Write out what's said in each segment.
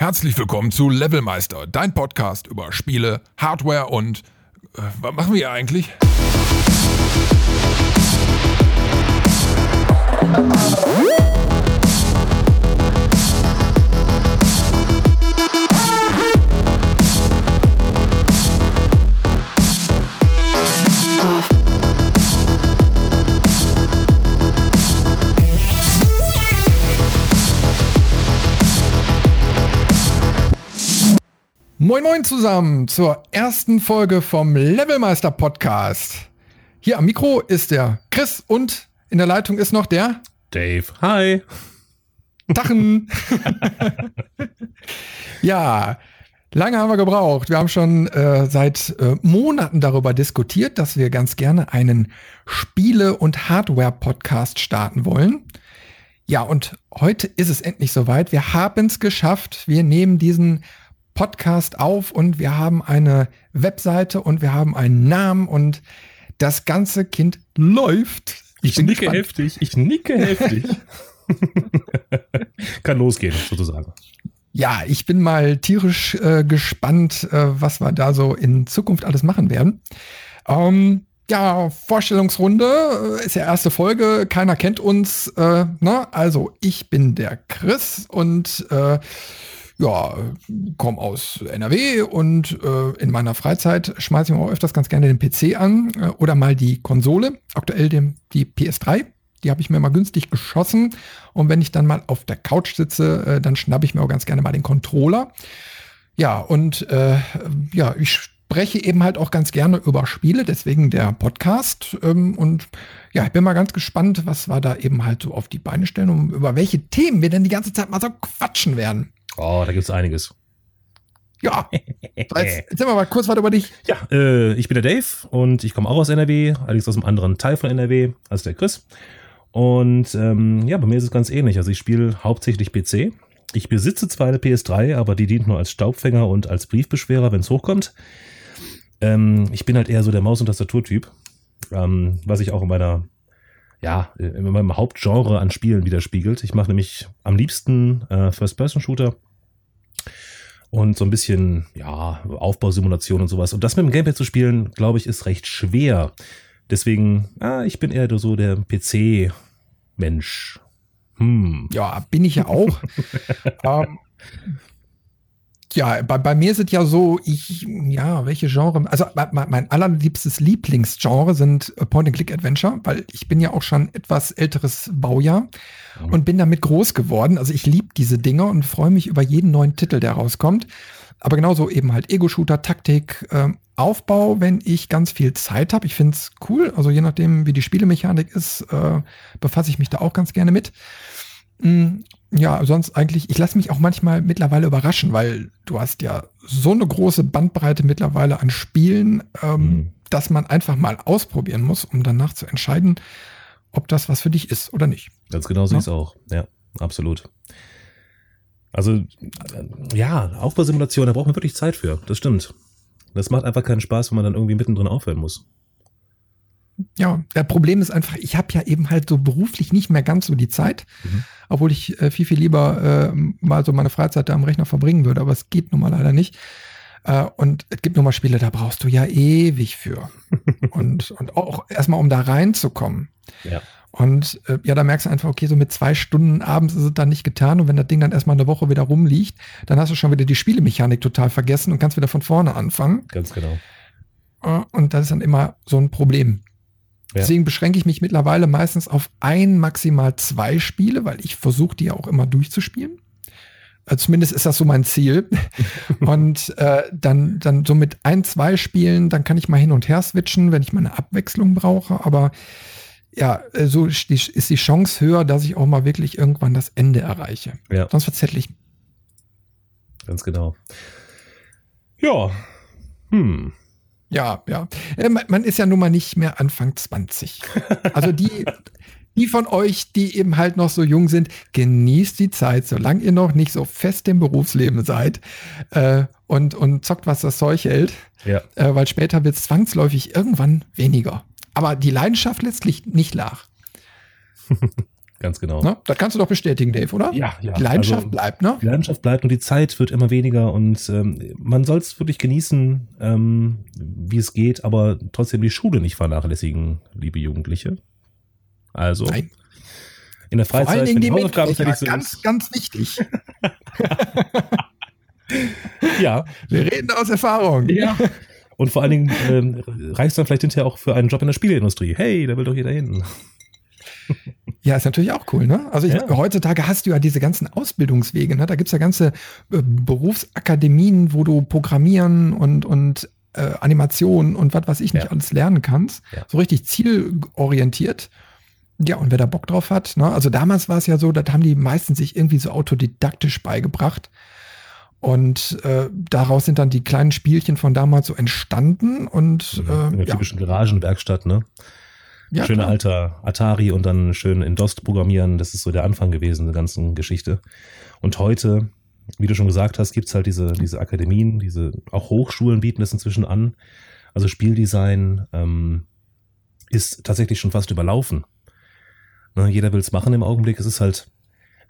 Herzlich willkommen zu Levelmeister, dein Podcast über Spiele, Hardware und... Äh, was machen wir hier eigentlich? Moin Moin zusammen zur ersten Folge vom Levelmeister Podcast. Hier am Mikro ist der Chris und in der Leitung ist noch der Dave. Hi. Tachen. ja, lange haben wir gebraucht. Wir haben schon äh, seit äh, Monaten darüber diskutiert, dass wir ganz gerne einen Spiele- und Hardware-Podcast starten wollen. Ja, und heute ist es endlich soweit. Wir haben es geschafft. Wir nehmen diesen Podcast auf und wir haben eine Webseite und wir haben einen Namen und das ganze Kind läuft. Ich, ich nicke gespannt. heftig, ich nicke heftig. Kann losgehen, sozusagen. Ja, ich bin mal tierisch äh, gespannt, äh, was wir da so in Zukunft alles machen werden. Ähm, ja, Vorstellungsrunde äh, ist ja erste Folge. Keiner kennt uns. Äh, ne? Also, ich bin der Chris und äh, ja, komme aus NRW und äh, in meiner Freizeit schmeiße ich mir auch öfters ganz gerne den PC an äh, oder mal die Konsole, aktuell dem, die PS3. Die habe ich mir mal günstig geschossen. Und wenn ich dann mal auf der Couch sitze, äh, dann schnappe ich mir auch ganz gerne mal den Controller. Ja, und äh, ja, ich spreche eben halt auch ganz gerne über Spiele, deswegen der Podcast. Ähm, und ja, ich bin mal ganz gespannt, was wir da eben halt so auf die Beine stellen und über welche Themen wir denn die ganze Zeit mal so quatschen werden. Oh, da gibt es einiges. Ja, jetzt erzähl mal, mal kurz was über dich. Ja, äh, ich bin der Dave und ich komme auch aus NRW, allerdings aus einem anderen Teil von NRW als der Chris. Und ähm, ja, bei mir ist es ganz ähnlich. Also ich spiele hauptsächlich PC. Ich besitze zwar eine PS3, aber die dient nur als Staubfänger und als Briefbeschwerer, wenn es hochkommt. Ähm, ich bin halt eher so der Maus- und Tastaturtyp, ähm, was ich auch in meiner ja, in meinem Hauptgenre an Spielen widerspiegelt. Ich mache nämlich am liebsten äh, First-Person-Shooter und so ein bisschen, ja, Aufbausimulation und sowas. Und das mit dem Gamepad zu spielen, glaube ich, ist recht schwer. Deswegen, ja, ich bin eher so der PC-Mensch. Hm. Ja, bin ich ja auch. ähm, ja, bei, bei mir ist es ja so, ich, ja, welche Genre, also mein, mein allerliebstes Lieblingsgenre sind Point-and-Click-Adventure, weil ich bin ja auch schon etwas älteres Baujahr mhm. und bin damit groß geworden. Also ich liebe diese Dinge und freue mich über jeden neuen Titel, der rauskommt. Aber genauso eben halt Ego-Shooter, Taktik, äh, Aufbau, wenn ich ganz viel Zeit habe. Ich finde es cool. Also je nachdem, wie die Spielemechanik ist, äh, befasse ich mich da auch ganz gerne mit. Mm, ja, sonst eigentlich, ich lasse mich auch manchmal mittlerweile überraschen, weil du hast ja so eine große Bandbreite mittlerweile an Spielen, ähm, mhm. dass man einfach mal ausprobieren muss, um danach zu entscheiden, ob das was für dich ist oder nicht. Ganz genau so ja? ist auch. Ja, absolut. Also, ja, Aufbausimulation, da braucht man wirklich Zeit für. Das stimmt. Das macht einfach keinen Spaß, wenn man dann irgendwie mittendrin aufhören muss. Ja, der Problem ist einfach, ich habe ja eben halt so beruflich nicht mehr ganz so die Zeit, mhm. obwohl ich äh, viel, viel lieber äh, mal so meine Freizeit da am Rechner verbringen würde, aber es geht nun mal leider nicht. Äh, und es gibt nun mal Spiele, da brauchst du ja ewig für. und, und auch erstmal, um da reinzukommen. Ja. Und äh, ja, da merkst du einfach, okay, so mit zwei Stunden abends ist es dann nicht getan. Und wenn das Ding dann erstmal eine Woche wieder rumliegt, dann hast du schon wieder die Spielemechanik total vergessen und kannst wieder von vorne anfangen. Ganz genau. Äh, und das ist dann immer so ein Problem. Ja. Deswegen beschränke ich mich mittlerweile meistens auf ein, maximal zwei Spiele, weil ich versuche, die auch immer durchzuspielen. Also zumindest ist das so mein Ziel. und äh, dann, dann so mit ein, zwei Spielen, dann kann ich mal hin und her switchen, wenn ich mal eine Abwechslung brauche. Aber ja, äh, so ist die Chance höher, dass ich auch mal wirklich irgendwann das Ende erreiche. Ja. Sonst verzettel ich. Ganz genau. Ja. Hm. Ja, ja. Äh, man ist ja nun mal nicht mehr Anfang 20. Also die, die von euch, die eben halt noch so jung sind, genießt die Zeit, solange ihr noch nicht so fest im Berufsleben seid äh, und, und zockt, was das Zeug hält. Ja. Äh, weil später wird es zwangsläufig irgendwann weniger. Aber die Leidenschaft letztlich nicht nach. Ganz genau. Ne? Das kannst du doch bestätigen, Dave, oder? Ja, ja. Die Leidenschaft Also, bleibt, ne? Die Leidenschaft bleibt und die Zeit wird immer weniger und ähm, man soll es wirklich genießen, ähm, wie es geht, aber trotzdem die Schule nicht vernachlässigen, liebe Jugendliche. Also Nein. in der Vor allen Freizeit, Dingen die die Hausaufgaben fertig sind. ganz, ganz wichtig. ja, Wir reden aus Erfahrung. ja. Und vor allen Dingen ähm, reicht dann vielleicht hinterher auch für einen Job in der Spieleindustrie. Hey, da will doch jeder hin. Ja, ist natürlich auch cool, ne? Also ich, Ja. heutzutage hast du ja diese ganzen Ausbildungswege, ne? Da gibt's ja ganze äh, Berufsakademien, wo du Programmieren und, und äh, Animation und was weiß ich nicht Ja. alles lernen kannst. Ja. So richtig zielorientiert. Ja, und wer da Bock drauf hat, ne? Also damals war es ja so, das haben die meisten sich irgendwie so autodidaktisch beigebracht. Und äh, daraus sind dann die kleinen Spielchen von damals so entstanden und In der äh, ja, typischen Garagenwerkstatt, ne? Ja, Schöner klar. alter Atari und dann schön in DOS programmieren. Das ist so der Anfang gewesen der ganzen Geschichte. Und heute, wie du schon gesagt hast, gibt's halt diese, diese Akademien, diese auch Hochschulen bieten das inzwischen an. Also Spieldesign ähm, ist tatsächlich schon fast überlaufen. Ne, jeder will's machen im Augenblick. Es ist halt,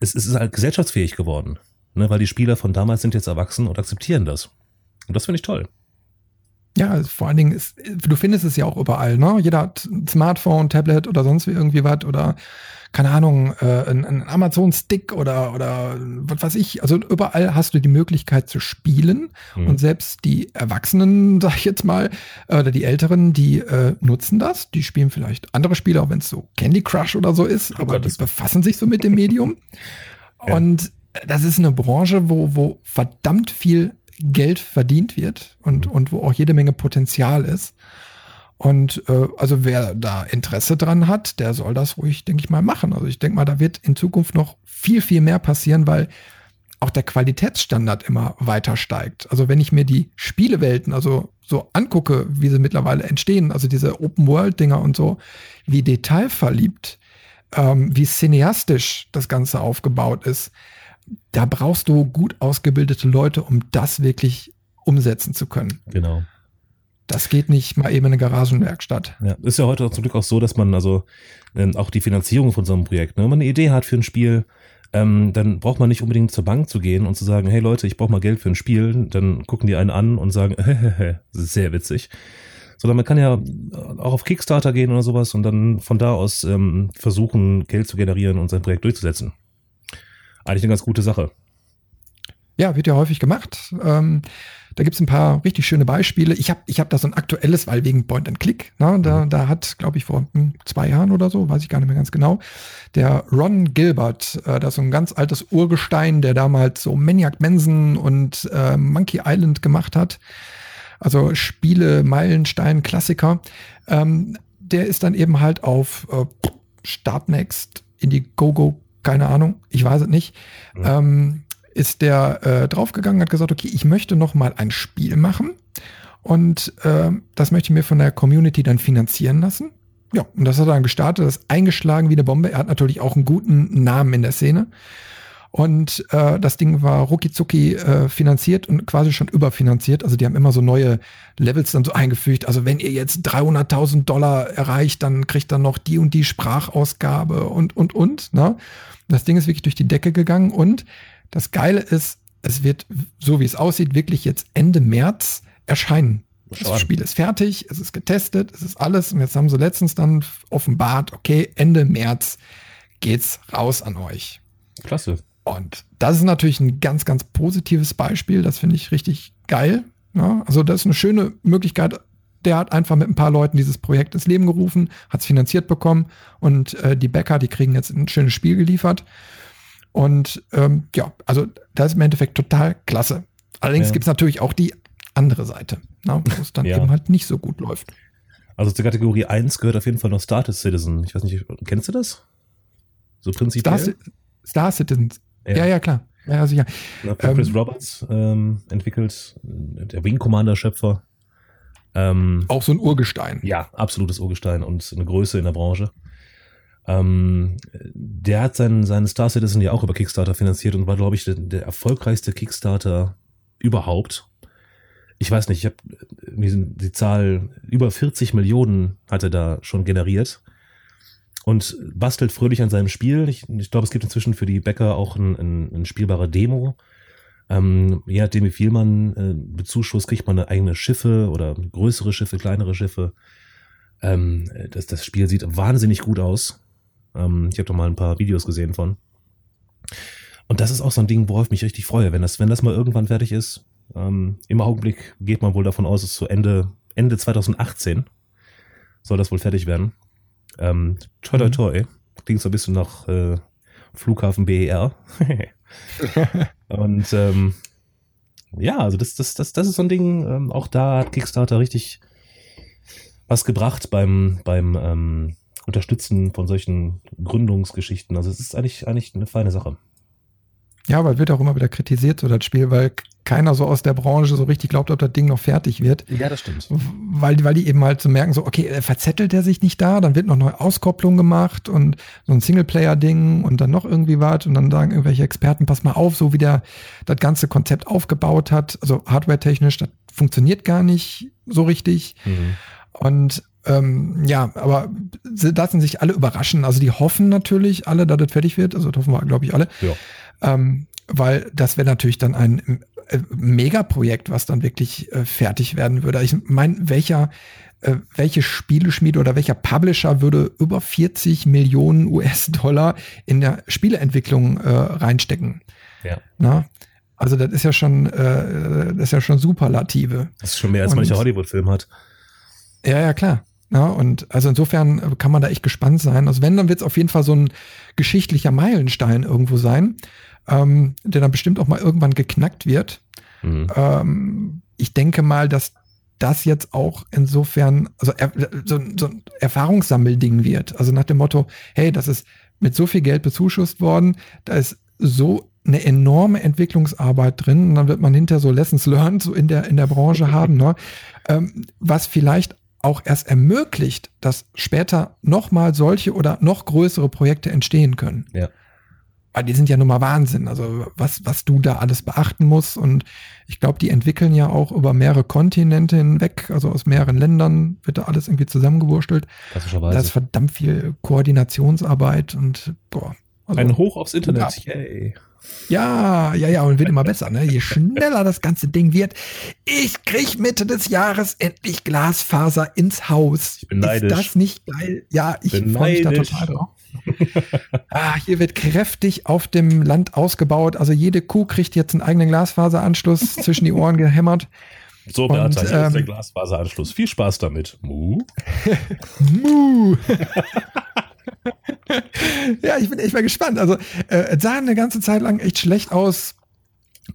es, es ist halt gesellschaftsfähig geworden. Ne, weil die Spieler von damals sind jetzt erwachsen und akzeptieren das. Und das finde ich toll. Ja, also vor allen Dingen, ist, du findest es ja auch überall, ne? Jeder hat ein Smartphone, Tablet oder sonst wie irgendwie was oder keine Ahnung, äh, ein, ein Amazon-Stick oder, oder was weiß ich. Also überall hast du die Möglichkeit zu spielen Mhm. und selbst die Erwachsenen, sag ich jetzt mal, äh, oder die Älteren, die äh, nutzen das. Die spielen vielleicht andere Spiele, auch wenn es so Candy Crush oder so ist, Oh aber Gott, die befassen sich so mit dem Medium. Ja. Und das ist eine Branche, wo, wo verdammt viel Geld verdient wird und, Mhm. und wo auch jede Menge Potenzial ist. Und äh, also wer da Interesse dran hat, der soll das ruhig, denke ich mal, machen. Also ich denke mal, da wird in Zukunft noch viel, viel mehr passieren, weil auch der Qualitätsstandard immer weiter steigt. Also wenn ich mir die Spielewelten also so angucke, wie sie mittlerweile entstehen, also diese Open-World-Dinger und so, wie detailverliebt, ähm, wie cineastisch das Ganze aufgebaut ist, da brauchst du gut ausgebildete Leute, um das wirklich umsetzen zu können. Genau. Das geht nicht mal eben in eine Garagenwerkstatt. Ja, ist ja heute auch zum Glück auch so, dass man also ähm, auch die Finanzierung von so einem Projekt, ne, wenn man eine Idee hat für ein Spiel, ähm, dann braucht man nicht unbedingt zur Bank zu gehen und zu sagen, hey Leute, ich brauche mal Geld für ein Spiel. Dann gucken die einen an und sagen, hehehe, das ist sehr witzig. Sondern man kann ja auch auf Kickstarter gehen oder sowas und dann von da aus ähm, versuchen, Geld zu generieren und sein Projekt durchzusetzen. Eigentlich eine ganz gute Sache. Ja, wird ja häufig gemacht. Ähm, da gibt's ein paar richtig schöne Beispiele. Ich habe ich hab da so ein aktuelles, weil wegen Point and Click, ne, da, da hat, glaube ich, vor hm, zwei Jahren oder so, weiß ich gar nicht mehr ganz genau, der Ron Gilbert, äh, das ist so ein ganz altes Urgestein, der damals so Maniac Manson und äh, Monkey Island gemacht hat. Also Spiele, Meilenstein, Klassiker. Ähm, der ist dann eben halt auf äh, Startnext, Indiegogo, keine Ahnung, ich weiß es nicht. Mhm. Ähm, ist der äh, draufgegangen, hat gesagt, okay, ich möchte noch mal ein Spiel machen und äh, das möchte ich mir von der Community dann finanzieren lassen. Ja, und das hat er dann gestartet, das ist eingeschlagen wie eine Bombe. Er hat natürlich auch einen guten Namen in der Szene. Und äh, das Ding war rucki äh, finanziert und quasi schon überfinanziert. Also die haben immer so neue Levels dann so eingefügt. Also wenn ihr jetzt 300.000 Dollar erreicht, dann kriegt dann noch die und die Sprachausgabe und, und, und. Ne? Das Ding ist wirklich durch die Decke gegangen und das Geile ist, es wird, so wie es aussieht, wirklich jetzt Ende März erscheinen. Das. Spiel ist fertig, es ist getestet, es ist alles. Und jetzt haben sie letztens dann offenbart, okay, Ende März geht's raus an euch. Klasse. Und das ist natürlich ein ganz, ganz positives Beispiel. Das finde ich richtig geil. Ja, also das ist eine schöne Möglichkeit. Der hat einfach mit ein paar Leuten dieses Projekt ins Leben gerufen, hat es finanziert bekommen und äh, die Bäcker, die kriegen jetzt ein schönes Spiel geliefert. Und ähm, ja, also das ist im Endeffekt total klasse. Allerdings Ja. gibt es natürlich auch die andere Seite, na, wo es dann Ja. eben halt nicht so gut läuft. Also zur Kategorie 1 gehört auf jeden Fall noch Started Citizen. Ich weiß nicht, kennst du das? So prinzipiell? Star, Star Citizens. Ja, ja, klar. Ja, sicher. Ja, von Chris Ähm, Roberts ähm, entwickelt, der Wing Commander Schöpfer. Ähm, Auch so ein Urgestein. ja, absolutes Urgestein und eine Größe in der Branche. Ähm, der hat seinen, seinen Star Citizen ja auch über Kickstarter finanziert und war, glaube ich, der, der erfolgreichste Kickstarter überhaupt. Ich weiß nicht, ich habe die, die Zahl über 40 Millionen hat er da schon generiert. und bastelt fröhlich an seinem Spiel. Ich, ich glaube, es gibt inzwischen für die Bäcker auch ein, ein, ein spielbare Demo. Ähm, je nachdem, wie viel man äh, bezuschusst, kriegt man eigene Schiffe oder größere Schiffe, kleinere Schiffe. Ähm, das, das Spiel sieht wahnsinnig gut aus. Ähm, ich habe doch mal ein paar Videos gesehen von. Und das ist auch so ein Ding, worauf ich mich richtig freue, wenn das, wenn das mal irgendwann fertig ist. Ähm, Im Augenblick geht man wohl davon aus, es zu Ende, Ende 2018 soll das wohl fertig werden. Ähm, toi, toi, mhm. toi. Klingt so ein bisschen nach äh, Flughafen BER. und ähm, ja, also das, das, das, das ist so ein Ding, ähm, auch da hat Kickstarter richtig was gebracht beim, beim ähm, Unterstützen von solchen Gründungsgeschichten. Also es ist eigentlich, eigentlich eine feine Sache. Ja, weil wird auch immer wieder kritisiert, so das Spiel, weil keiner so aus der Branche so richtig glaubt, ob das Ding noch fertig wird. Ja, das stimmt. Weil, weil die eben halt so merken, so, okay, äh, verzettelt er sich nicht da, dann wird noch neue Auskopplung gemacht und so ein Singleplayer-Ding und dann noch irgendwie was und dann sagen irgendwelche Experten, pass mal auf, so wie der das ganze Konzept aufgebaut hat, also hardware-technisch, das funktioniert gar nicht so richtig. Mhm. Und ähm, ja, aber sie lassen sich alle überraschen. Also die hoffen natürlich alle, dass das fertig wird. Also das hoffen wir, glaube ich, alle. Ja. Ähm, weil das wäre natürlich dann ein äh, Megaprojekt, was dann wirklich äh, fertig werden würde. Ich meine, welcher, äh, welche Spieleschmiede oder welcher Publisher würde über 40 Millionen US-Dollar in der Spieleentwicklung äh, reinstecken? Ja. Na? Also das ist ja schon, äh, das ist ja schon Superlative. Das ist schon mehr als Und, mancher Hollywood-Film hat. Ja, ja, klar. Ja, und also insofern kann man da echt gespannt sein. Also wenn, dann wird es auf jeden Fall so ein geschichtlicher Meilenstein irgendwo sein ähm, der dann bestimmt auch mal irgendwann geknackt wird. Mhm. Ähm, ich denke mal, dass das jetzt auch insofern, also er, so, so ein Erfahrungssammelding wird. Also nach dem Motto, hey, das ist mit so viel Geld bezuschusst worden, da ist so eine enorme Entwicklungsarbeit drin und dann wird man hinter so Lessons learned so in der, in der Branche haben, ne? ähm, was vielleicht auch erst ermöglicht, dass später nochmal solche oder noch größere Projekte entstehen können. Ja. Weil die sind ja nun mal Wahnsinn. Also was, was du da alles beachten musst. Und ich glaube, die entwickeln ja auch über mehrere Kontinente hinweg, also aus mehreren Ländern wird da alles irgendwie zusammengewurstelt. Da ist verdammt viel Koordinationsarbeit und boah. Also, Ein Hoch aufs Internet, ja. yay. Ja, ja, ja, und wird immer besser, ne? Je schneller das ganze Ding wird. Ich krieg Mitte des Jahres endlich Glasfaser ins Haus. Ich bin neidisch. Ist das nicht geil? Ja, ich freue mich da total drauf. ah, hier wird kräftig auf dem Land ausgebaut. Also jede Kuh kriegt jetzt einen eigenen Glasfaseranschluss zwischen die Ohren gehämmert. So, Bertha, hier ähm, ist der Glasfaseranschluss. Viel Spaß damit. Mu. Mu. ja, ich bin echt mal gespannt. Also, äh, es sah eine ganze Zeit lang echt schlecht aus.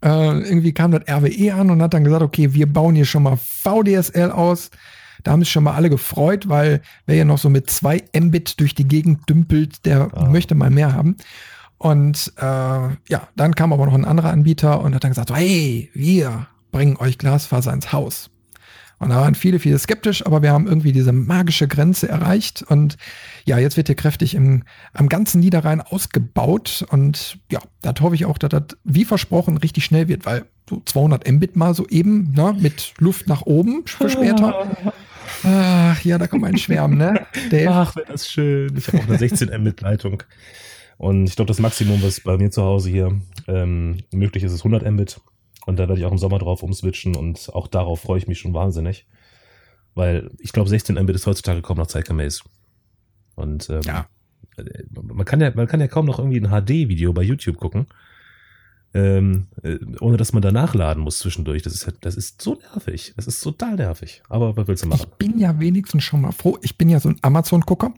Äh, irgendwie kam das RWE an und hat dann gesagt, okay, wir bauen hier schon mal VDSL aus. Da haben sich schon mal alle gefreut, weil wer ja noch so mit zwei Mbit durch die Gegend dümpelt, der ah. möchte mal mehr haben. Und äh, ja, dann kam aber noch ein anderer Anbieter und hat dann gesagt, hey, wir bringen euch Glasfaser ins Haus. Und da waren viele, viele skeptisch, aber wir haben irgendwie diese magische Grenze erreicht. Und ja, jetzt wird hier kräftig im, am ganzen Niederrhein ausgebaut. Und ja, da hoffe ich auch, dass das wie versprochen richtig schnell wird, weil so 200 Mbit mal so eben, ne, mit Luft nach oben für später. Ach ja, da kommt ein Schwärmen, ne? Dave. Ach, wäre das schön. Ich habe auch eine 16 Mbit-Leitung. Und ich glaube, das Maximum, was bei mir zu Hause hier ähm, möglich ist, ist 100 Mbit. Und da werde ich auch im Sommer drauf umswitchen und auch darauf freue ich mich schon wahnsinnig. Weil ich glaube, 16 Mbit ist heutzutage kaum noch zeitgemäß. Und ähm, ja. man, kann ja, man kann ja kaum noch irgendwie ein HD-Video bei YouTube gucken ähm, äh, ohne dass man da nachladen muss zwischendurch. Das ist, halt, das ist so nervig. Das ist total nervig. Aber was willst du machen? Ich bin ja wenigstens schon mal froh. Ich bin ja so ein Amazon-Gucker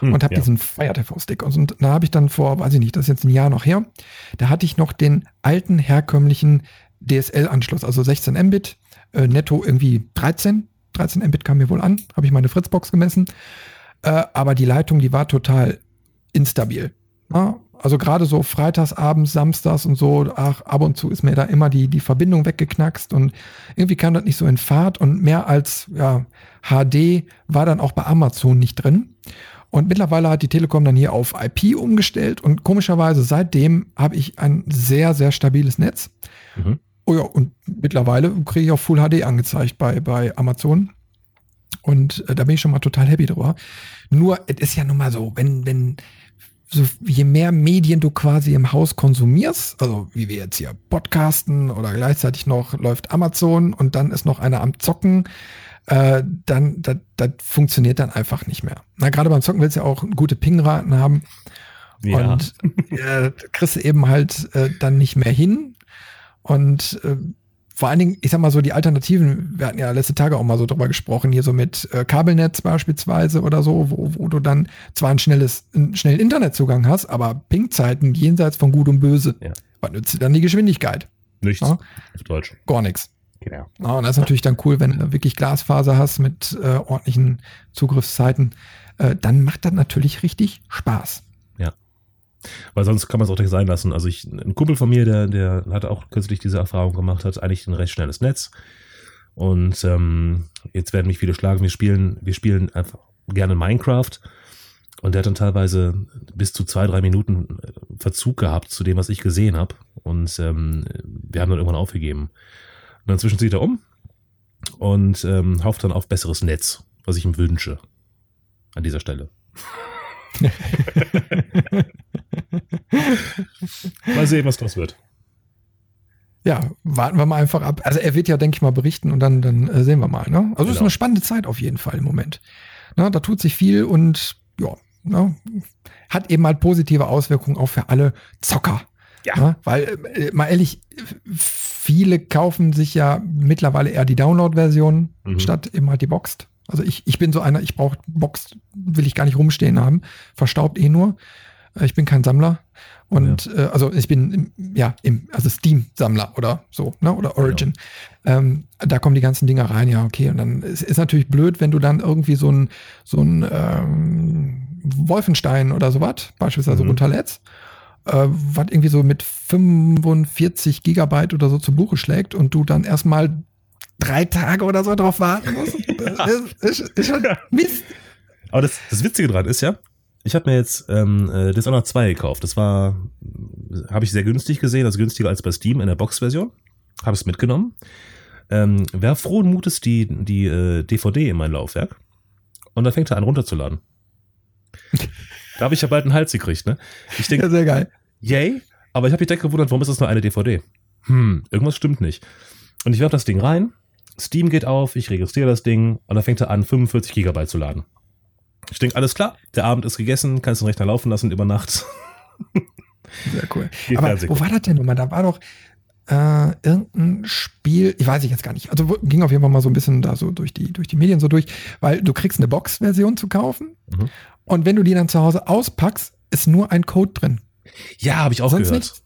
hm, und habe ja. diesen Fire TV-Stick. Und da habe ich dann vor, weiß ich nicht, das ist jetzt ein Jahr noch her, da hatte ich noch den alten herkömmlichen DSL-Anschluss, also 16 Mbit, äh, netto irgendwie 13. 13 Mbit kam mir wohl an, habe ich meine Fritzbox gemessen. Äh, aber die Leitung, die war total instabil. Ja, also gerade so freitagsabends, samstags und so, ach, ab und zu ist mir da immer die, die Verbindung weggeknackst und irgendwie kam das nicht so in Fahrt und mehr als ja, HD war dann auch bei Amazon nicht drin. Und mittlerweile hat die Telekom dann hier auf IP umgestellt und komischerweise seitdem habe ich ein sehr, sehr stabiles Netz. Mhm. Oh ja, und mittlerweile kriege ich auch Full HD angezeigt bei, bei Amazon. Und äh, da bin ich schon mal total happy drüber. Nur, es ist ja nun mal so, wenn, wenn, so je mehr Medien du quasi im Haus konsumierst, also wie wir jetzt hier podcasten oder gleichzeitig noch läuft Amazon und dann ist noch einer am Zocken, äh, dann das, das funktioniert dann einfach nicht mehr. Na, gerade beim Zocken willst du ja auch gute Pingraten haben. Ja. Und äh, kriegst du eben halt äh, dann nicht mehr hin. Und äh, vor allen Dingen, ich sag mal so, die Alternativen, wir hatten ja letzte Tage auch mal so drüber gesprochen, hier so mit äh, Kabelnetz beispielsweise oder so, wo, wo du dann zwar ein schnelles, einen schnellen Internetzugang hast, aber Pingzeiten jenseits von Gut und Böse. Ja. Was nützt dir dann die Geschwindigkeit? Nichts. Ja. Auf Deutsch. Gar nichts. Genau. Ja, und das ist natürlich dann cool, wenn du wirklich Glasfaser hast mit äh, ordentlichen Zugriffszeiten. Äh, dann macht das natürlich richtig Spaß. Weil sonst kann man es auch nicht sein lassen. Also ich, ein Kumpel von mir, der, der hat auch kürzlich diese Erfahrung gemacht, hat eigentlich ein recht schnelles Netz. Und ähm, jetzt werden mich viele schlagen. Wir spielen, wir spielen einfach gerne Minecraft. Und der hat dann teilweise bis zu zwei, drei Minuten äh, Verzug gehabt zu dem, was ich gesehen habe. Und ähm, wir haben dann irgendwann aufgegeben. Und inzwischen zieht er um und ähm, hofft dann auf besseres Netz, was ich ihm wünsche. An dieser Stelle. Mal sehen, was das wird. Ja, warten wir mal einfach ab. Also er wird ja, denke ich mal, berichten und dann, dann äh, sehen wir mal. Ne? Also es ist Genau. eine spannende Zeit auf jeden Fall im Moment. Na, da tut sich viel und ja, ne, hat eben halt positive Auswirkungen auch für alle Zocker. Ja. Ne? Weil, äh, mal ehrlich, viele kaufen sich ja mittlerweile eher die Download-Version Mhm. statt eben halt die Boxed. Also ich, ich bin so einer, ich brauche Boxed, will ich gar nicht rumstehen haben. Verstaubt eh nur. Äh, Ich bin kein Sammler. Und äh, also ich bin im, ja im, also Steam-Sammler oder so, ne? Oder Origin. Ähm, da kommen die ganzen Dinger rein, ja, okay. Und dann ist, ist natürlich blöd, wenn du dann irgendwie so ein, so ein ähm, Wolfenstein oder sowas beispielsweise Mhm. runterlädst, äh, was irgendwie so mit 45 Gigabyte oder so zu Buche schlägt und du dann erstmal drei Tage oder so drauf warten musst. Das ist, ist, ist schon Mist. Aber das, das Witzige dran ist ja, ich habe mir jetzt ähm, äh, Dishonored 2 gekauft. Das war, habe ich sehr günstig gesehen, also günstiger als bei Steam in der Box-Version. Habe es mitgenommen. Ähm, Wer frohen Mutes die, die äh, DVD in mein Laufwerk. Und dann fängt er an runterzuladen. da habe ich ja bald einen Hals gekriegt, ne? Ich denke, Ja, sehr geil. yay, aber ich habe mich direkt gewundert, warum ist das nur eine DVD? Hm, irgendwas stimmt nicht. Und ich werfe das Ding rein, Steam geht auf, ich registriere das Ding und dann fängt er an, 45 Gigabyte zu laden. Ich denke, alles klar, der Abend ist gegessen, kannst den Rechner laufen lassen über Nacht. Sehr cool. Geht Aber wo war das denn nochmal? Da war doch äh, irgendein Spiel, ich weiß ich jetzt gar nicht. Also ging auf jeden Fall mal so ein bisschen da so durch die, durch die Medien so durch, weil du kriegst eine Box-Version zu kaufen Mhm. und wenn du die dann zu Hause auspackst, ist nur ein Code drin. Ja, habe ich auch Sonst gehört. nichts.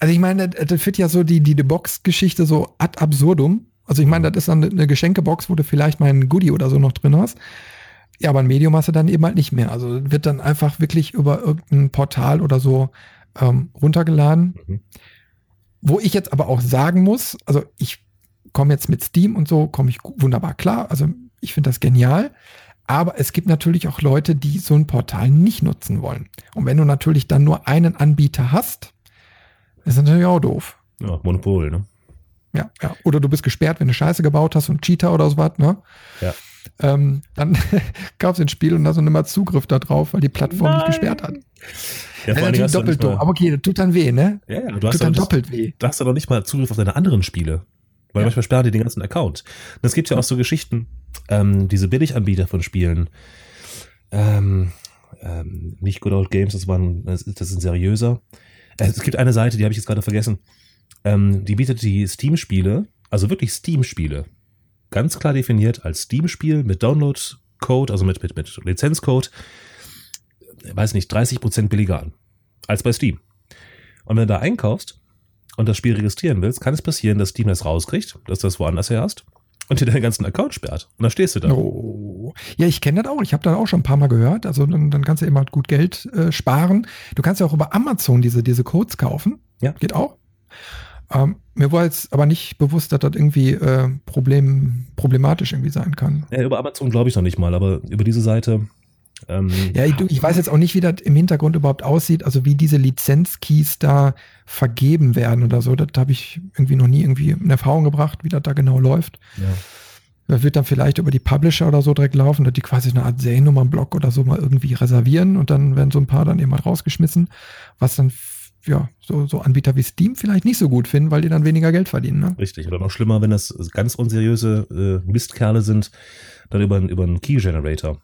Also ich meine, das, das führt ja so die, die, die Box-Geschichte so ad absurdum. Also ich meine, das ist dann eine Geschenkebox, wo du vielleicht mal ein Goodie oder so noch drin hast. Ja, aber ein Medium hast du dann eben halt nicht mehr. Also wird dann einfach wirklich über irgendein Portal oder so ähm, runtergeladen. Mhm. Wo ich jetzt aber auch sagen muss, also ich komme jetzt mit Steam und so, komme ich wunderbar klar. Also ich finde das genial. Aber es gibt natürlich auch Leute, die so ein Portal nicht nutzen wollen. Und wenn du natürlich dann nur einen Anbieter hast, ist natürlich auch doof. Ja, Monopol, ne? Ja, ja. Oder du bist gesperrt, wenn du Scheiße gebaut hast und Cheater oder sowas, ne? Ja. Ähm, dann kaufst du ein Spiel und hast dann immer Zugriff da drauf, weil die Plattform dich gesperrt hat. Ja, Das ist vor du doppelt nicht doof. mal, Aber okay, das tut dann weh, ne? ja, ja, du hast Tut dann doch- doppelt weh. da hast du doch nicht mal Zugriff auf deine anderen Spiele. Weil Ja. manchmal sperren die den ganzen Account. Und es gibt ja auch so Geschichten, ähm, diese Billiganbieter von Spielen, ähm, ähm, nicht Good Old Games, das, waren, das, ist- das ist ein seriöser. Äh, Es gibt eine Seite, die habe ich jetzt gerade vergessen. Ähm, die bietet die Steam-Spiele, also wirklich Steam-Spiele, ganz klar definiert als Steam-Spiel mit Download-Code, also mit, mit, mit Lizenzcode, äh, weiß nicht, 30% billiger an als bei Steam. Und wenn du da einkaufst und das Spiel registrieren willst, kann es passieren, dass Steam das rauskriegt, dass du das woanders her hast und dir deinen ganzen Account sperrt. Und dann stehst du da. Oh. Ja, ich kenne das auch. Ich habe das auch schon ein paar Mal gehört. Also dann, dann kannst du immer gut Geld äh, sparen. Du kannst ja auch über Amazon diese, diese Codes kaufen. Ja. Geht auch. Ähm, mir war jetzt aber nicht bewusst, dass das irgendwie äh, problem, problematisch irgendwie sein kann. Ja, über Amazon glaube ich noch nicht mal, aber über diese Seite. Ähm, Ja, ich, ich weiß jetzt auch nicht, wie das im Hintergrund überhaupt aussieht, also wie diese Lizenzkeys da vergeben werden oder so. Das habe ich irgendwie noch nie irgendwie in Erfahrung gebracht, wie das da genau läuft. ja. Da wird dann vielleicht über die Publisher oder so direkt laufen, dass die quasi eine Art Seriennummernblock oder so mal irgendwie reservieren und dann werden so ein paar dann eben mal rausgeschmissen, was dann ja, so, so Anbieter wie Steam vielleicht nicht so gut finden, weil die dann weniger Geld verdienen. Ne? Richtig. Oder noch schlimmer, wenn das ganz unseriöse äh, Mistkerle sind, dann über, über einen Key Generator.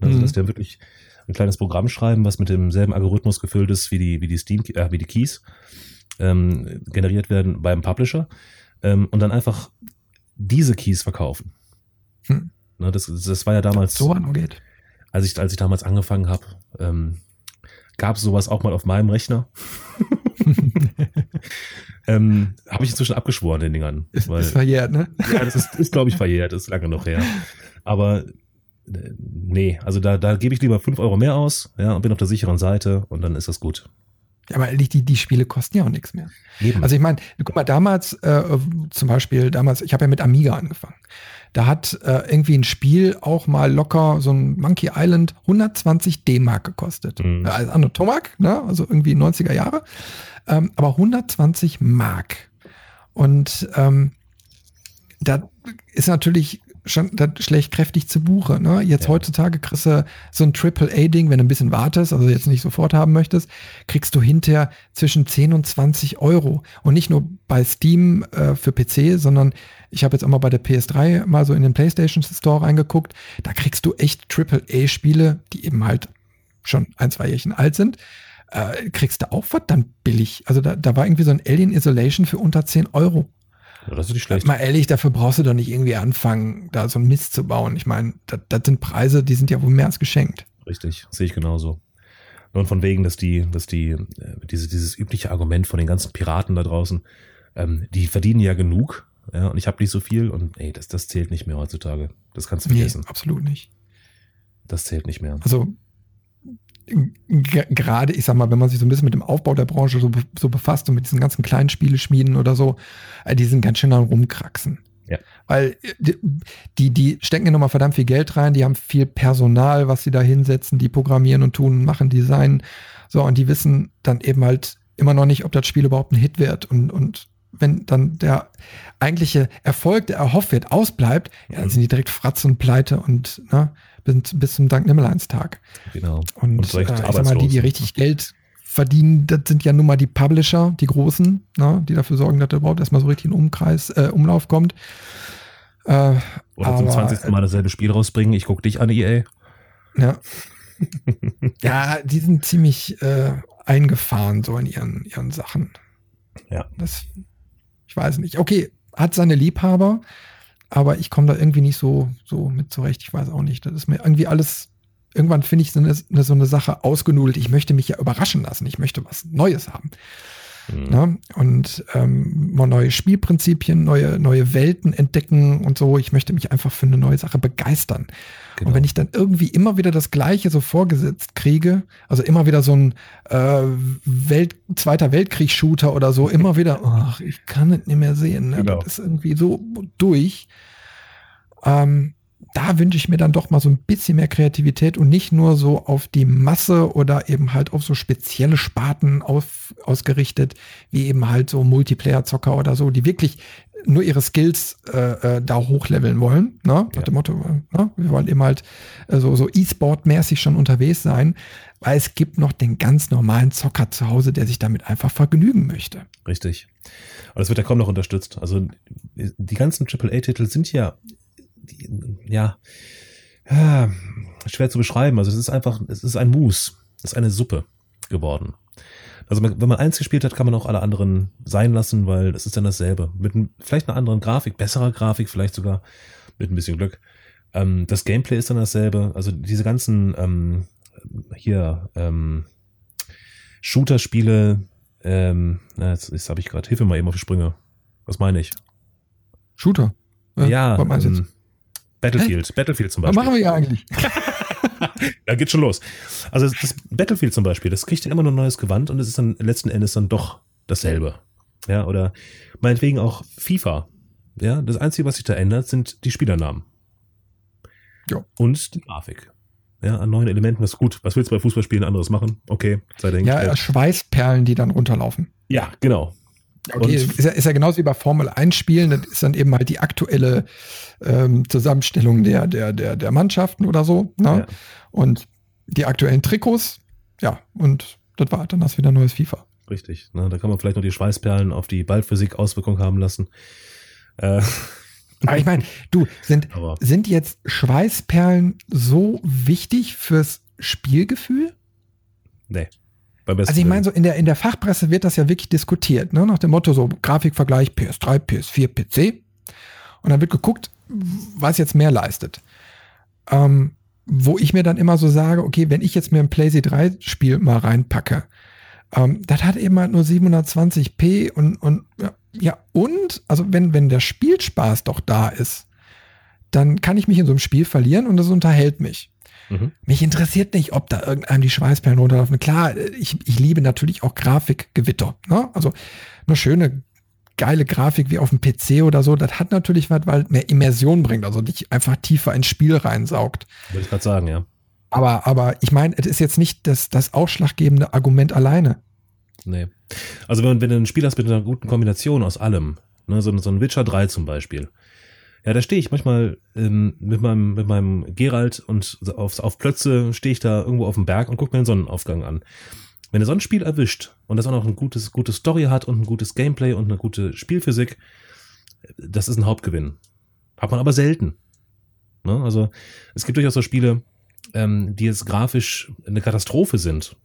Also, mhm. dass der wirklich ein kleines Programm schreiben, was mit demselben Algorithmus gefüllt ist wie die, wie die Steam, äh, wie die Keys, ähm, generiert werden beim Publisher ähm, und dann einfach diese Keys verkaufen. Hm. Ne, das, das war ja damals. So angeht. Als ich, als ich damals angefangen habe, ähm, gab es sowas auch mal auf meinem Rechner. ähm, habe ich inzwischen abgeschworen, den Dingern. Ist, weil, ist verjährt, ne? ja, das ist, ist glaube ich, verjährt, ist lange noch her. Aber äh, nee, also da, da gebe ich lieber fünf Euro mehr aus, ja, und bin auf der sicheren Seite und dann ist das gut. Ja, aber ehrlich, die, die Spiele kosten ja auch nichts mehr. Eben. Also ich meine, guck mal, damals, äh, zum Beispiel, damals, ich habe ja mit Amiga angefangen. Da hat äh, irgendwie ein Spiel auch mal locker, so ein Monkey Island, 120 D-Mark gekostet. Mhm. Also Anno Tomac, ne? also irgendwie 90er Jahre. Ähm, aber 120 Mark. Und ähm, da ist natürlich schon, das schlägt kräftig zu Buche. Ne? Jetzt ja. heutzutage kriegst du so ein Triple-A-Ding, wenn du ein bisschen wartest, also jetzt nicht sofort haben möchtest, kriegst du hinterher zwischen 10 und 20 Euro. Und nicht nur bei Steam äh, für PC, sondern ich habe jetzt auch mal bei der PS3 mal so in den PlayStation Store reingeguckt. Da kriegst du echt Triple-A-Spiele, die eben halt schon ein, zwei Jährchen alt sind. Äh, kriegst du auch verdammt billig. Also da, da war irgendwie so ein Alien Isolation für unter 10 Euro. Das ist nicht schlecht. Mal ehrlich, dafür brauchst du doch nicht irgendwie anfangen, da so ein Mist zu bauen. Ich meine, das, das sind Preise, die sind ja wohl mehr als geschenkt. Richtig, sehe ich genauso. Nur von wegen, dass die, dass die, äh, diese, dieses übliche Argument von den ganzen Piraten da draußen, ähm, die verdienen ja genug, ja, und ich habe nicht so viel und ey, das, das zählt nicht mehr heutzutage. Das kannst du vergessen. Nee, absolut nicht. Das zählt nicht mehr. Also gerade, ich sag mal, wenn man sich so ein bisschen mit dem Aufbau der Branche so, so befasst und mit diesen ganzen kleinen Spieleschmieden oder so, äh, die sind ganz schön am rumkraxen. Ja. Weil äh, die, die stecken ja nochmal verdammt viel Geld rein, die haben viel Personal, was sie da hinsetzen, die programmieren und tun machen Design. So, und die wissen dann eben halt immer noch nicht, ob das Spiel überhaupt ein Hit wird. Und, und wenn dann der eigentliche Erfolg, der erhofft wird, ausbleibt, ja, dann mhm. sind die direkt fratz und pleite und ne, bis, bis zum Dank Nimmerleinstag. Genau. Und, und äh, ich sag mal, die, die richtig Geld verdienen, das sind ja nun mal die Publisher, die großen, ne, die dafür sorgen, dass da überhaupt erstmal so richtig in Umkreis, äh, Umlauf kommt. Äh, Oder zum 20. Mal dasselbe Spiel rausbringen, ich gucke dich an, EA. Ja. ja, die sind ziemlich äh, eingefahren so in ihren, ihren Sachen. Ja. Das, ich weiß nicht. Okay, hat seine Liebhaber, aber ich komme da irgendwie nicht so, so mit zurecht. Ich weiß auch nicht. Das ist mir irgendwie alles, irgendwann finde ich so eine, so eine Sache ausgenudelt. Ich möchte mich ja überraschen lassen. Ich möchte was Neues haben. Mhm. Ne? Und ähm, mal neue Spielprinzipien, neue, neue Welten entdecken und so. Ich möchte mich einfach für eine neue Sache begeistern. Genau. Und wenn ich dann irgendwie immer wieder das Gleiche so vorgesetzt kriege, also immer wieder so ein äh, Welt, Zweiter Weltkrieg-Shooter oder so, immer wieder, ach, ich kann es nicht mehr sehen. Ne? Genau. Das ist irgendwie so durch. Ähm, da wünsche ich mir dann doch mal so ein bisschen mehr Kreativität und nicht nur so auf die Masse oder eben halt auf so spezielle Sparten auf, ausgerichtet, wie eben halt so Multiplayer-Zocker oder so, die wirklich nur ihre Skills äh, äh, da hochleveln wollen. Ne? Nach dem Motto, äh, ne? wir wollen eben halt äh, so, so E-Sport-mäßig schon unterwegs sein, weil es gibt noch den ganz normalen Zocker zu Hause, der sich damit einfach vergnügen möchte. Richtig. Aber das wird ja kaum noch unterstützt. Also die ganzen AAA-Titel sind ja ja, ja, schwer zu beschreiben. Also es ist einfach, es ist ein Mus, es ist eine Suppe geworden. Also wenn man eins gespielt hat, kann man auch alle anderen sein lassen, weil es ist dann dasselbe. Mit ein, vielleicht einer anderen Grafik, besserer Grafik, vielleicht sogar mit ein bisschen Glück. Ähm, das Gameplay ist dann dasselbe. Also diese ganzen ähm, hier ähm, Shooter-Spiele, ähm, na, jetzt, jetzt habe ich gerade, hilf mir mal eben auf die Sprünge. Was meine ich? Shooter? Ja, ja ähm, Battlefield, Hä? Battlefield zum Beispiel. Was machen wir hier eigentlich? da geht schon los. Also das Battlefield zum Beispiel, das kriegt ja immer nur ein neues Gewand und es ist dann letzten Endes dann doch dasselbe. Ja, oder meinetwegen auch FIFA. Ja, das Einzige, was sich da ändert, sind die Spielernamen. Ja. Und die Grafik. Ja, an neuen Elementen ist gut. Was willst du bei Fußballspielen anderes machen? Okay, sei denkt. Ja, ja, Schweißperlen, die dann runterlaufen. Ja, genau. Okay, ist ja, ist ja genauso wie bei Formel 1 Spielen, das ist dann eben halt die aktuelle ähm, Zusammenstellung der, der, der, der Mannschaften oder so. Ne? Ja. Und die aktuellen Trikots, ja, und das war dann das wieder neues FIFA. Richtig, ne? da kann man vielleicht noch die Schweißperlen auf die Ballphysik Auswirkungen haben lassen. Äh. Aber ich meine, du, sind, sind jetzt Schweißperlen so wichtig fürs Spielgefühl? Nee. Also ich meine, so in der, in der Fachpresse wird das ja wirklich diskutiert, ne? nach dem Motto so Grafikvergleich PS3, PS4, PC. Und dann wird geguckt, was jetzt mehr leistet. Ähm, wo ich mir dann immer so sage, okay, wenn ich jetzt mir ein PlayStation 3 Spiel mal reinpacke, ähm, das hat eben halt nur 720p und, und ja, und, also wenn, wenn der Spielspaß doch da ist, dann kann ich mich in so einem Spiel verlieren und das unterhält mich. Mhm. Mich interessiert nicht, ob da irgendeinem die Schweißperlen runterlaufen. Klar, ich, ich liebe natürlich auch Grafikgewitter. Ne? Also eine schöne, geile Grafik wie auf dem PC oder so, das hat natürlich was, weil mehr Immersion bringt, also dich einfach tiefer ins Spiel reinsaugt. Wollte ich gerade sagen, ja. Aber, aber ich meine, es ist jetzt nicht das, das ausschlaggebende Argument alleine. Nee. Also wenn, wenn du ein Spiel hast mit einer guten Kombination aus allem, ne, so, so ein Witcher 3 zum Beispiel, ja, da stehe ich manchmal ähm, mit, meinem, mit meinem Geralt und auf, auf Plötze stehe ich da irgendwo auf dem Berg und gucke mir den Sonnenaufgang an. Wenn du so ein Spiel erwischt und das auch noch ein gutes, gute Story hat und ein gutes Gameplay und eine gute Spielphysik, das ist ein Hauptgewinn. Hat man aber selten. Ne? Also es gibt durchaus so Spiele, ähm, die jetzt grafisch eine Katastrophe sind.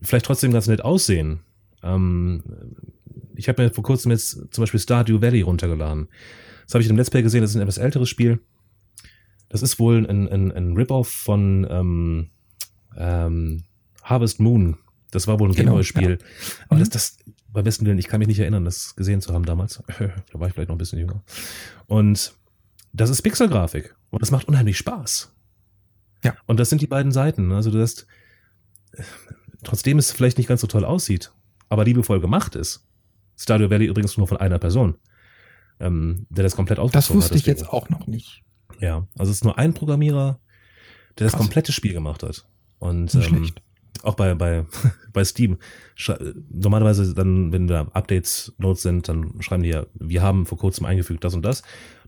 Vielleicht trotzdem ganz nett aussehen. Ähm, ich habe mir vor kurzem jetzt zum Beispiel Stardew Valley runtergeladen. Das habe ich im Let's Play gesehen, das ist ein etwas älteres Spiel. Das ist wohl ein, ein, ein Rip-Off von ähm, ähm, Harvest Moon. Das war wohl ein genau, Gameboy-Spiel. Ja. Aber mhm. das, das, beim besten Willen, ich kann mich nicht erinnern, das gesehen zu haben damals. da war ich vielleicht noch ein bisschen jünger. Und das ist Pixel-Grafik. Und das macht unheimlich Spaß. Ja. Und das sind die beiden Seiten. Also du hast, trotzdem es vielleicht nicht ganz so toll aussieht, aber liebevoll gemacht ist. Stadio Valley übrigens nur von einer Person ähm, der das komplett ausgezogen hat. Das wusste hat, ich jetzt auch noch nicht. Ja, also es ist nur ein Programmierer, der Krass. das komplette Spiel gemacht hat. Und ähm, auch bei, bei, bei Steam, normalerweise dann, wenn da Updates Notes sind, dann schreiben die ja, wir haben vor kurzem eingefügt das und das.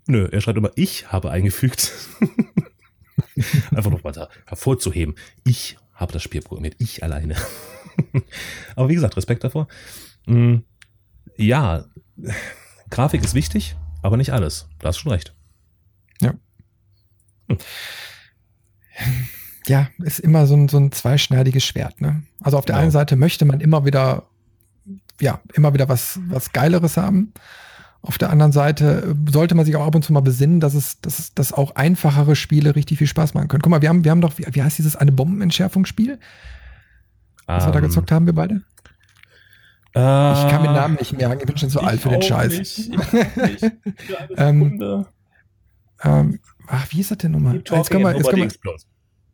Nö, er schreibt immer, ich habe eingefügt. Einfach noch weiter hervorzuheben. Ich habe das Spiel programmiert, ich alleine. Aber wie gesagt, Respekt davor. Mm, ja, Grafik ist wichtig, aber nicht alles. Da hast du schon recht. Ja. Hm. Ja, ist immer so ein, so ein zweischneidiges Schwert. Ne? Also auf der genau. einen Seite möchte man immer wieder, ja, immer wieder was, was Geileres haben. Auf der anderen Seite sollte man sich auch ab und zu mal besinnen, dass es, dass, dass auch einfachere Spiele richtig viel Spaß machen können. Guck mal, wir haben, wir haben doch, wie, wie heißt dieses eine Bombenentschärfungsspiel? Was um, wir da ähm. gezockt haben, wir beide? Ich kann mir den Namen nicht merken, ich bin schon zu alt für den Scheiß. Nicht. Ich nicht. ähm, ähm, ach, wie ist das denn nochmal? Jetzt können wir, jetzt können wir,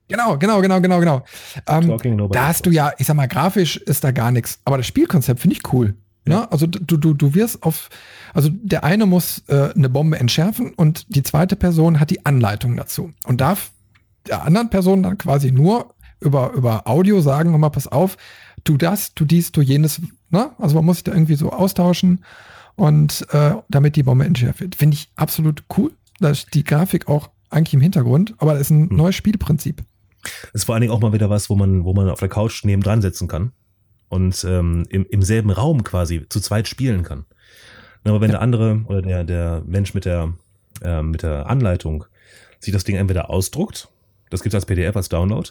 Genau, genau, genau, genau, genau. Ähm, da hast du ja, ich sag mal, grafisch ist da gar nichts, aber das Spielkonzept finde ich cool. Ja. Ne? Also du, du, du wirst auf, also der eine muss äh, eine Bombe entschärfen und die zweite Person hat die Anleitung dazu und darf der anderen Person dann quasi nur über, über Audio sagen, nochmal, pass auf, tu das, tu dies, tu jenes. Ne? Also man muss sich da irgendwie so austauschen und äh, damit die Bombe entschärft wird. Finde ich absolut cool. Da ist die Grafik auch eigentlich im Hintergrund, aber das ist ein hm. neues Spielprinzip. Das ist vor allen Dingen auch mal wieder was, wo man, wo man auf der Couch nebendran setzen kann und ähm, im, im selben Raum quasi zu zweit spielen kann. Aber wenn ja. der andere oder der, der Mensch mit der, äh, mit der Anleitung sich das Ding entweder ausdruckt, das gibt es als PDF, als Download,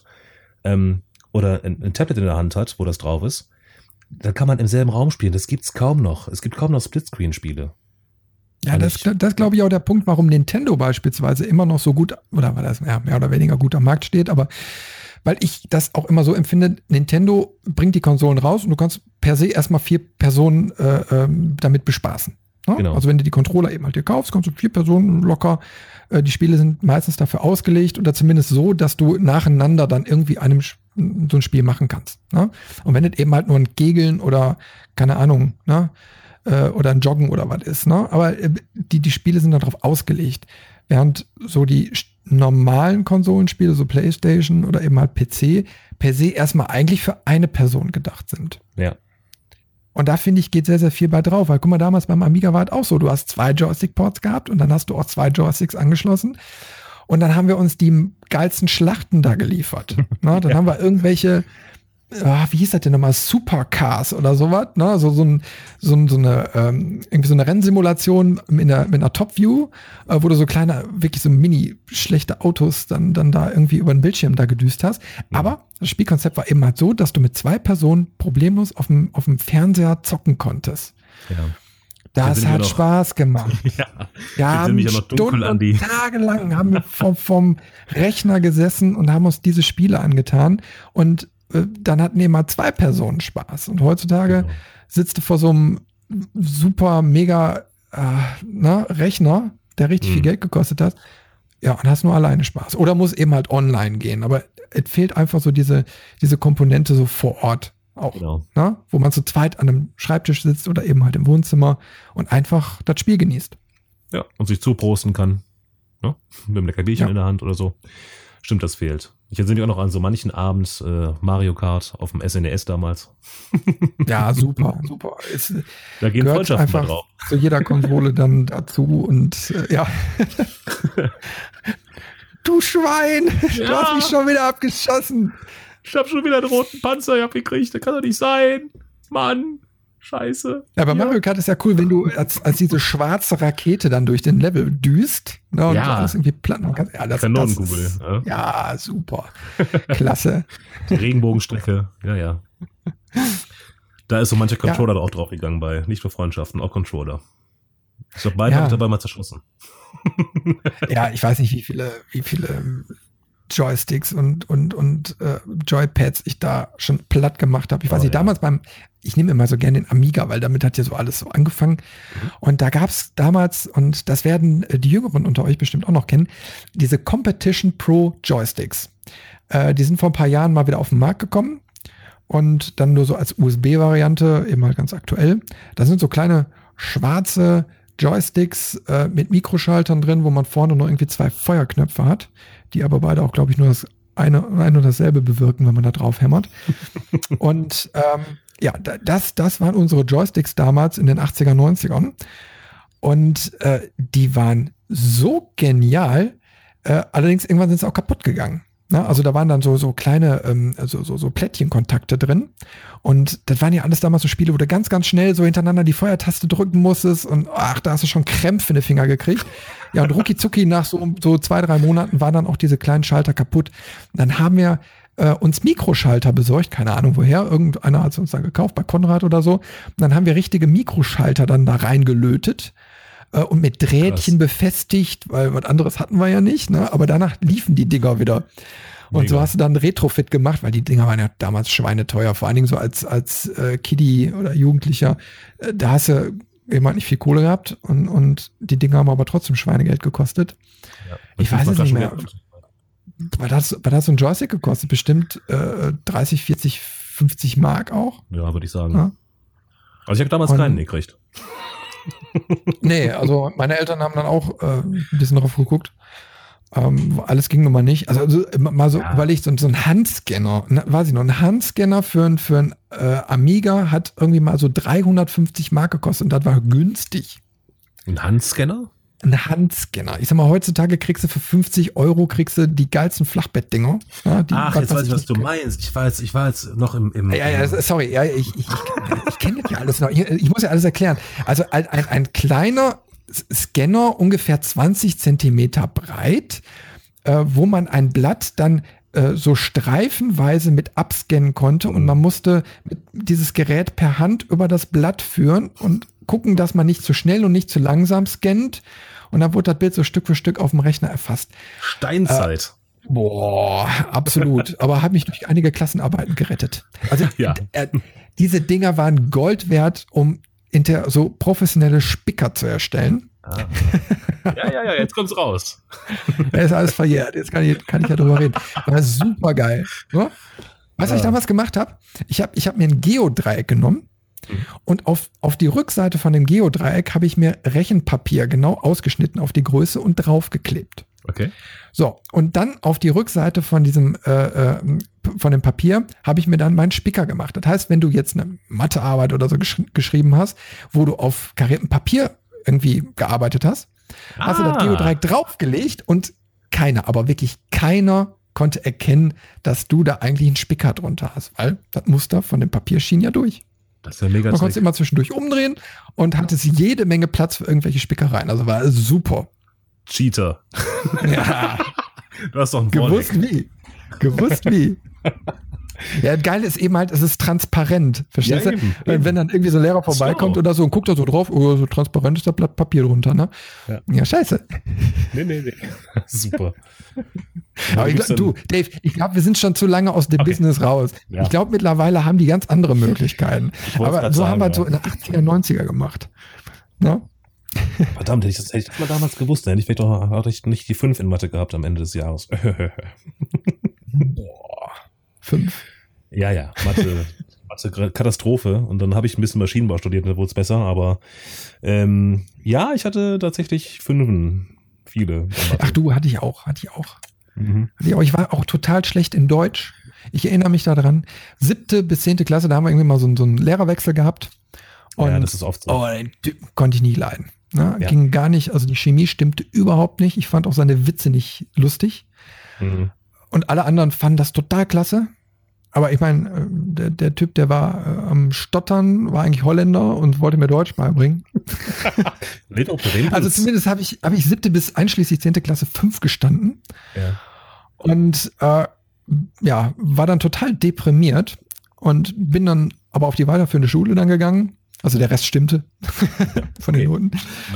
ähm, oder ein, ein, Tablet in der Hand hat, wo das drauf ist, dann kann man im selben Raum spielen. Das gibt's kaum noch. Es gibt kaum noch Splitscreen-Spiele. Ja, das, das glaube ich auch der Punkt, warum Nintendo beispielsweise immer noch so gut, oder weil das ja, mehr oder weniger gut am Markt steht, aber weil ich das auch immer so empfinde, Nintendo bringt die Konsolen raus und du kannst per se erstmal vier Personen äh, ähm, damit bespaßen. Ne? Genau. Also wenn du die Controller eben halt dir kaufst, kannst du vier Personen locker. Äh, die Spiele sind meistens dafür ausgelegt oder zumindest so, dass du nacheinander dann irgendwie einem so ein Spiel machen kannst. Ne? Und wenn es eben halt nur ein Kegeln oder keine Ahnung, ne? Äh, oder ein Joggen oder was ist, ne? Aber äh, die, die Spiele sind darauf ausgelegt. Während so die normalen Konsolenspiele, so PlayStation oder eben halt PC, per se erstmal eigentlich für eine Person gedacht sind. Ja. Und da finde ich, geht sehr, sehr viel bei drauf. Weil guck mal, damals beim Amiga war es auch so. Du hast zwei Joystick-Ports gehabt und dann hast du auch zwei Joysticks angeschlossen. Und dann haben wir uns die geilsten Schlachten da geliefert. Na, dann ja. haben wir irgendwelche, ah, wie hieß das denn nochmal, Supercars oder sowas, ne? So, so, ein, so, ein, so eine, ähm, irgendwie so eine Rennsimulation in der, mit einer Top-View, äh, wo du so kleine, wirklich so mini schlechte Autos dann, dann da irgendwie über den Bildschirm da gedüst hast. Mhm. Aber das Spielkonzept war eben halt so, dass du mit zwei Personen problemlos auf dem, auf dem Fernseher zocken konntest. Ja. Das hat Spaß gemacht. ja, ja haben ja noch tagelang haben wir vom, vom Rechner gesessen und haben uns diese Spiele angetan. Und äh, dann hatten immer zwei Personen Spaß. Und heutzutage genau. sitzt du vor so einem super, mega äh, na, Rechner, der richtig mhm. viel Geld gekostet hat. Ja, und hast nur alleine Spaß. Oder muss eben halt online gehen. Aber es fehlt einfach so diese, diese Komponente so vor Ort auch. Genau. Na? Wo man zu zweit an einem Schreibtisch sitzt oder eben halt im Wohnzimmer und einfach das Spiel genießt. Ja, und sich zuprosten kann. Ne? Mit einem lecker Bierchen ja. in der Hand oder so. Stimmt, das fehlt. Ich erinnere mich auch noch an so manchen Abend äh, Mario Kart auf dem SNES damals. Ja, super, super. Es da gehen Freundschaften einfach drauf. zu jeder Konsole dann dazu und äh, ja. du Schwein, ja. du hast mich schon wieder abgeschossen. Ich hab schon wieder einen roten Panzer abgekriegt. Das kann doch nicht sein. Mann. Scheiße. Ja, aber ja. Mario Kart ist ja cool, wenn du als, als diese schwarze Rakete dann durch den Level düst ne, und ja. alles irgendwie platt machen kannst. Ja, das, Kanonenkugel. Das ist, ja. ja, super. Klasse. Die Regenbogenstrecke. Ja, ja. Da ist so mancher Controller ja. auch draufgegangen bei. Nicht nur Freundschaften, auch Controller. Ich glaube, beide ja. habe ich dabei mal zerschossen. ja, ich weiß nicht, wie viele, wie viele Joysticks und, und, und äh, Joypads ich da schon platt gemacht habe. Ich weiß oh, nicht, ja. damals beim, ich nehme immer so gerne den Amiga, weil damit hat ja so alles so angefangen. Mhm. Und da gab es damals, und das werden äh, die Jüngeren unter euch bestimmt auch noch kennen, diese Competition Pro Joysticks. Äh, die sind vor ein paar Jahren mal wieder auf den Markt gekommen und dann nur so als USB-Variante, eben mal ganz aktuell. Da sind so kleine schwarze Joysticks äh, mit Mikroschaltern drin, wo man vorne noch irgendwie zwei Feuerknöpfe hat die aber beide auch, glaube ich, nur das eine, ein und dasselbe bewirken, wenn man da drauf hämmert. und ähm, ja, das, das waren unsere Joysticks damals in den 80er, 90ern. Und äh, die waren so genial. Äh, allerdings irgendwann sind sie auch kaputt gegangen. Ne? Also da waren dann so, so kleine, ähm, also so, so Plättchenkontakte drin. Und das waren ja alles damals so Spiele, wo du ganz, ganz schnell so hintereinander die Feuertaste drücken musstest und ach, da hast du schon Krämpfe in den Finger gekriegt. Ja, und rucki zucki nach so, so zwei, drei Monaten waren dann auch diese kleinen Schalter kaputt. dann haben wir äh, uns Mikroschalter besorgt, keine Ahnung woher, irgendeiner hat es uns dann gekauft, bei Konrad oder so. Und dann haben wir richtige Mikroschalter dann da reingelötet äh, und mit Drähtchen Krass. befestigt, weil was anderes hatten wir ja nicht, ne? aber danach liefen die Dinger wieder. Und Mega. so hast du dann Retrofit gemacht, weil die Dinger waren ja damals schweineteuer, vor allen Dingen so als, als äh, Kiddie oder Jugendlicher. Äh, da hast du jemand nicht viel Kohle gehabt und, und die Dinger haben aber trotzdem Schweinegeld gekostet. Ja, ich weiß es nicht mehr. War das, war das so ein Joystick gekostet? Bestimmt äh, 30, 40, 50 Mark auch? Ja, würde ich sagen. Ja. Also ich habe damals und, keinen gekriegt. Nee, also meine Eltern haben dann auch äh, ein bisschen drauf geguckt. Ähm, alles ging nun mal nicht. Also, also mal so ja. überlegt, so, so ein Handscanner, ne, weiß ich noch, ein Handscanner für, ein, für ein äh, Amiga hat irgendwie mal so 350 Mark gekostet und das war günstig. Ein Handscanner? Ein Handscanner. Ich sag mal, heutzutage kriegst du für 50 Euro kriegst du die geilsten Flachbettdinger. Ja, Ach, jetzt weiß ich, was du meinst. Ich war jetzt, ich war jetzt noch im, im Ja, ja, sorry, ja, ich, ich, ich, ich kenne das ja alles noch. Ich, ich, muss ja alles erklären. Also ein, ein, ein kleiner Scanner ungefähr 20 Zentimeter breit, äh, wo man ein Blatt dann äh, so streifenweise mit abscannen konnte und man musste dieses Gerät per Hand über das Blatt führen und gucken, dass man nicht zu schnell und nicht zu langsam scannt. Und dann wurde das Bild so Stück für Stück auf dem Rechner erfasst. Steinzeit. Äh, boah, absolut. Aber hat mich durch einige Klassenarbeiten gerettet. Also ja. äh, diese Dinger waren Gold wert, um inter so professionelle Spicker zu erstellen. Ah. Ja, ja, ja, jetzt kommt's raus. Er ist alles verjährt. Jetzt kann ich, kann ich ja drüber reden. War super geil. So? Was ja. ich damals gemacht habe, ich habe ich hab mir ein Geodreieck genommen. Und auf, auf die Rückseite von dem Geodreieck habe ich mir Rechenpapier genau ausgeschnitten auf die Größe und draufgeklebt. Okay. So, und dann auf die Rückseite von diesem, äh, äh, von dem Papier habe ich mir dann meinen Spicker gemacht. Das heißt, wenn du jetzt eine Mathearbeit oder so gesch geschrieben hast, wo du auf kariertem Papier irgendwie gearbeitet hast, ah. hast du das ah. Geodreieck draufgelegt und keiner, aber wirklich keiner konnte erkennen, dass du da eigentlich einen Spicker drunter hast, weil das Muster von dem Papier schien ja durch. Das ist ja mega Man konnte es immer zwischendurch umdrehen und hatte jede Menge Platz für irgendwelche Spickereien. Also war super. Cheater. Ja. Du hast doch ein Gewusst wie. Gewusst wie. Ja, geil ist eben halt, es ist transparent. Verstehst ja, du? Eben, wenn, wenn dann irgendwie so ein Lehrer vorbeikommt so. oder so und guckt da so drauf, oh, so transparent ist das Blatt Papier drunter, ne? Ja, ja scheiße. Nee, nee, nee. Super. Aber ich glaub, du, Dave, ich glaube, wir sind schon zu lange aus dem okay. Business raus. Ja. Ich glaube, mittlerweile haben die ganz andere Möglichkeiten. Aber so sagen, haben wir ja. so in den 80er, 90er gemacht. Ne? Verdammt, hätte ich das, hätte ich mal damals gewusst, hätte ich vielleicht doch hatte ich nicht die 5 in Mathe gehabt am Ende des Jahres. Boah. 5. Ja, ja, Mathe, Mathe Katastrophe. Und dann habe ich ein bisschen Maschinenbau studiert, da wurde es besser. Aber ähm, ja, ich hatte tatsächlich Fünfen. Viele. Ach du, hatte ich auch, hatte ich auch. Mhm. Hatte ich, auch. ich war auch total schlecht in Deutsch. Ich erinnere mich daran, siebte bis zehnte Klasse, da haben wir irgendwie mal so, so einen Lehrerwechsel gehabt. Und, ja, das ist oft so. Oh, den konnte ich nie leiden. Ne? Ja. Ging gar nicht, also die Chemie stimmte überhaupt nicht. Ich fand auch seine Witze nicht lustig. Mhm. Und alle anderen fanden das total klasse. Aber ich meine, äh, der, der, Typ, der war äh, am Stottern, war eigentlich Holländer und wollte mir Deutsch beibringen. also zumindest habe ich, hab ich siebte bis einschließlich zehnte Klasse fünf gestanden. Ja. Und äh, ja, war dann total deprimiert und bin dann aber auf die weiterführende Schule dann gegangen also der Rest stimmte von den okay. Noten.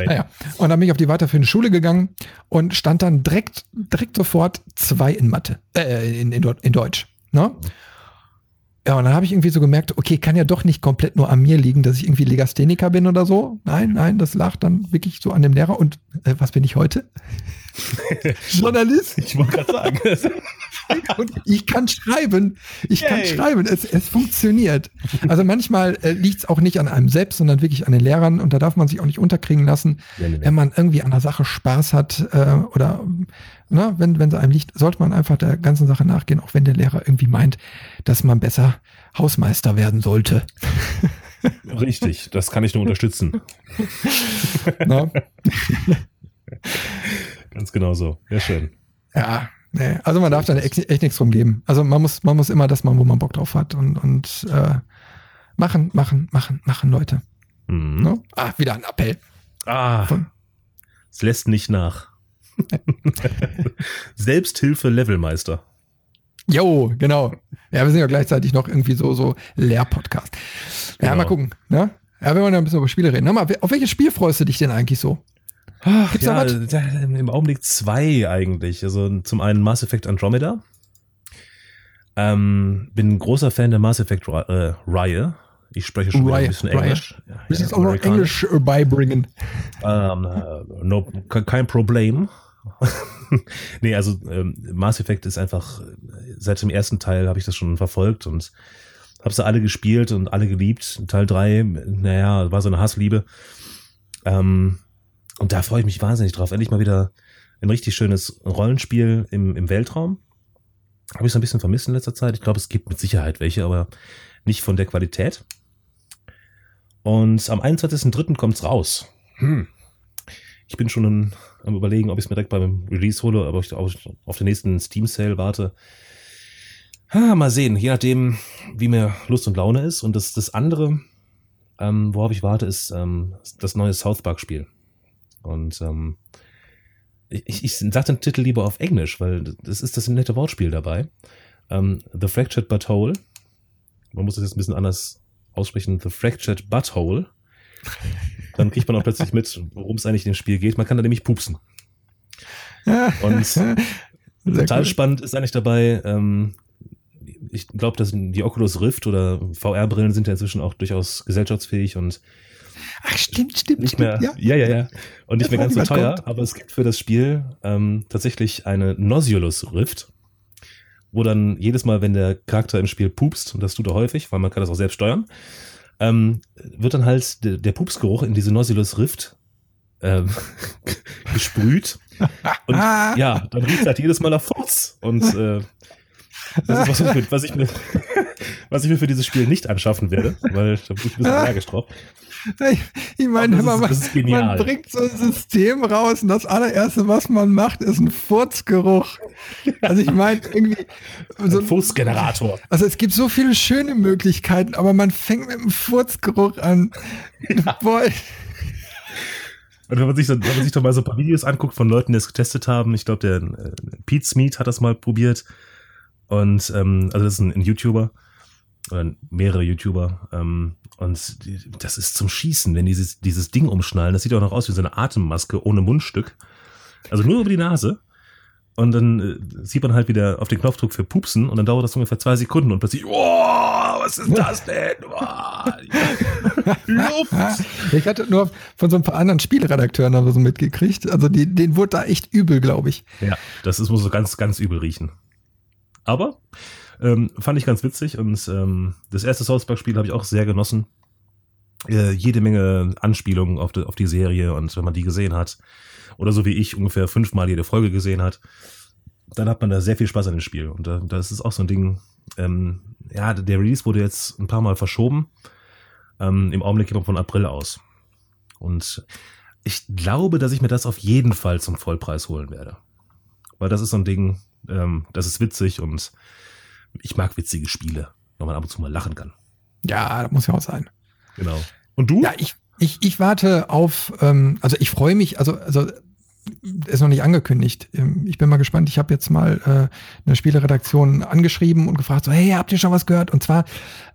Naja. Und dann bin ich auf die weiterführende Schule gegangen und stand dann direkt, direkt sofort zwei in Mathe, äh, in, in, in Deutsch. Ne? Ja, und dann habe ich irgendwie so gemerkt, okay, kann ja doch nicht komplett nur an mir liegen, dass ich irgendwie Legastheniker bin oder so. Nein, nein, das lag dann wirklich so an dem Lehrer. Und äh, was bin ich heute? Journalist. Ich wollte gerade sagen. Und ich kann schreiben. Ich Yay. kann schreiben. Es, es funktioniert. Also manchmal äh, liegt es auch nicht an einem selbst, sondern wirklich an den Lehrern. Und da darf man sich auch nicht unterkriegen lassen. Ja, nee, nee. Wenn man irgendwie an der Sache Spaß hat äh, oder ne, wenn, wenn es einem liegt, sollte man einfach der ganzen Sache nachgehen, auch wenn der Lehrer irgendwie meint, dass man besser Hausmeister werden sollte. Richtig, das kann ich nur unterstützen. Ganz genau so. Ja, schön. Ja, nee. also man darf da echt, echt nichts drum geben. Also man muss, man muss immer das machen, wo man Bock drauf hat und, und äh, machen, machen, machen, machen, Leute. Mhm. No? Ne? Ah, wieder ein Appell. Ah, es lässt nicht nach. Selbsthilfe-Levelmeister. Jo, genau. Ja, wir sind ja gleichzeitig noch irgendwie so, so Lehr-Podcast. Ja, genau. mal gucken. Ne? Ja, wir wollen ja ein bisschen über Spiele reden. Mal, auf welches Spiel freust du dich denn eigentlich so? Ach, Gibt's ja, da im Augenblick zwei eigentlich. Also zum einen Mass Effect Andromeda. Ähm, bin ein großer Fan der Mass Effect äh, Reihe. Ich spreche schon Riot, ein bisschen Englisch. Ja, du ja, auch noch Englisch äh, beibringen? Ähm, no, kein Problem. nee, also ähm, Mass Effect ist einfach, seit dem ersten Teil habe ich das schon verfolgt und habe sie alle gespielt und alle geliebt. Teil 3, naja, war so eine Hassliebe. Ähm, und da freue ich mich wahnsinnig drauf. Endlich mal wieder ein richtig schönes Rollenspiel im, im Weltraum. Habe ich so ein bisschen vermisst in letzter Zeit. Ich glaube, es gibt mit Sicherheit welche, aber nicht von der Qualität. Und am 21.03. kommt's raus. Hm. Ich bin schon am überlegen, ob ich es mir direkt beim Release hole, aber ich auf den nächsten Steam Sale warte. Ah, mal sehen, je nachdem, wie mir Lust und Laune ist. Und das, das andere, ähm, worauf ich warte, ist ähm, das neue South Park Spiel. Und ähm, ich, ich sage den Titel lieber auf Englisch, weil das ist das nette Wortspiel dabei. Ähm, The Fractured Butthole. Man muss das jetzt ein bisschen anders aussprechen. The Fractured Butthole. Dann kriegt man auch plötzlich mit, worum es eigentlich in dem Spiel geht. Man kann da nämlich pupsen. Und total cool. spannend ist eigentlich dabei, ähm, ich glaube, dass die Oculus Rift oder VR-Brillen sind ja inzwischen auch durchaus gesellschaftsfähig und Ach, stimmt, stimmt, nicht mehr, stimmt, ja. ja, ja, ja. Und nicht das mehr ganz so teuer, kommt. aber es gibt für das Spiel ähm, tatsächlich eine Nosulus Rift, wo dann jedes Mal, wenn der Charakter im Spiel pupst, und das tut er häufig, weil man kann das auch selbst steuern, ähm, wird dann halt der, der Pupsgeruch in diese Nosulus Rift ähm, gesprüht Und ja, dann riecht halt jedes Mal nach Furz. Und äh, das ist was, was, ich mir, was ich mir für dieses Spiel nicht anschaffen werde, weil da bin ich ein bisschen allergisch drauf. Ich, meine, man, man, bringt so ein System raus und das allererste, was man macht, ist ein Furzgeruch. Also ich meine, irgendwie. So ein Furzgenerator. Also es gibt so viele schöne Möglichkeiten, aber man fängt mit einem Furzgeruch an. Ja. Boah. Und wenn man, sich, wenn man sich doch mal so ein paar Videos anguckt von Leuten, die es getestet haben, ich glaube, der äh, Pete Smeet hat das mal probiert. Und ähm, also das ist ein, ein YouTuber oder mehrere YouTuber. Ähm, und die, das ist zum Schießen, wenn dieses, dieses Ding umschnallen. Das sieht auch noch aus wie so eine Atemmaske ohne Mundstück. Also nur über die Nase. Und dann äh, sieht man halt wieder auf den Knopfdruck für Pupsen und dann dauert das ungefähr zwei Sekunden und plötzlich, oh, was ist das denn? Luft! Ich hatte nur von so ein paar anderen Spielredakteuren aber so mitgekriegt. Also die, denen wurde da echt übel, glaube ich. Ja, das ist, muss so ganz, ganz übel riechen. Aber ähm, fand ich ganz witzig und ähm, das erste South Park-Spiel habe ich auch sehr genossen. Äh, jede Menge Anspielungen auf die, auf die Serie und wenn man die gesehen hat, oder so wie ich ungefähr fünfmal jede Folge gesehen hat, dann hat man da sehr viel Spaß an dem Spiel. Und äh, das ist auch so ein Ding, ähm, ja, der Release wurde jetzt ein paar Mal verschoben. Ähm, Im Augenblick geht man von April aus. Und ich glaube, dass ich mir das auf jeden Fall zum Vollpreis holen werde. Weil das ist so ein Ding, ähm, das ist witzig und ich mag witzige Spiele, wenn man ab und zu mal lachen kann. Ja, das muss ja auch sein. Genau. Und du? Ja, ich, ich, ich warte auf, ähm, also ich freue mich, also, also ist noch nicht angekündigt. Ähm, ich bin mal gespannt. Ich habe jetzt mal äh, eine Spieleredaktion angeschrieben und gefragt, so, hey, habt ihr schon was gehört? Und zwar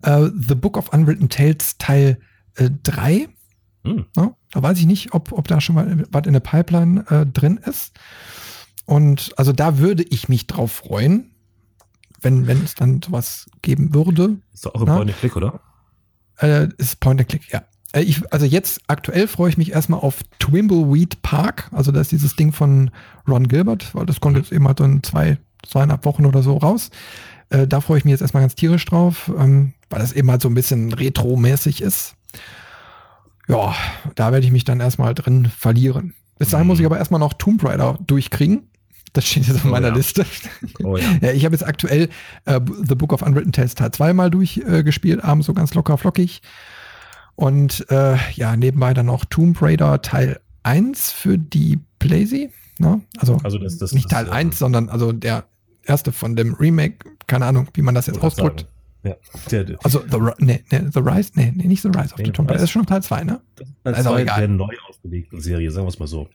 äh, The Book of Unwritten Tales Teil 3. Äh, hm. ja, da weiß ich nicht, ob, ob da schon mal was in der Pipeline äh, drin ist. Und also da würde ich mich drauf freuen, wenn, wenn es dann sowas geben würde. Ist doch auch ein Point-and-Click, oder? Äh, ist Point-and-Click, ja. Äh, ich, also jetzt aktuell freue ich mich erstmal auf Twimbleweed Park. Also da ist dieses Ding von Ron Gilbert, weil das kommt jetzt eben halt in zwei, zweieinhalb Wochen oder so raus. Äh, da freue ich mich jetzt erstmal ganz tierisch drauf, ähm, weil das eben halt so ein bisschen retro-mäßig ist. Ja, da werde ich mich dann erstmal drin verlieren. Bis dahin muss ich aber erstmal noch Tomb Raider durchkriegen. Das steht jetzt auf oh, meiner ja. Liste. Oh, ja. ja ich habe jetzt aktuell äh, The Book of Unwritten Tales Teil 2 mal durchgespielt, äh, abends so ganz locker flockig. Und äh, ja, nebenbei dann noch Tomb Raider Teil 1 für die Playsee. Ne? Also, also das, das, nicht Teil das, 1, sondern also der erste von dem Remake. Keine Ahnung, wie man das jetzt ausdrückt. Ja. Der, der, also The, nee, nee, The Rise, nee, nee, nicht The Rise of nee, the Tomb Raider. Das ist schon Teil 2, ne? Das ist Teil also 2 der neu aufgelegten Serie, sagen wir es mal so.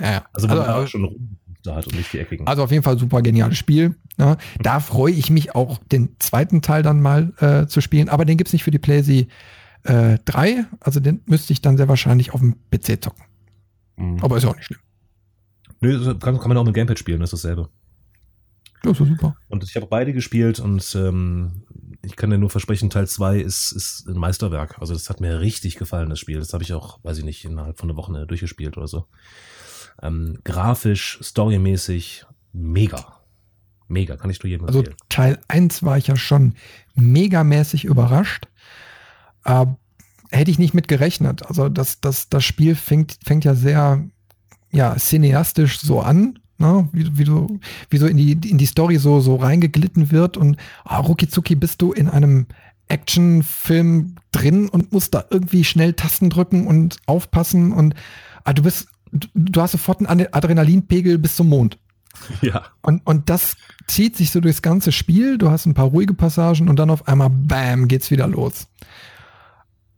Ja, ja. Also man also, schon da hat und nicht die eckigen. Also auf jeden Fall super geniales Spiel. Ne? Da freue ich mich auch, den zweiten Teil dann mal äh, zu spielen. Aber den gibt es nicht für die PlayStation äh, 3. Also den müsste ich dann sehr wahrscheinlich auf dem PC zocken. Mhm. Aber ist ja auch nicht schlimm. Nö, kann, kann man auch mit Gamepad spielen, das ist dasselbe. Ja, ist super. Und ich habe beide gespielt und ähm, ich kann dir nur versprechen, Teil 2 ist, ist ein Meisterwerk. Also das hat mir richtig gefallen, das Spiel. Das habe ich auch, weiß ich nicht, innerhalb von einer Woche durchgespielt oder so. Ähm, grafisch, storymäßig, mega. Mega, kann ich nur jedem also empfehlen. Also Teil 1 war ich ja schon megamäßig überrascht. Äh, hätte ich nicht mit gerechnet. Also das, das, das Spiel fängt, fängt ja sehr ja, cineastisch so an, ne? wie, wie, du, wie so in die, in die Story so, so reingeglitten wird und ah, rucki zucki bist du in einem Actionfilm drin und musst da irgendwie schnell Tasten drücken und aufpassen und ah, du bist du hast sofort einen Adrenalinpegel bis zum Mond. Ja. Und, und das zieht sich so durchs ganze Spiel. Du hast ein paar ruhige Passagen und dann auf einmal, bam, geht's wieder los.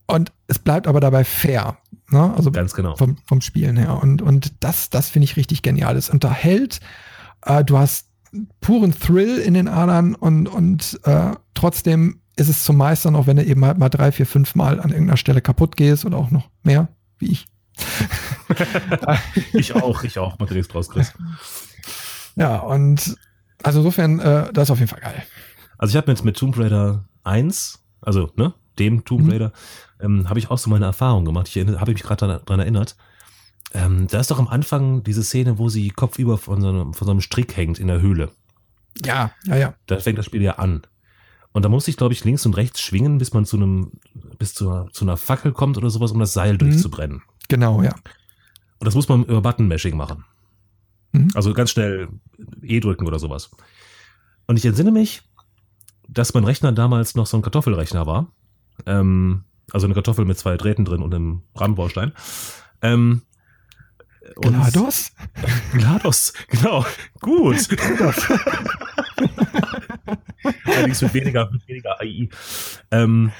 Und es bleibt aber dabei fair. Ne? Also Ganz genau. Vom, vom Spielen her. Und, und das, das finde ich richtig genial. Es unterhält. Äh, du hast puren Thrill in den Adern und, und äh, trotzdem ist es zum Meistern, auch wenn du eben halt mal drei, vier, fünf Mal an irgendeiner Stelle kaputt gehst oder auch noch mehr, wie ich. ich auch, ich auch, Matthias draus, Chris. Ja, und also insofern, äh, das ist auf jeden Fall geil. Also ich habe jetzt mit Tomb Raider 1, also ne, dem Tomb mhm. Raider, ähm, habe ich auch so meine Erfahrung gemacht. Ich habe mich gerade daran erinnert. Ähm, da ist doch am Anfang diese Szene, wo sie kopfüber von so, einem, von so einem Strick hängt in der Höhle. Ja, ja, ja. Da fängt das Spiel ja an. Und da muss ich, glaube ich, links und rechts schwingen, bis man zu einem, bis zu, zu einer Fackel kommt oder sowas, um das Seil mhm. durchzubrennen. Genau, ja. Und das muss man über Button-Mashing machen. Mhm. Also ganz schnell E drücken oder sowas. Und ich entsinne mich, dass mein Rechner damals noch so ein Kartoffelrechner war. Ähm, also eine Kartoffel mit zwei Drähten drin und einem Rahmenbaustein. Ähm, GLaDOS? GLaDOS, genau. Gut. Allerdings mit weniger, mit weniger AI. Ähm,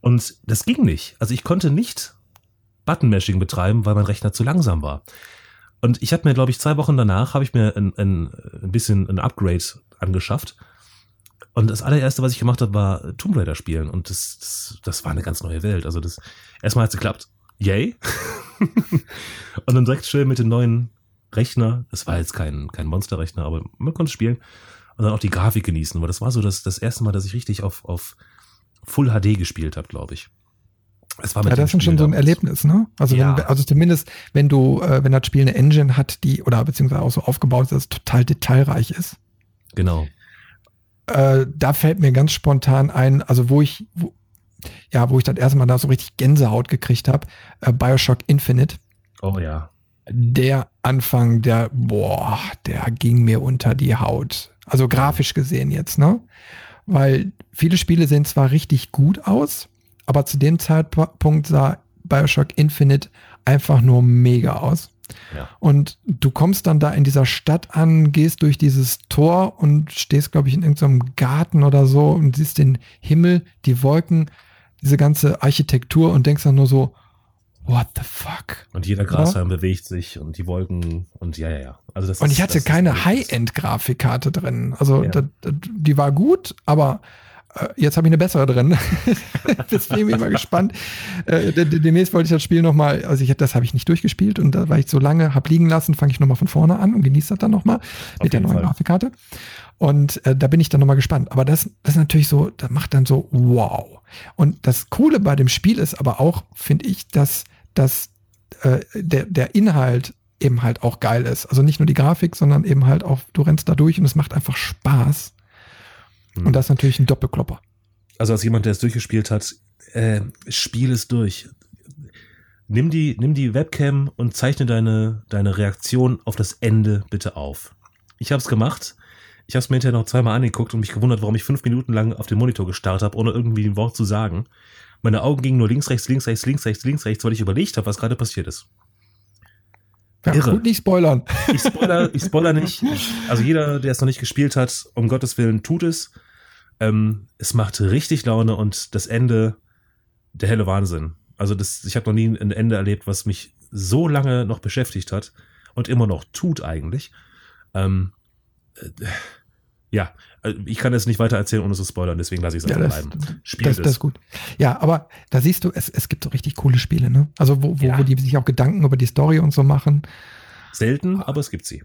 und das ging nicht. Also ich konnte nicht Button-Mashing betreiben, weil mein Rechner zu langsam war. Und ich habe mir, glaube ich, zwei Wochen danach habe ich mir ein, ein, ein bisschen ein Upgrade angeschafft. Und das allererste, was ich gemacht habe, war Tomb Raider spielen. Und das, das, das war eine ganz neue Welt. Also das erstmal hat es geklappt. Yay. und dann direkt schön mit dem neuen Rechner. Es war jetzt kein, kein Monsterrechner, aber man konnte spielen. Und dann auch die Grafik genießen. Weil das war so das, das erste Mal, dass ich richtig auf, auf Full HD gespielt habe, glaube ich. Das war mit ja, das ist schon so ein Erlebnis, ne? Also, ja. wenn, also zumindest, wenn du, äh, wenn das Spiel eine Engine hat, die, oder beziehungsweise auch so aufgebaut ist, dass es total detailreich ist. Genau. Äh, da fällt mir ganz spontan ein, also wo ich, wo, ja, wo ich das erste Mal da so richtig Gänsehaut gekriegt habe, äh, Bioshock Infinite. Oh ja. Der Anfang, der, boah, der ging mir unter die Haut. Also grafisch gesehen jetzt, ne? Weil viele Spiele sehen zwar richtig gut aus, aber zu dem Zeitpunkt sah Bioshock Infinite einfach nur mega aus. Ja. Und du kommst dann da in dieser Stadt an, gehst durch dieses Tor und stehst, glaube ich, in irgendeinem Garten oder so und siehst den Himmel, die Wolken, diese ganze Architektur und denkst dann nur so, what the fuck? Und jeder Grashalm ja? bewegt sich und die Wolken und ja, ja, ja. Also das und ich hatte keine High-End-Grafikkarte drin. Also ja. das, das, die war gut, aber jetzt habe ich eine bessere drin. Deswegen bin ich mal gespannt. Äh, demnächst wollte ich das Spiel nochmal, also ich, das habe ich nicht durchgespielt und da war ich so lange, habe liegen lassen, fange ich nochmal von vorne an und genieße das dann nochmal mit der neuen Fall. Grafikkarte. Und äh, da bin ich dann nochmal gespannt. Aber das, das ist natürlich so, das macht dann so wow. Und das Coole bei dem Spiel ist aber auch, finde ich, dass, dass äh, der, der Inhalt eben halt auch geil ist. Also nicht nur die Grafik, sondern eben halt auch, du rennst da durch und es macht einfach Spaß. Und das ist natürlich ein Doppelklopper. Also als jemand, der es durchgespielt hat, äh, spiel es durch. Nimm die, nimm die Webcam und zeichne deine, deine Reaktion auf das Ende bitte auf. Ich habe es gemacht. Ich habe es mir hinterher noch zweimal angeguckt und mich gewundert, warum ich fünf Minuten lang auf den Monitor gestarrt habe, ohne irgendwie ein Wort zu sagen. Meine Augen gingen nur links, rechts, links, rechts, links, rechts, links, rechts, weil ich überlegt habe, was gerade passiert ist. Ja, Irre. Gut, nicht spoilern. Ich spoiler, ich spoiler nicht. Also jeder, der es noch nicht gespielt hat, um Gottes Willen, tut es. Ähm, es macht richtig Laune und das Ende, der helle Wahnsinn. Also das, ich habe noch nie ein Ende erlebt, was mich so lange noch beschäftigt hat und immer noch tut eigentlich. Ähm, äh, ja, äh, ich kann es nicht weiter erzählen, ohne zu spoilern, deswegen lasse ich es einfach ja, bleiben. Spiel das, das ist gut. Ja, aber da siehst du, es, es gibt so richtig coole Spiele, ne? Also wo, wo, ja. wo die sich auch Gedanken über die Story und so machen. Selten, aber es gibt sie.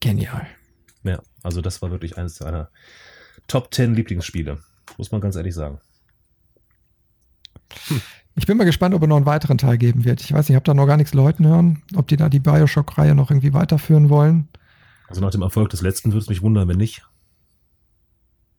Genial. Ja, also das war wirklich eines einer Top 10 Lieblingsspiele. Muss man ganz ehrlich sagen. Hm. Ich bin mal gespannt, ob er noch einen weiteren Teil geben wird. Ich weiß nicht, ich habe da noch gar nichts Leuten hören, ob die da die Bioshock-Reihe noch irgendwie weiterführen wollen. Also nach dem Erfolg des letzten würde es mich wundern, wenn nicht.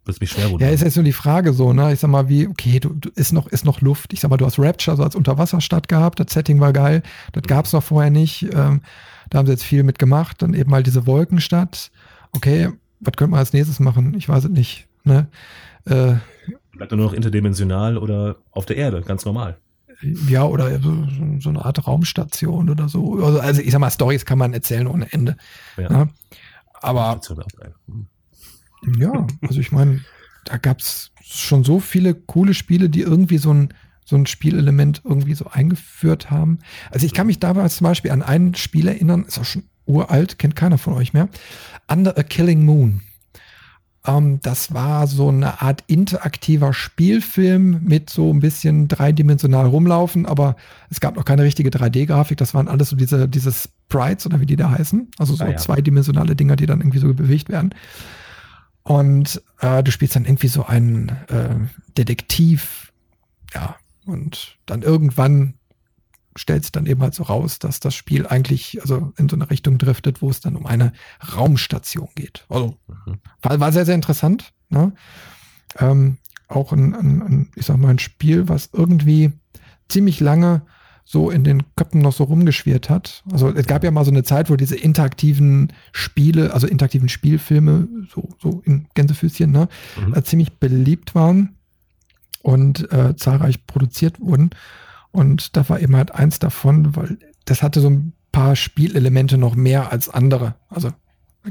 Würde es mich schwer wundern. Ja, ist jetzt nur die Frage so, ne? Ich sag mal, wie, okay, du, du ist noch, ist noch Luft. Ich sag mal, du hast Rapture so als Unterwasserstadt gehabt, das Setting war geil, das gab es noch vorher nicht. Ähm, da haben sie jetzt viel mitgemacht. Dann eben mal diese Wolkenstadt. Okay, was könnte man als nächstes machen? Ich weiß es nicht. Ne? Äh, Bleibt nur noch interdimensional oder auf der Erde, ganz normal. Ja, oder so, so eine Art Raumstation oder so. Also, also ich sag mal, Stories kann man erzählen ohne Ende. Ja. Ne? Aber hm. ja, also ich meine, da gab es schon so viele coole Spiele, die irgendwie so ein, so ein Spielelement irgendwie so eingeführt haben. Also ich kann mich damals zum Beispiel an ein Spiel erinnern, ist auch schon uralt, kennt keiner von euch mehr. Under a Killing Moon. Ähm, das war so eine Art interaktiver Spielfilm mit so ein bisschen dreidimensional rumlaufen, aber es gab noch keine richtige 3D-Grafik. Das waren alles so diese, diese Sprites oder wie die da heißen. Also so ah, ja. zweidimensionale Dinger, die dann irgendwie so bewegt werden. Und äh, du spielst dann irgendwie so einen äh, Detektiv, ja, und dann irgendwann stellt sich dann eben halt so raus, dass das Spiel eigentlich also in so eine Richtung driftet, wo es dann um eine Raumstation geht. Also mhm. war, war sehr, sehr interessant. Ne? Ähm, auch ein, ein, ein, ich sag mal, ein Spiel, was irgendwie ziemlich lange so in den Köpfen noch so rumgeschwirrt hat. Also es gab ja mal so eine Zeit, wo diese interaktiven Spiele, also interaktiven Spielfilme, so, so in Gänsefüßchen, ne, mhm. äh, ziemlich beliebt waren und äh, zahlreich produziert wurden. Und da war eben halt eins davon, weil das hatte so ein paar Spielelemente noch mehr als andere. Also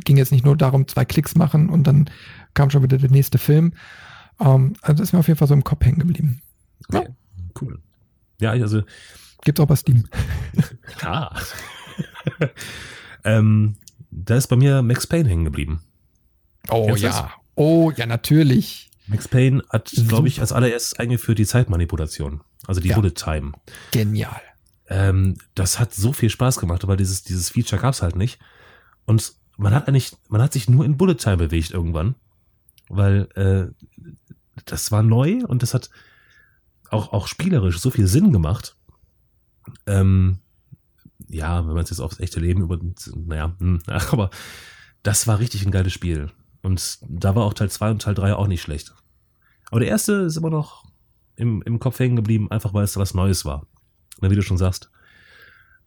ging jetzt nicht nur darum, zwei Klicks machen und dann kam schon wieder der nächste Film. Ähm, also das ist mir auf jeden Fall so im Kopf hängen geblieben. Okay. Ja. Cool. Ja, also Gibt's auch bei Steam. Klar. ähm, da ist bei mir Max Payne hängen geblieben. Oh Kennst ja. Das? Oh ja, natürlich. Max Payne hat, glaube ich, als allererstes eingeführt die Zeitmanipulation. Also die ja. Bullet Time. Genial. Ähm, das hat so viel Spaß gemacht, aber dieses, dieses Feature gab es halt nicht. Und man hat eigentlich, man hat sich nur in Bullet Time bewegt irgendwann. Weil äh, das war neu und das hat auch, auch spielerisch so viel Sinn gemacht. Ähm, ja, wenn man es jetzt aufs echte Leben über, naja, hm, aber das war richtig ein geiles Spiel. Und da war auch Teil 2 und Teil 3 auch nicht schlecht. Aber der erste ist immer noch im, im Kopf hängen geblieben, einfach weil es was Neues war. Na, wie du schon sagst.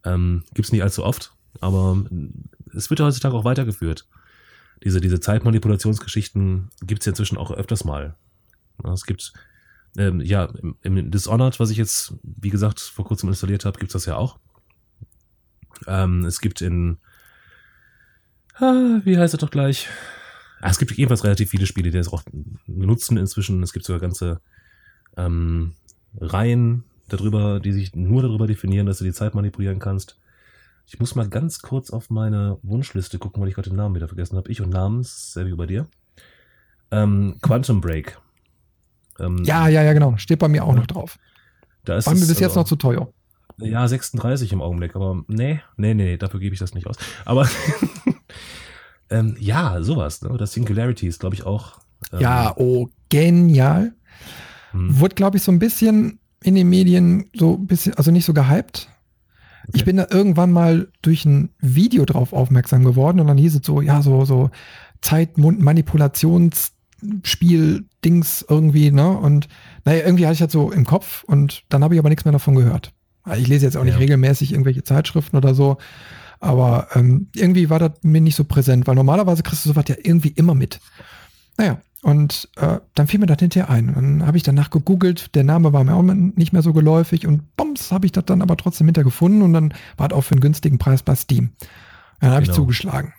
Ähm, Gibt es nicht allzu oft, aber es wird heutzutage auch weitergeführt. Diese, diese Zeitmanipulationsgeschichten gibt es ja inzwischen auch öfters mal. Es gibt ähm, ja, im, im, Dishonored, was ich jetzt, wie gesagt, vor kurzem installiert habe, gibt's das ja auch. Ähm, es gibt in, ah, wie heißt es doch gleich? Ah, es gibt jedenfalls relativ viele Spiele, die das auch nutzen inzwischen. Es gibt sogar ganze ähm, Reihen darüber, die sich nur darüber definieren, dass du die Zeit manipulieren kannst. Ich muss mal ganz kurz auf meine Wunschliste gucken, weil ich gerade den Namen wieder vergessen habe. Ich und Namens, sehr wie bei dir. Ähm, Quantum Break ähm, ja, ja, ja, genau. Steht bei mir auch noch drauf. Da ist War mir bis jetzt also noch zu teuer. Ja, 36 im Augenblick, aber nee, nee, nee, dafür gebe ich das nicht aus. Aber ähm, ja, sowas, ne? Das Singularity ist, glaube ich, auch. Ähm, ja, oh, genial. Hm. Wurde, glaube ich, so ein bisschen in den Medien so ein bisschen, also nicht so gehypt. Okay. Ich bin da irgendwann mal durch ein Video drauf aufmerksam geworden und dann hieß es so, ja, so, so Zeitmanipulations- Spiel-Dings irgendwie, ne? Und naja, irgendwie hatte ich das so im Kopf und dann habe ich aber nichts mehr davon gehört. Ich lese jetzt auch nicht ja. regelmäßig irgendwelche Zeitschriften oder so, aber ähm, irgendwie war das mir nicht so präsent, weil normalerweise kriegst du sowas ja irgendwie immer mit. Naja, und äh, dann fiel mir das hinterher ein. Dann habe ich danach gegoogelt, der Name war mir auch nicht mehr so geläufig und bums, habe ich das dann aber trotzdem hinter gefunden und dann war das auch für einen günstigen Preis bei Steam. Dann habe genau. ich zugeschlagen.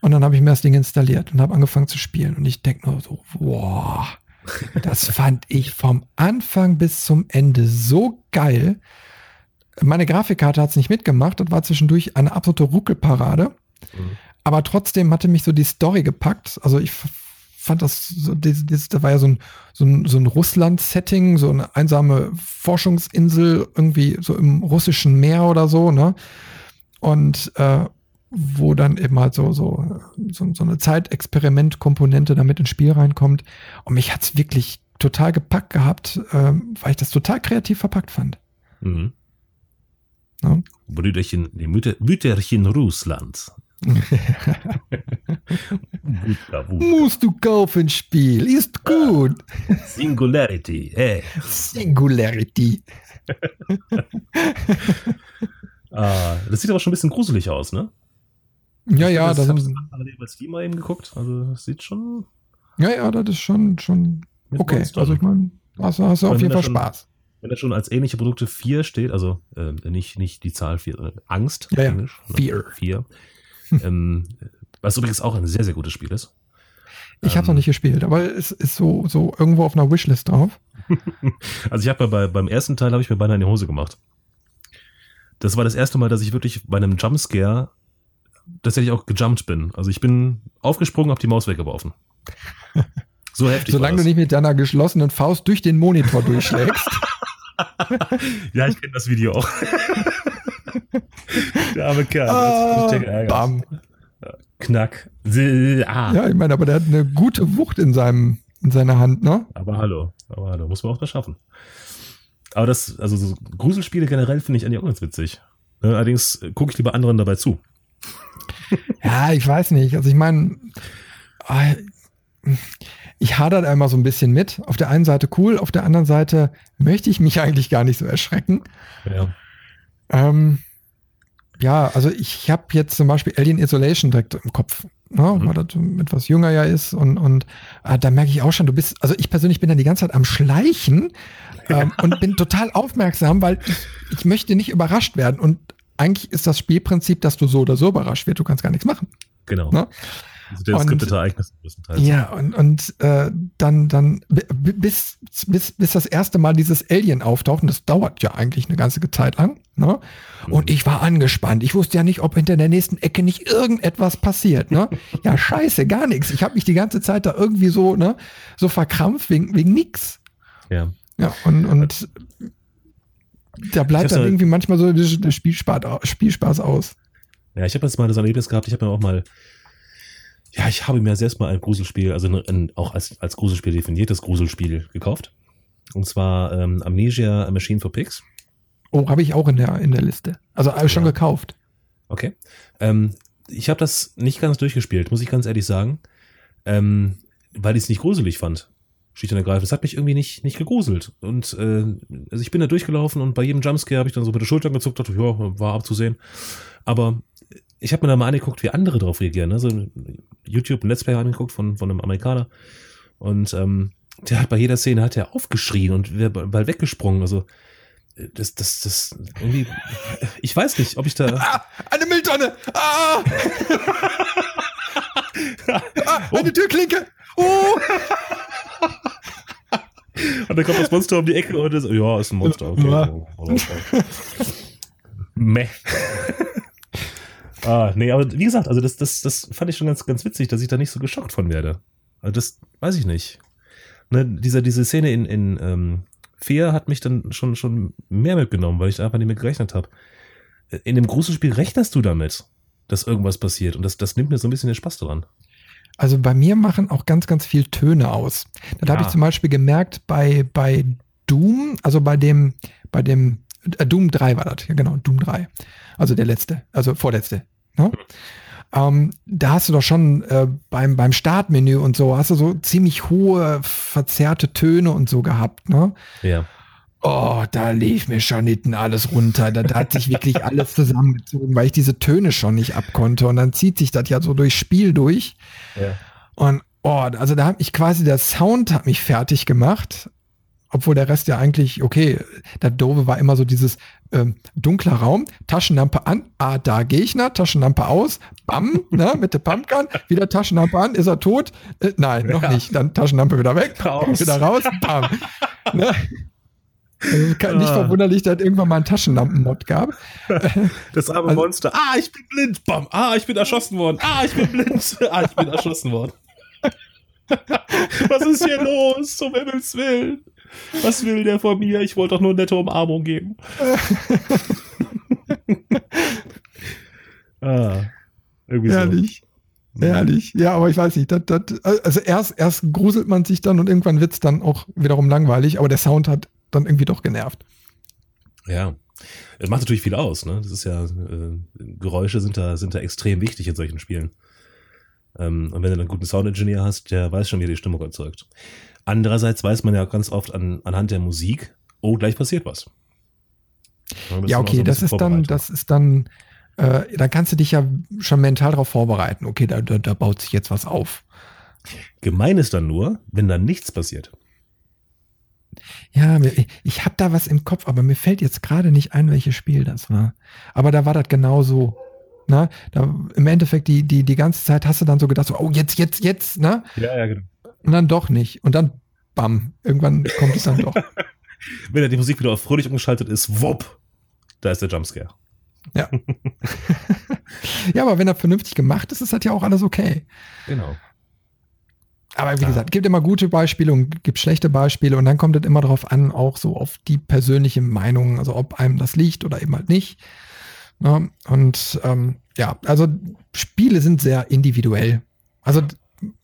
Und dann habe ich mir das Ding installiert und habe angefangen zu spielen. Und ich denke nur so, wow, das fand ich vom Anfang bis zum Ende so geil. Meine Grafikkarte hat es nicht mitgemacht. Das war zwischendurch eine absolute Ruckelparade. Mhm. Aber trotzdem hatte mich so die Story gepackt. Also ich fand das, so, das, das, das war ja so ein, so ein, so ein Russland-Setting, so eine einsame Forschungsinsel irgendwie so im russischen Meer oder so, ne? Und äh, wo dann eben halt so, so, so, so eine Zeitexperiment-Komponente damit ins Spiel reinkommt. Und mich hat's wirklich total gepackt gehabt, ähm, weil ich das total kreativ verpackt fand. Mhm. Ja? Brüderchen, die Mütter, Mütterchen Russland. Musst du kaufen, Spiel. Ist gut. Singularity. Hey. Singularity. ah, das sieht aber schon ein bisschen gruselig aus, ne? Ja, ja, das haben sie. bei Steam mal eben geguckt. Also, das sieht schon. Ja, ja, das ist schon, schon okay. Also, ich meine, hast, hast du auf jeden Fall Spaß. Wenn da schon als ähnliche Produkte 4 steht, also äh, nicht, nicht die Zahl 4, sondern Angst, ja, Englisch. Ja. Fear. 4. ähm, was übrigens auch ein sehr, sehr gutes Spiel ist. Ich habe noch ähm, nicht gespielt, aber es ist so, so irgendwo auf einer Wishlist drauf. also ich habe bei, beim ersten Teil habe ich mir beinahe in die Hose gemacht. Das war das erste Mal, dass ich wirklich bei einem Jumpscare tatsächlich auch gejumpt bin. Also ich bin aufgesprungen, habe die Maus weggeworfen. So heftig. Solange du nicht mit deiner geschlossenen Faust durch den Monitor durchschlägst. ja, ich kenne das Video auch. Der arme Kerl. Ah, bam. Knack. Ah. Ja, ich meine, aber der hat eine gute Wucht in seinem in seiner Hand, ne? Aber hallo, aber hallo, muss man auch das schaffen. Aber das, also so Gruselspiele generell finde ich eigentlich auch ganz witzig. Ne, allerdings gucke ich lieber anderen dabei zu. ja, ich weiß nicht. Also ich meine, ah, ich hadert einmal so ein bisschen mit. Auf der einen Seite cool, auf der anderen Seite möchte ich mich eigentlich gar nicht so erschrecken. Ja. Ähm, ja, also ich habe jetzt zum Beispiel Alien Isolation direkt im Kopf, ne, mhm. weil das etwas jünger ja ist und, und äh, da merke ich auch schon, du bist, also ich persönlich bin dann die ganze Zeit am Schleichen ähm, und bin total aufmerksam, weil ich, ich möchte nicht überrascht werden und eigentlich ist das Spielprinzip, dass du so oder so überrascht wirst, du kannst gar nichts machen. Genau. Ne? Also der skriptete Ereignis größtenteils. Ja, und, und äh, dann, dann bis, bis, bis das erste Mal dieses Alien auftaucht, und das dauert ja eigentlich eine ganze Zeit lang, ne? Und mhm. ich war angespannt. Ich wusste ja nicht, ob hinter der nächsten Ecke nicht irgendetwas passiert, ne? ja, scheiße, gar nichts. Ich habe mich die ganze Zeit da irgendwie so, ne, so verkrampft wegen, wegen nix. Ja. Ja, und, und da bleibt dann irgendwie manchmal so der Spielspaß, Spielspaß aus. Ja, ich habe jetzt mal das Erlebnis gehabt, ich habe mir auch mal ja, ich habe mir selbst mal ein Gruselspiel, also ein, ein, auch als, als Gruselspiel definiertes Gruselspiel gekauft. Und zwar ähm, Amnesia A Machine for Pigs. Oh, habe ich auch in der, in der Liste. Also habe ich schon gekauft. Okay. Ähm, ich habe das nicht ganz durchgespielt, muss ich ganz ehrlich sagen. Ähm, weil ich es nicht gruselig fand. Schlicht und ergreifend. Es hat mich irgendwie nicht, nicht gegruselt. Und äh, also ich bin da durchgelaufen und bei jedem Jumpscare habe ich dann so mit den Schultern gezuckt, dachte, ja, war abzusehen. Aber ich habe mir da mal angeguckt, wie andere drauf reagieren. Ne? So YouTube ein Let's Play angeguckt von, von einem Amerikaner. Und ähm, der hat bei jeder Szene hat er aufgeschrien und wäre bald weggesprungen. Also das, das, das irgendwie. Ich weiß nicht, ob ich da. Ah, eine Mülltonne! Ah! ah eine Türklinke! Oh! und dann kommt das Monster um die Ecke und ist, ja, ist ein Monster. Okay. Meh. Ah, nee, aber wie gesagt, also das, das, das fand ich schon ganz, ganz witzig, dass ich da nicht so geschockt von werde. Also das weiß ich nicht. Ne, diese, diese Szene in, in ähm, Fear hat mich dann schon, schon mehr mitgenommen, weil ich einfach nicht mehr gerechnet habe. In dem großen Spiel rechnest du damit, dass irgendwas passiert und das, das nimmt mir so ein bisschen den Spaß daran. Also bei mir machen auch ganz, ganz viel Töne aus. Das ja. habe ich zum Beispiel gemerkt bei, bei Doom, also bei dem, bei dem äh, Doom 3 war das, ja genau, Doom 3. Also der letzte, also vorletzte. Ne? Ähm, da hast du doch schon äh, beim, beim Startmenü und so, hast du so ziemlich hohe, verzerrte Töne und so gehabt, ne? Ja. Oh, da lief mir schon hinten alles runter. Da, da hat sich wirklich alles zusammengezogen, weil ich diese Töne schon nicht abkonnte. Und dann zieht sich das ja so durchs Spiel durch. Ja. Und oh, also da hat mich quasi der Sound hat mich fertig gemacht obwohl der Rest ja eigentlich, okay, der Dove war immer so dieses ähm, dunkler Raum, Taschenlampe an, ah, da Gegner, Taschenlampe aus, bam, ne, mit der Pumpgun, wieder Taschenlampe an, ist er tot? Äh, nein, noch ja. nicht. Dann Taschenlampe wieder weg, raus. wieder raus, bam. ne? Also kann, nicht ah. verwunderlich, dass es irgendwann mal einen Taschenlampenmod gab. Das arme also, Monster. Ah, ich bin blind. Bam. Ah, ich bin erschossen worden. Ah, ich bin blind. Ah, ich bin erschossen worden. Was ist hier los? Um Himmels Willen. Was will der von mir? Ich wollte doch nur eine nette Umarmung geben. ah, irgendwie Herrlich. So. Herrlich. Ja, aber ich weiß nicht. Das, das, also erst, erst gruselt man sich dann und irgendwann wird es dann auch wiederum langweilig, aber der Sound hat dann irgendwie doch genervt. Ja. Es macht natürlich viel aus, ne? Das ist ja, äh, Geräusche sind da, sind da extrem wichtig in solchen Spielen. Ähm, und wenn du einen guten Sound-Engineer hast, der weiß schon, wie er die Stimmung erzeugt. Andererseits weiß man ja ganz oft an, anhand der Musik, oh, gleich passiert was. Ja, okay, so das ist dann, das ist dann, äh, da kannst du dich ja schon mental darauf vorbereiten. Okay, da, da, da baut sich jetzt was auf. Gemein ist dann nur, wenn dann nichts passiert. Ja, ich habe da was im Kopf, aber mir fällt jetzt gerade nicht ein, welches Spiel das war. Aber da war das genauso. Na, da, im Endeffekt die, die, die ganze Zeit hast du dann so gedacht, so, oh, jetzt, jetzt, jetzt, ne? Ja, ja, genau. Und dann doch nicht. Und dann, bam, irgendwann kommt es dann doch. Wenn er die Musik wieder auf fröhlich umgeschaltet ist, wupp, da ist der Jumpscare. Ja. ja, aber wenn er vernünftig gemacht ist, ist das ja auch alles okay. Genau. Aber wie gesagt, gibt immer gute Beispiele und gibt schlechte Beispiele und dann kommt es immer darauf an, auch so auf die persönliche Meinung, also ob einem das liegt oder eben halt nicht. Ja, ne? und ähm, ja, also Spiele sind sehr individuell. Also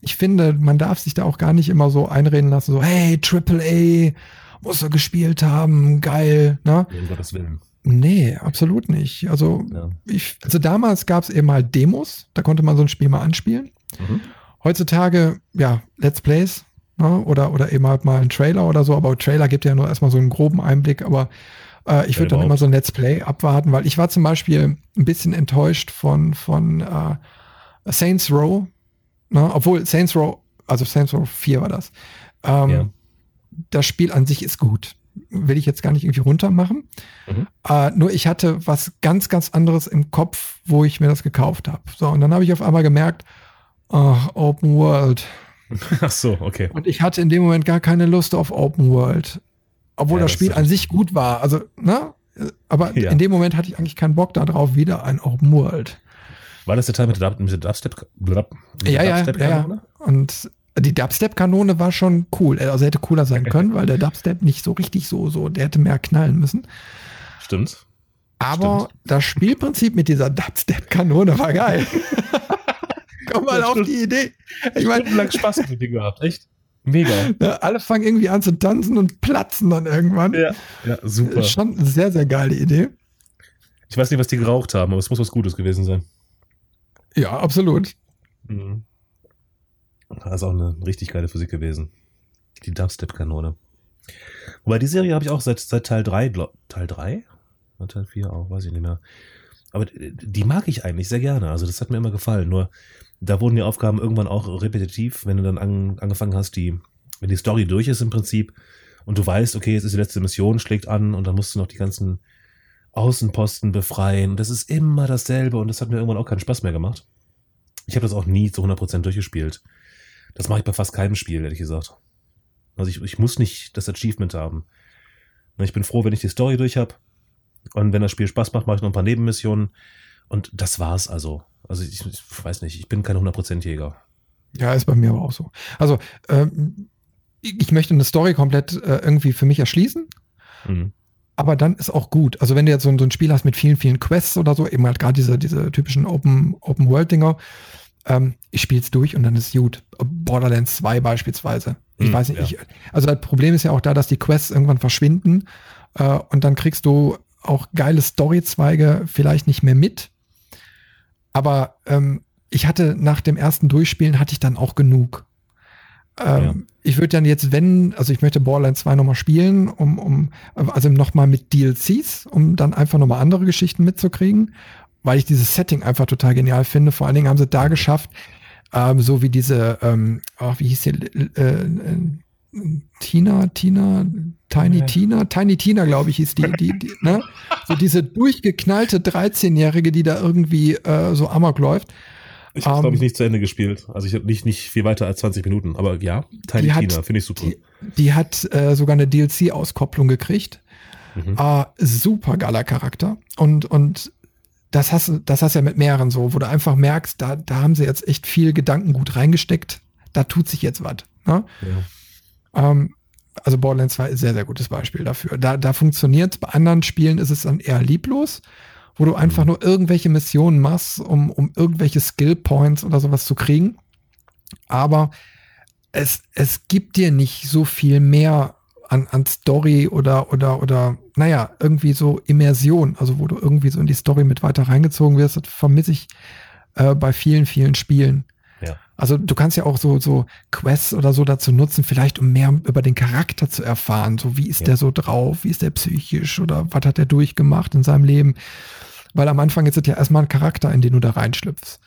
ich finde, man darf sich da auch gar nicht immer so einreden lassen, so, hey, AAA, muss er gespielt haben, geil, ne? Um Willen. Nee, absolut nicht. Also, ja. ich, also damals gab es eben mal Demos, da konnte man so ein Spiel mal anspielen. Mhm. Heutzutage, ja, Let's Plays, ne? oder, oder eben halt mal ein Trailer oder so, aber Trailer gibt ja nur erstmal so einen groben Einblick, aber Äh, ich würde dann immer so ein Let's Play abwarten, weil ich war zum Beispiel ein bisschen enttäuscht von, von äh, Saints Row, ne? obwohl Saints Row, also Saints Row 4 war das. Ähm, ja. Das Spiel an sich ist gut. Will ich jetzt gar nicht irgendwie runter machen. Mhm. Äh, nur ich hatte was ganz, ganz anderes im Kopf, wo ich mir das gekauft habe. So, und dann habe ich auf einmal gemerkt, oh, Open World. Ach so, okay. Und ich hatte in dem Moment gar keine Lust auf Open World. Obwohl ja, das Spiel an sich gut war. Also, ne? Aber ja. in dem Moment hatte ich eigentlich keinen Bock darauf, wieder ein Open World. War das der Teil mit der, mit der Dubstep? Mit ja, ja, Dubstep ja, ja. Und die Dubstep-Kanone war schon cool. Also hätte cooler sein können, weil der Dubstep nicht so richtig so, so, der hätte mehr knallen müssen. Stimmt. Aber Stimmt. das Spielprinzip mit dieser Dubstep-Kanone war geil. Komm mal auf die Idee. Ich meine, lang Spaß mit dir gehabt, echt? Mega. Ja, alle fangen irgendwie an zu tanzen und platzen dann irgendwann. Ja, ja super. Schon eine sehr, sehr geile Idee. Ich weiß nicht, was die geraucht haben, aber es muss was Gutes gewesen sein. Ja, absolut. Mhm. Das ist auch eine richtig geile Physik gewesen. Die Dubstep-Kanone. Wobei die Serie habe ich auch seit, seit Teil 3, Teil 3? Oder Teil 4 auch, weiß ich nicht mehr. Aber die mag ich eigentlich sehr gerne. Also das hat mir immer gefallen. Nur da wurden die Aufgaben irgendwann auch repetitiv, wenn du dann an, angefangen hast, die, wenn die Story durch ist im Prinzip und du weißt, okay, jetzt ist die letzte Mission, schlägt an und dann musst du noch die ganzen Außenposten befreien. Das ist immer dasselbe und das hat mir irgendwann auch keinen Spaß mehr gemacht. Ich habe das auch nie zu 100% durchgespielt. Das mache ich bei fast keinem Spiel, ehrlich gesagt. Also ich, ich muss nicht das Achievement haben. Ich bin froh, wenn ich die Story durch habe. Und wenn das Spiel Spaß macht, mache ich noch ein paar Nebenmissionen. Und das war's also. Also ich, ich weiß nicht, ich bin kein 100%-Jäger. Ja, ist bei mir aber auch so. Also ähm, ich möchte eine Story komplett äh, irgendwie für mich erschließen. Mhm. Aber dann ist auch gut. Also wenn du jetzt so, so ein Spiel hast mit vielen, vielen Quests oder so, eben halt gerade diese, diese typischen Open, Open World-Dinger, ähm, ich spiele es durch und dann ist gut. Borderlands 2 beispielsweise. Ich mhm, weiß nicht, ja. ich, also das Problem ist ja auch da, dass die Quests irgendwann verschwinden äh, und dann kriegst du auch geile Storyzweige vielleicht nicht mehr mit. Aber ähm, ich hatte nach dem ersten Durchspielen hatte ich dann auch genug. Ähm, ja. Ich würde dann jetzt, wenn, also ich möchte Borderlands 2 nochmal spielen, um, um, also nochmal mit DLCs, um dann einfach nochmal andere Geschichten mitzukriegen, weil ich dieses Setting einfach total genial finde. Vor allen Dingen haben sie da geschafft, ähm, so wie diese, ähm, oh, wie hieß die, äh, Tina, Tina, Tiny ja. Tina, Tiny Tina, glaube ich, hieß die, die, die ne? So diese durchgeknallte 13-Jährige, die da irgendwie äh, so amok läuft. Ich habe, um, glaube ich, nicht zu Ende gespielt. Also ich habe nicht, nicht viel weiter als 20 Minuten. Aber ja, Tiny Tina, finde ich super. Die, die hat äh, sogar eine DLC-Auskopplung gekriegt. Mhm. Äh, super geiler Charakter. Und, und das hast, das hast ja mit mehreren so, wo du einfach merkst, da, da haben sie jetzt echt viel Gedankengut reingesteckt. Da tut sich jetzt was. Ne? Ja. Ähm, also Borderlands 2 ist sehr, sehr gutes Beispiel dafür. Da, da funktioniert Bei anderen Spielen ist es dann eher lieblos, wo du einfach nur irgendwelche Missionen machst, um, um irgendwelche Skill Points oder sowas zu kriegen. Aber es, es gibt dir nicht so viel mehr an, an Story oder, oder, oder, naja, irgendwie so Immersion, also wo du irgendwie so in die Story mit weiter reingezogen wirst, das vermisse ich äh, bei vielen, vielen Spielen. Also du kannst ja auch so, so Quests oder so dazu nutzen, vielleicht um mehr über den Charakter zu erfahren. So wie ist ja. der so drauf, wie ist der psychisch oder was hat er durchgemacht in seinem Leben. Weil am Anfang ist es ja erstmal ein Charakter, in den du da reinschlüpfst.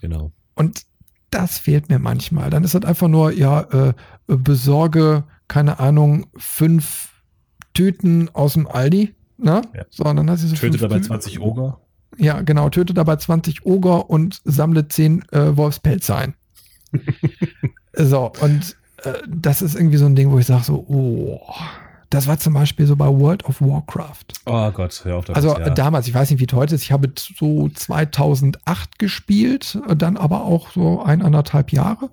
Genau. Und das fehlt mir manchmal. Dann ist es einfach nur, ja, äh, besorge, keine Ahnung, fünf Tüten aus dem Aldi. Ne? Ja. So, dann hast du so Töte dabei 20 Oger. Ja, genau. Töte dabei 20 Oger und sammle 10 äh, Wolfspelze ein so, und äh, das ist irgendwie so ein Ding, wo ich sage so, oh, das war zum Beispiel so bei World of Warcraft. Oh Gott, hör auf damit, Also ja. damals, ich weiß nicht, wie es heute ist, ich habe so 2008 gespielt, dann aber auch so eineinhalb Jahre.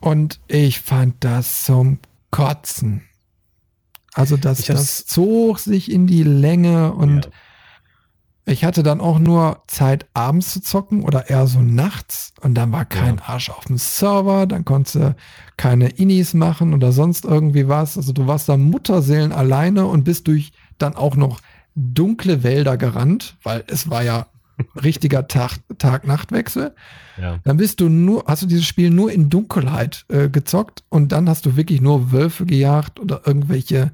Und ich fand das zum Kotzen. Also das, das zog sich in die Länge und ja. Ich hatte dann auch nur Zeit, abends zu zocken oder eher so nachts. Und dann war kein ja. Arsch auf dem Server. Dann konntest du keine Inis machen oder sonst irgendwie was. Also du warst da Mutterseelen alleine und bist durch dann auch noch dunkle Wälder gerannt, weil es war ja richtiger Tag-Nacht-Wechsel. Ja. Dann bist du nur, hast du dieses Spiel nur in Dunkelheit äh, gezockt und dann hast du wirklich nur Wölfe gejagt oder irgendwelche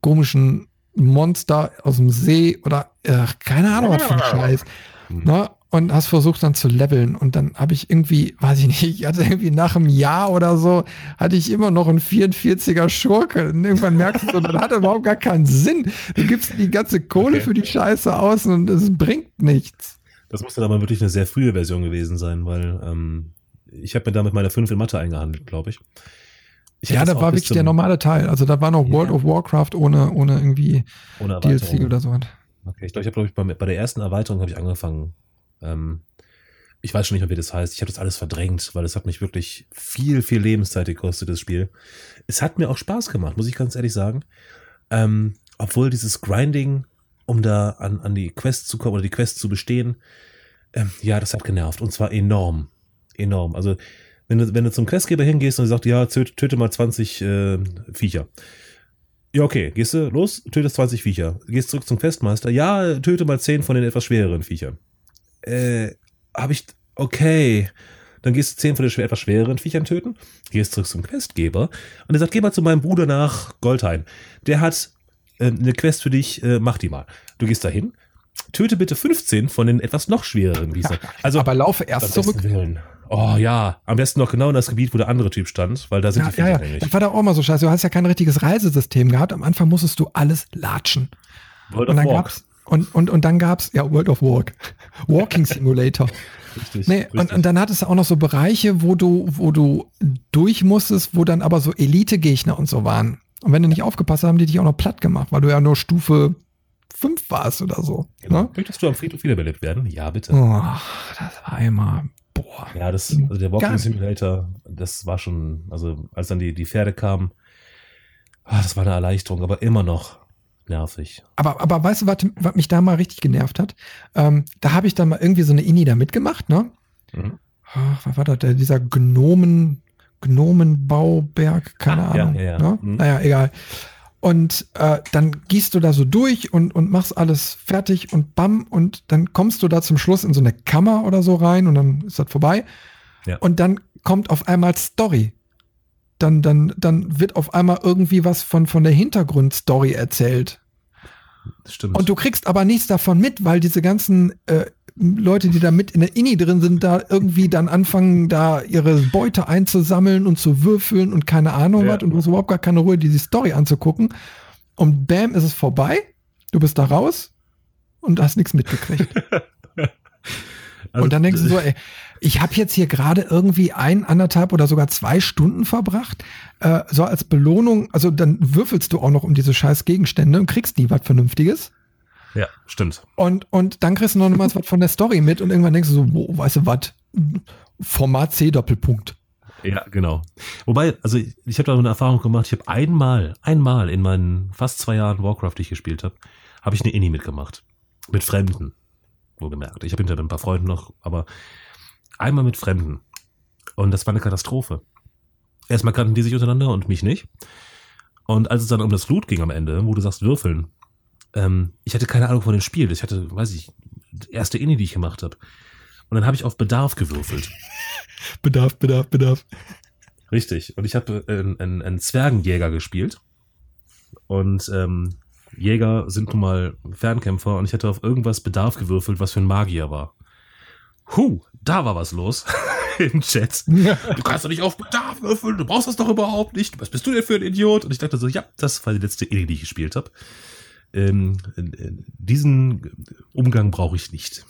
komischen Monster aus dem See oder äh, keine Ahnung was für ein Scheiß. Hm. Ne? Und hast versucht dann zu leveln. Und dann habe ich irgendwie, weiß ich nicht, ich hatte irgendwie nach einem Jahr oder so, hatte ich immer noch einen 44er Schurke. Und irgendwann merkst du, so, das hat überhaupt gar keinen Sinn. Du gibst die ganze Kohle Okay. für die Scheiße aus und es bringt nichts. Das muss dann aber wirklich eine sehr frühe Version gewesen sein, weil ähm, ich habe mir damit meine 5 in Mathe eingehandelt, glaube ich. Ja, da war wirklich der normale Teil. Also da war noch Ja. World of Warcraft ohne, ohne irgendwie ohne DLC Erweiterung. oder so. Okay, ich glaube, ich habe, glaube ich, bei, bei der ersten Erweiterung habe ich angefangen. Ähm, ich weiß schon nicht mehr, wie das heißt. Ich habe das alles verdrängt, weil es hat mich wirklich viel, viel Lebenszeit gekostet, das Spiel. Es hat mir auch Spaß gemacht, muss ich ganz ehrlich sagen. Ähm, obwohl dieses Grinding, um da an, an die Quest zu kommen oder die Quest zu bestehen, ähm, ja, das hat genervt. Und zwar enorm. Enorm. Also, wenn du, wenn du zum Questgeber hingehst und er sagt, ja, töte, töte mal 20 äh, Viecher. Ja, okay, gehst du los, tötest 20 Viecher. Gehst zurück zum Questmeister. Ja, töte mal 10 von den etwas schwereren Viechern. Äh, hab ich, okay. Dann gehst du 10 von den schwer, etwas schwereren Viechern töten. Gehst zurück zum Questgeber. Und er sagt, geh mal zu meinem Bruder nach Goldhain. Der hat äh, eine Quest für dich, äh, mach die mal. Du gehst dahin. Töte bitte 15 von den etwas noch schwereren Viechern. Also, Aber laufe erst zurück. Willen. Oh ja, am besten noch genau in das Gebiet, wo der andere Typ stand, weil da sind Ja, die ja, Viecher ja. nämlich. Das war da auch mal so scheiße. Du hast ja kein richtiges Reisesystem gehabt. Am Anfang musstest du alles latschen. World Und of dann Warc. gab's und, und, und dann gab's, ja, World of Walk. Walking Simulator. Richtig, Nee, richtig. und, und dann hattest du auch noch so Bereiche, wo du, wo du durch musstest, wo dann aber so Elite-Gegner und so waren. Und wenn du nicht aufgepasst hast, haben die dich auch noch platt gemacht, weil du ja nur Stufe 5 warst oder so. Genau. Ne? Möchtest du am Friedhof wiederbelebt werden? Ja, bitte. Oh, das war immer, boah. Ja, das, also der Walking. Simulator, das war schon, also als dann die, die Pferde kamen, ah, das war eine Erleichterung, aber immer noch nervig. Aber, aber weißt du, was, was mich da mal richtig genervt hat? Ähm, da habe ich dann mal irgendwie so eine Inni da mitgemacht, ne? Mhm. Ach, was war das? Der, dieser Gnomen, Gnomenbauberg, keine Ah, ja, Ahnung. ja, ja. Ne? Mhm. Naja, egal. Und äh, dann gehst du da so durch und, und machst alles fertig und bam, und dann kommst du da zum Schluss in so eine Kammer oder so rein und dann ist das vorbei. Ja. Und dann kommt auf einmal Story. Dann, dann, dann wird auf einmal irgendwie was von, von der Hintergrundstory erzählt. Stimmt. Und du kriegst aber nichts davon mit, weil diese ganzen äh, Leute, die da mit in der Inni drin sind, da irgendwie dann anfangen, da ihre Beute einzusammeln und zu würfeln und keine Ahnung Ja. was. Und du hast überhaupt gar keine Ruhe, diese Story anzugucken. Und bam, ist es vorbei. Du bist da raus und hast nichts mitgekriegt. Also, und dann denkst du so, ey, ich habe jetzt hier gerade irgendwie ein, anderthalb oder sogar zwei Stunden verbracht, äh, so als Belohnung. Also dann würfelst du auch noch um diese scheiß Gegenstände und kriegst nie was Vernünftiges. Ja, stimmt. Und, und dann kriegst du noch mal was von der Story mit und irgendwann denkst du so, wo, weißt du was? Format C Doppelpunkt. Ja, genau. Wobei, also ich, ich habe da eine Erfahrung gemacht, ich habe einmal, einmal in meinen fast zwei Jahren Warcraft, die ich gespielt habe, habe ich eine Inni mitgemacht. Mit Fremden. Wohlgemerkt. Ich habe hinterher mit ein paar Freunden noch, aber einmal mit Fremden. Und das war eine Katastrophe. Erstmal kannten die sich untereinander und mich nicht. Und als es dann um das Loot ging am Ende, wo du sagst würfeln, ähm, ich hatte keine Ahnung von dem Spiel. Ich hatte, weiß ich, die erste Inni, die ich gemacht habe. Und dann habe ich auf Bedarf gewürfelt. Bedarf, Bedarf, Bedarf. Richtig. Und ich habe äh, einen, einen, einen Zwergenjäger gespielt. Und ähm, Jäger sind nun mal Fernkämpfer und ich hatte auf irgendwas Bedarf gewürfelt, was für ein Magier war. Huh, da war was los im Chat. Du kannst doch nicht auf Bedarf würfeln, du brauchst das doch überhaupt nicht. Was bist du denn für ein Idiot? Und ich dachte so, ja, das war die letzte Idee, die ich gespielt habe. Ähm, äh, diesen Umgang brauche ich nicht.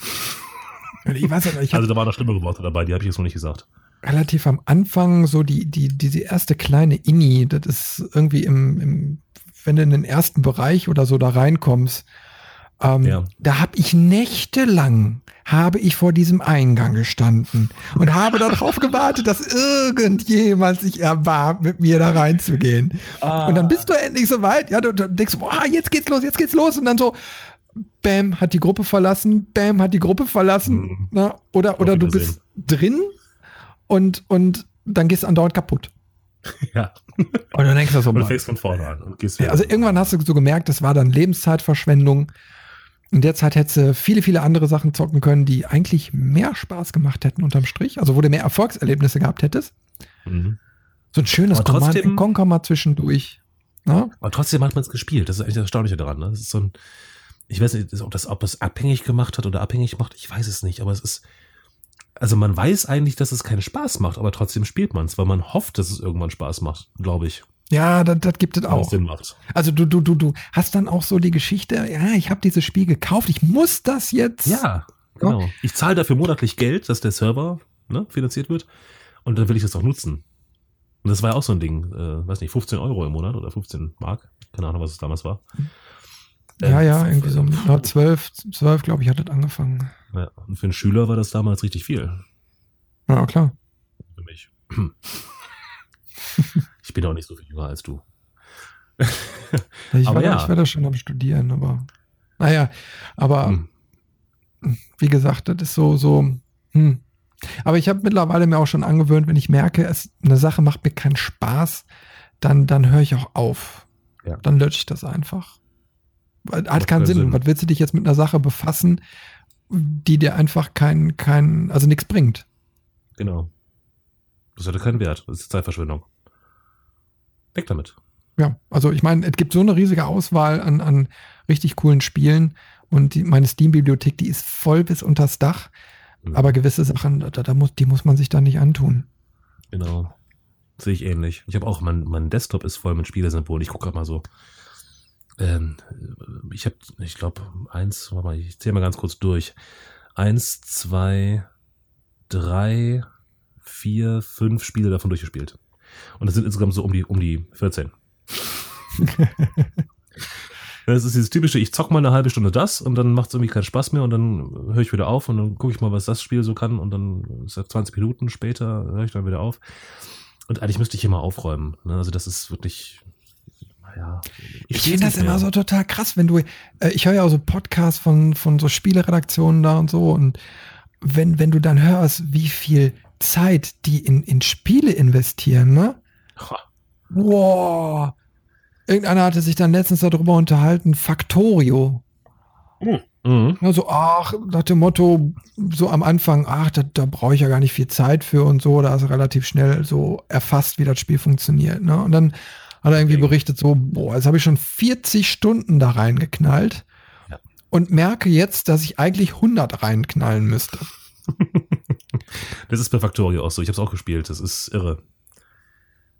Ich weiß nicht, ich Also da waren noch schlimmere Worte dabei, die habe ich jetzt noch nicht gesagt. relativ am Anfang so die, die, diese erste kleine Inni, das ist irgendwie im, im wenn du in den ersten Bereich oder so da reinkommst, ähm, Ja. da habe ich nächtelang habe ich vor diesem Eingang gestanden und habe darauf gewartet, dass irgendjemand sich erbarmt, mit mir da reinzugehen. Und dann bist du endlich so weit, ja, du, du denkst, boah, jetzt geht's los, jetzt geht's los und dann so, bam, hat die Gruppe verlassen, bam, hat die Gruppe verlassen, Mhm. ne? oder, oder du bist drin und, und dann gehst du andauernd kaputt. Ja. Und dann denkst du so, Und fängst von vorne an und gehst wieder. also irgendwann hast du so gemerkt, das war dann Lebenszeitverschwendung. In der Zeit hättest du viele, viele andere Sachen zocken können, die eigentlich mehr Spaß gemacht hätten unterm Strich. Also wo du mehr Erfolgserlebnisse gehabt hättest. Mhm. So ein schönes trotzdem- Conquer mal zwischendurch. Ne? Aber trotzdem hat man es gespielt. Das ist eigentlich das Erstaunliche daran. Ne? Das ist so ein, ich weiß nicht, ob das, ob das abhängig gemacht hat oder abhängig macht, ich weiß es nicht, aber es ist, also man weiß eigentlich, dass es keinen Spaß macht, aber trotzdem spielt man es, weil man hofft, dass es irgendwann Spaß macht, glaube ich. Ja, das, das gibt es auch. Sinn macht. Also du, du, du, du hast dann auch so die Geschichte, ja, ich habe dieses Spiel gekauft, ich muss das jetzt. Ja, genau. Ich zahle dafür monatlich Geld, dass der Server ne, finanziert wird und dann will ich das auch nutzen. Und das war ja auch so ein Ding, äh, weiß nicht, 15 Euro im Monat oder 15 Mark, keine Ahnung, was es damals war. Ja, Ähm, ja, irgendwie so na, 12, 12 glaube ich, hat das angefangen. Ja, und für einen Schüler war das damals richtig viel. Ja, klar. Für mich. ich bin auch nicht so viel jünger als du. Ich Aber war, ja. ich war da schon am Studieren, aber naja, aber Hm. wie gesagt, das ist so, so, hm. Aber ich habe mittlerweile mir auch schon angewöhnt, wenn ich merke, es, eine Sache macht mir keinen Spaß, dann, dann höre ich auch auf. Ja. Dann lösche ich das einfach. Hat Macht keinen keinen Sinn. Sinn. Was willst du dich jetzt mit einer Sache befassen, die dir einfach kein, kein, also nichts bringt? Genau. Das hatte keinen Wert. Das ist Zeitverschwendung. Weg damit. Ja, also ich meine, es gibt so eine riesige Auswahl an, an richtig coolen Spielen und die, meine Steam-Bibliothek, die ist voll bis unters Dach. Mhm. Aber gewisse Sachen, da, da muss, die muss man sich dann nicht antun. Genau. Sehe ich ähnlich. Ich habe auch, mein, mein Desktop ist voll mit Spielesymbolen. Ich gucke gerade mal so. Ähm, ich habe, ich glaube, eins, warte mal, ich zähle mal ganz kurz durch. Eins, zwei, drei, vier, fünf Spiele davon durchgespielt. Und es sind insgesamt so um die, um die 14. Das ist dieses typische, ich zock mal eine halbe Stunde das und dann macht es irgendwie keinen Spaß mehr und dann höre ich wieder auf und dann gucke ich mal, was das Spiel so kann und dann ist das 20 Minuten später, höre ich dann wieder auf. Und eigentlich müsste ich hier mal aufräumen. Ne? Also das ist wirklich, naja. Ich finde das immer so total krass, wenn du, äh, ich höre ja auch so Podcasts von, von so Spieleredaktionen da und so und wenn, wenn du dann hörst, wie viel Zeit die in, in Spiele investieren, ne? Wow. Irgendeiner hatte sich dann letztens darüber unterhalten, Factorio. Mhm. Ja, so, ach, nach dem Motto, so am Anfang, ach, da, da brauche ich ja gar nicht viel Zeit für und so, da ist relativ schnell so erfasst, wie das Spiel funktioniert. Ne? Und dann hat er irgendwie berichtet, so, boah, jetzt habe ich schon 40 Stunden da reingeknallt Ja. und merke jetzt, dass ich eigentlich 100 reinknallen müsste. Das ist bei Factorio auch so. Ich habe es auch gespielt. Das ist irre.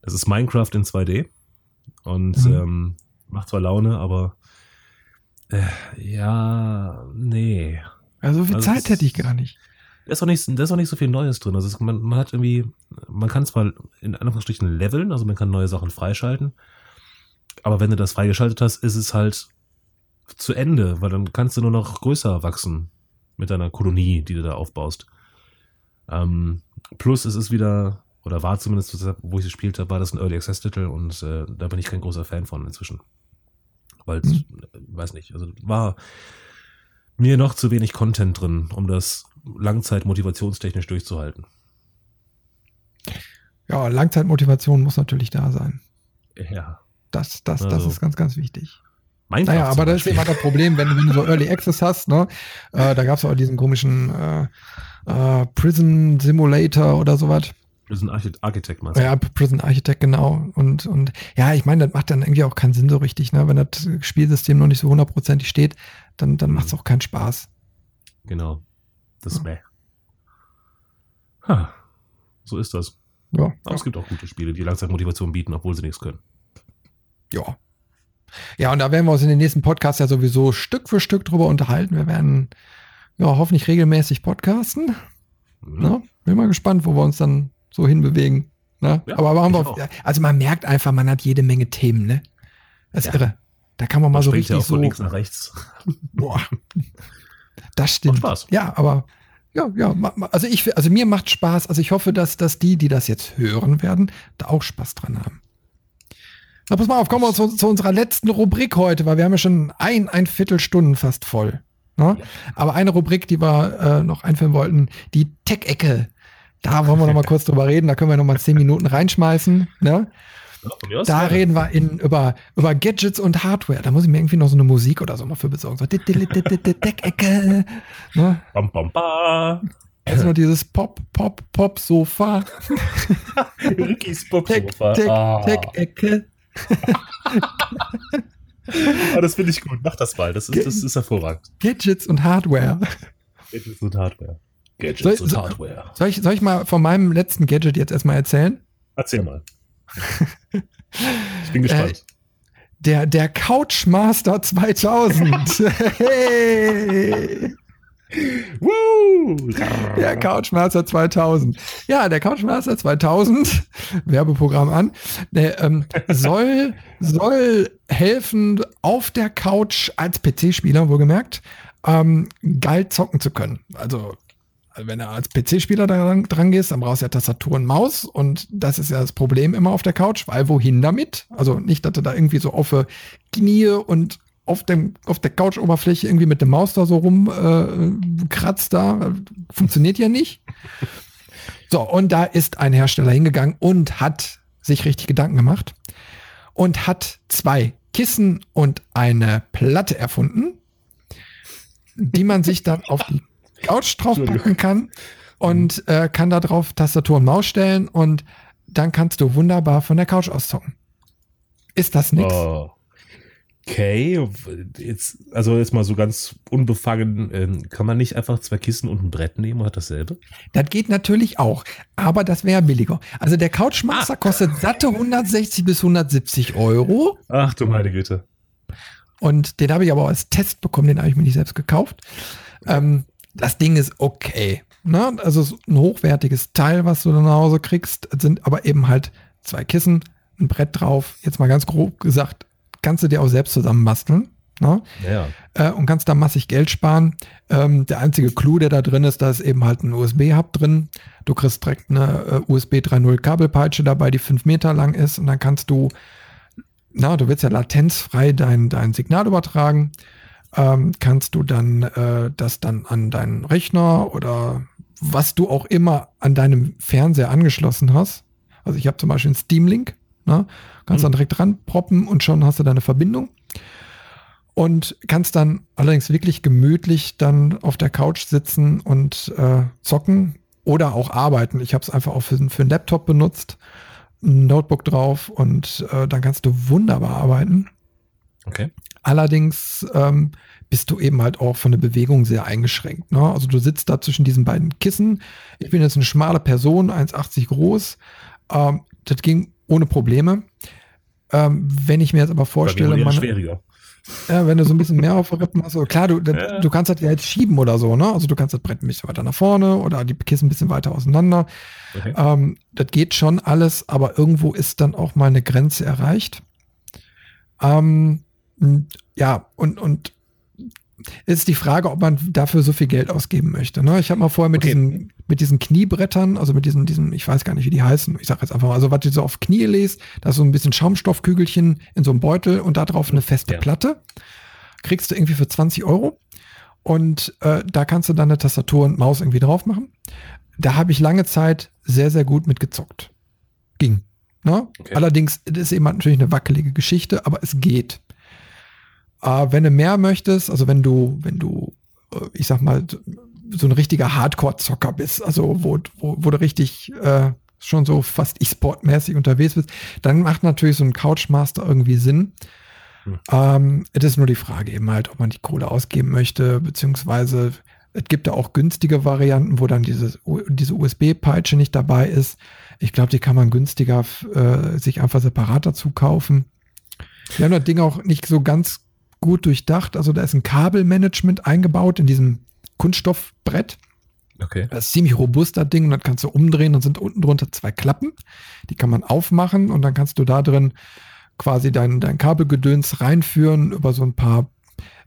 Das ist Minecraft in 2D und Mhm. ähm, macht zwar Laune, aber äh, ja, nee. Also so viel Also Zeit hätte ich gar nicht. Da ist auch nicht, da ist auch nicht so viel Neues drin. Also es, man, man hat irgendwie, man kann zwar in Anführungsstrichen leveln, also man kann neue Sachen freischalten, aber wenn du das freigeschaltet hast, ist es halt zu Ende, weil dann kannst du nur noch größer wachsen mit deiner Kolonie, die du da aufbaust. Ähm, plus es ist wieder, oder war zumindest, wo ich es gespielt habe, war das ein Early Access Titel und äh, da bin ich kein großer Fan von inzwischen. Weil, Hm. äh, weiß nicht, also war mir noch zu wenig Content drin, um das Langzeit motivationstechnisch durchzuhalten. Ja, Langzeitmotivation muss natürlich da sein. Ja. Das, das, das Also, ist ganz, ganz wichtig. Minecraft Naja, aber das ist immer das Problem, wenn, wenn du so Early Access hast, ne? Äh, da gab es auch diesen komischen äh, äh, Prison Simulator oder sowas. Archit- Architect, meinst du? Ja, Prison Architect, genau. Und, und ja, ich meine, das macht dann irgendwie auch keinen Sinn so richtig, ne? Wenn das Spielsystem noch nicht so hundertprozentig steht, dann, dann Mhm. macht es auch keinen Spaß. Genau. Das Ja. ist meh. Ha. So ist das. Ja, Aber es gibt auch gute Spiele, die Langzeitmotivation bieten, obwohl sie nichts können. ja. Ja, und da werden wir uns in den nächsten Podcasts ja sowieso Stück für Stück drüber unterhalten. Wir werden ja hoffentlich regelmäßig podcasten. Mhm. Ne? Bin mal gespannt, wo wir uns dann so hinbewegen. Ne? Ja, aber ich wir, also man merkt einfach, man hat jede Menge Themen, ne? Das ist Ja. irre. Da kann man mal Man so springt ja richtig auch von so. links nach rechts. Boah. Das stimmt. Macht Spaß. Ja, aber ja, ja, also ich, also mir macht Spaß. Also ich hoffe, dass, dass die, die das jetzt hören werden, da auch Spaß dran haben. Na, pass mal auf, kommen wir zu, zu unserer letzten Rubrik heute, weil wir haben ja schon ein, ein Viertelstunden fast voll. Ne? Ja. Aber eine Rubrik, die wir äh, noch einführen wollten, die Tech-Ecke. Da wollen wir noch mal kurz drüber reden. Da können wir noch mal zehn Minuten reinschmeißen. Ne? Ja, Da reden wir in, über, über Gadgets und Hardware. Da muss ich mir irgendwie noch so eine Musik oder so mal für besorgen. So Tech-Ecke. Ne? Bam, bam, ba. Also nur dieses Pop, Pop, Pop, Sofa. Ricky's Tech, Popsofa. Tech, Ah. Ah, das finde ich gut. Mach das mal. Das ist, das ist hervorragend. Gadgets und Hardware. Gadgets und Hardware. Gadgets soll, und Hardware. Soll ich, soll ich mal von meinem letzten Gadget jetzt erstmal erzählen? Erzähl mal. ich bin gespannt. Äh, der, der Couchmaster 2000. hey! Woo! Der Couchmaster 2000. Ja, der Couchmaster 2000, Werbeprogramm an, der, ähm, soll, soll helfen, auf der Couch als PC-Spieler, wohlgemerkt, ähm, geil zocken zu können. Also, wenn du als PC-Spieler dran, dran gehst, dann brauchst du ja Tastatur und Maus und das ist ja das Problem immer auf der Couch, weil wohin damit? Also nicht, dass du da irgendwie so auf Knie und auf, dem, auf der Couch-Oberfläche irgendwie mit dem Maus da so rumkratzt äh, da. Funktioniert ja nicht. So, und da ist ein Hersteller hingegangen und hat sich richtig Gedanken gemacht und hat zwei Kissen und eine Platte erfunden, die man sich dann auf die Couch draufpacken kann und äh, kann da drauf Tastatur und Maus stellen und dann kannst du wunderbar von der Couch aus zocken. Ist das nix? Oh. Okay, jetzt, also jetzt mal so ganz unbefangen, äh, kann man nicht einfach zwei Kissen und ein Brett nehmen und hat dasselbe? Das geht natürlich auch, aber das wäre billiger. Also der Couchmaster ah. kostet satte 160 bis 170 Euro. Ach du meine Güte. Und den habe ich aber als Test bekommen, den habe ich mir nicht selbst gekauft. Ähm, das Ding ist okay. Ne? Also ein hochwertiges Teil, was du dann nach Hause kriegst, sind aber eben halt zwei Kissen, ein Brett drauf. Jetzt mal ganz grob gesagt, kannst du dir auch selbst zusammenbasteln. Ne? Ja. Äh, und kannst da massig Geld sparen. Ähm, der einzige Clou, der da drin ist, da ist eben halt ein USB-Hub drin. Du kriegst direkt eine äh, USB 3.0 Kabelpeitsche dabei, die fünf Meter lang ist. Und dann kannst du, na, du willst ja latenzfrei dein, dein Signal übertragen. Ähm, kannst du dann äh, das dann an deinen Rechner oder was du auch immer an deinem Fernseher angeschlossen hast. Also ich habe zum Beispiel einen Steam Link. Ne? Kannst mhm. dann direkt ranproppen und schon hast du deine Verbindung. Und kannst dann allerdings wirklich gemütlich dann auf der Couch sitzen und äh, zocken oder auch arbeiten. Ich habe es einfach auch für, für einen Laptop benutzt, ein Notebook drauf und äh, dann kannst du wunderbar arbeiten. Okay. Allerdings ähm, bist du eben halt auch von der Bewegung sehr eingeschränkt. Ne? Also du sitzt da zwischen diesen beiden Kissen. Ich bin jetzt eine schmale Person, 1,80 groß. Ähm, das ging ohne Probleme. Ähm, wenn ich mir jetzt aber vorstelle, man, schwieriger. Ja, wenn du so ein bisschen mehr auf der Rippen hast, klar, du, ja. du kannst das ja jetzt schieben oder so, ne? Also du kannst das Brett ein bisschen weiter nach vorne oder die Kissen ein bisschen weiter auseinander. Okay. Ähm, das geht schon alles, aber irgendwo ist dann auch mal eine Grenze erreicht. Ähm, ja, und, und ist die Frage, ob man dafür so viel Geld ausgeben möchte. Ne? Ich habe mal vorher mit okay. diesen mit diesen Kniebrettern, also mit diesen, diesen, ich weiß gar nicht, wie die heißen. Ich sage jetzt einfach mal, also was du so auf Knie lest, da ist so ein bisschen Schaumstoffkügelchen in so einem Beutel und da drauf eine feste ja. Platte. Kriegst du irgendwie für 20 Euro. Und äh, da kannst du dann eine Tastatur und Maus irgendwie drauf machen. Da habe ich lange Zeit sehr, sehr gut mitgezockt. Ging. Ne? Okay. Allerdings ist eben natürlich eine wackelige Geschichte, aber es geht. Äh, wenn du mehr möchtest, also wenn du, wenn du, äh, ich sag mal, so ein richtiger Hardcore-Zocker bist, also wo, wo, wo du richtig äh, schon so fast E-Sport-mäßig unterwegs bist, dann macht natürlich so ein Couchmaster irgendwie Sinn. Hm. Ähm, es ist nur die Frage eben halt, ob man die Kohle ausgeben möchte, beziehungsweise es gibt da auch günstige Varianten, wo dann dieses, diese USB-Peitsche nicht dabei ist. Ich glaube, die kann man günstiger äh, sich einfach separat dazu kaufen. Wir haben das Ding auch nicht so ganz gut durchdacht. Also da ist ein Kabelmanagement eingebaut in diesem Kunststoffbrett. Okay. Das ist ziemlich robust, das Ding, und dann kannst du umdrehen und sind unten drunter zwei Klappen. Die kann man aufmachen und dann kannst du da drin quasi dein, dein Kabelgedöns reinführen über so ein paar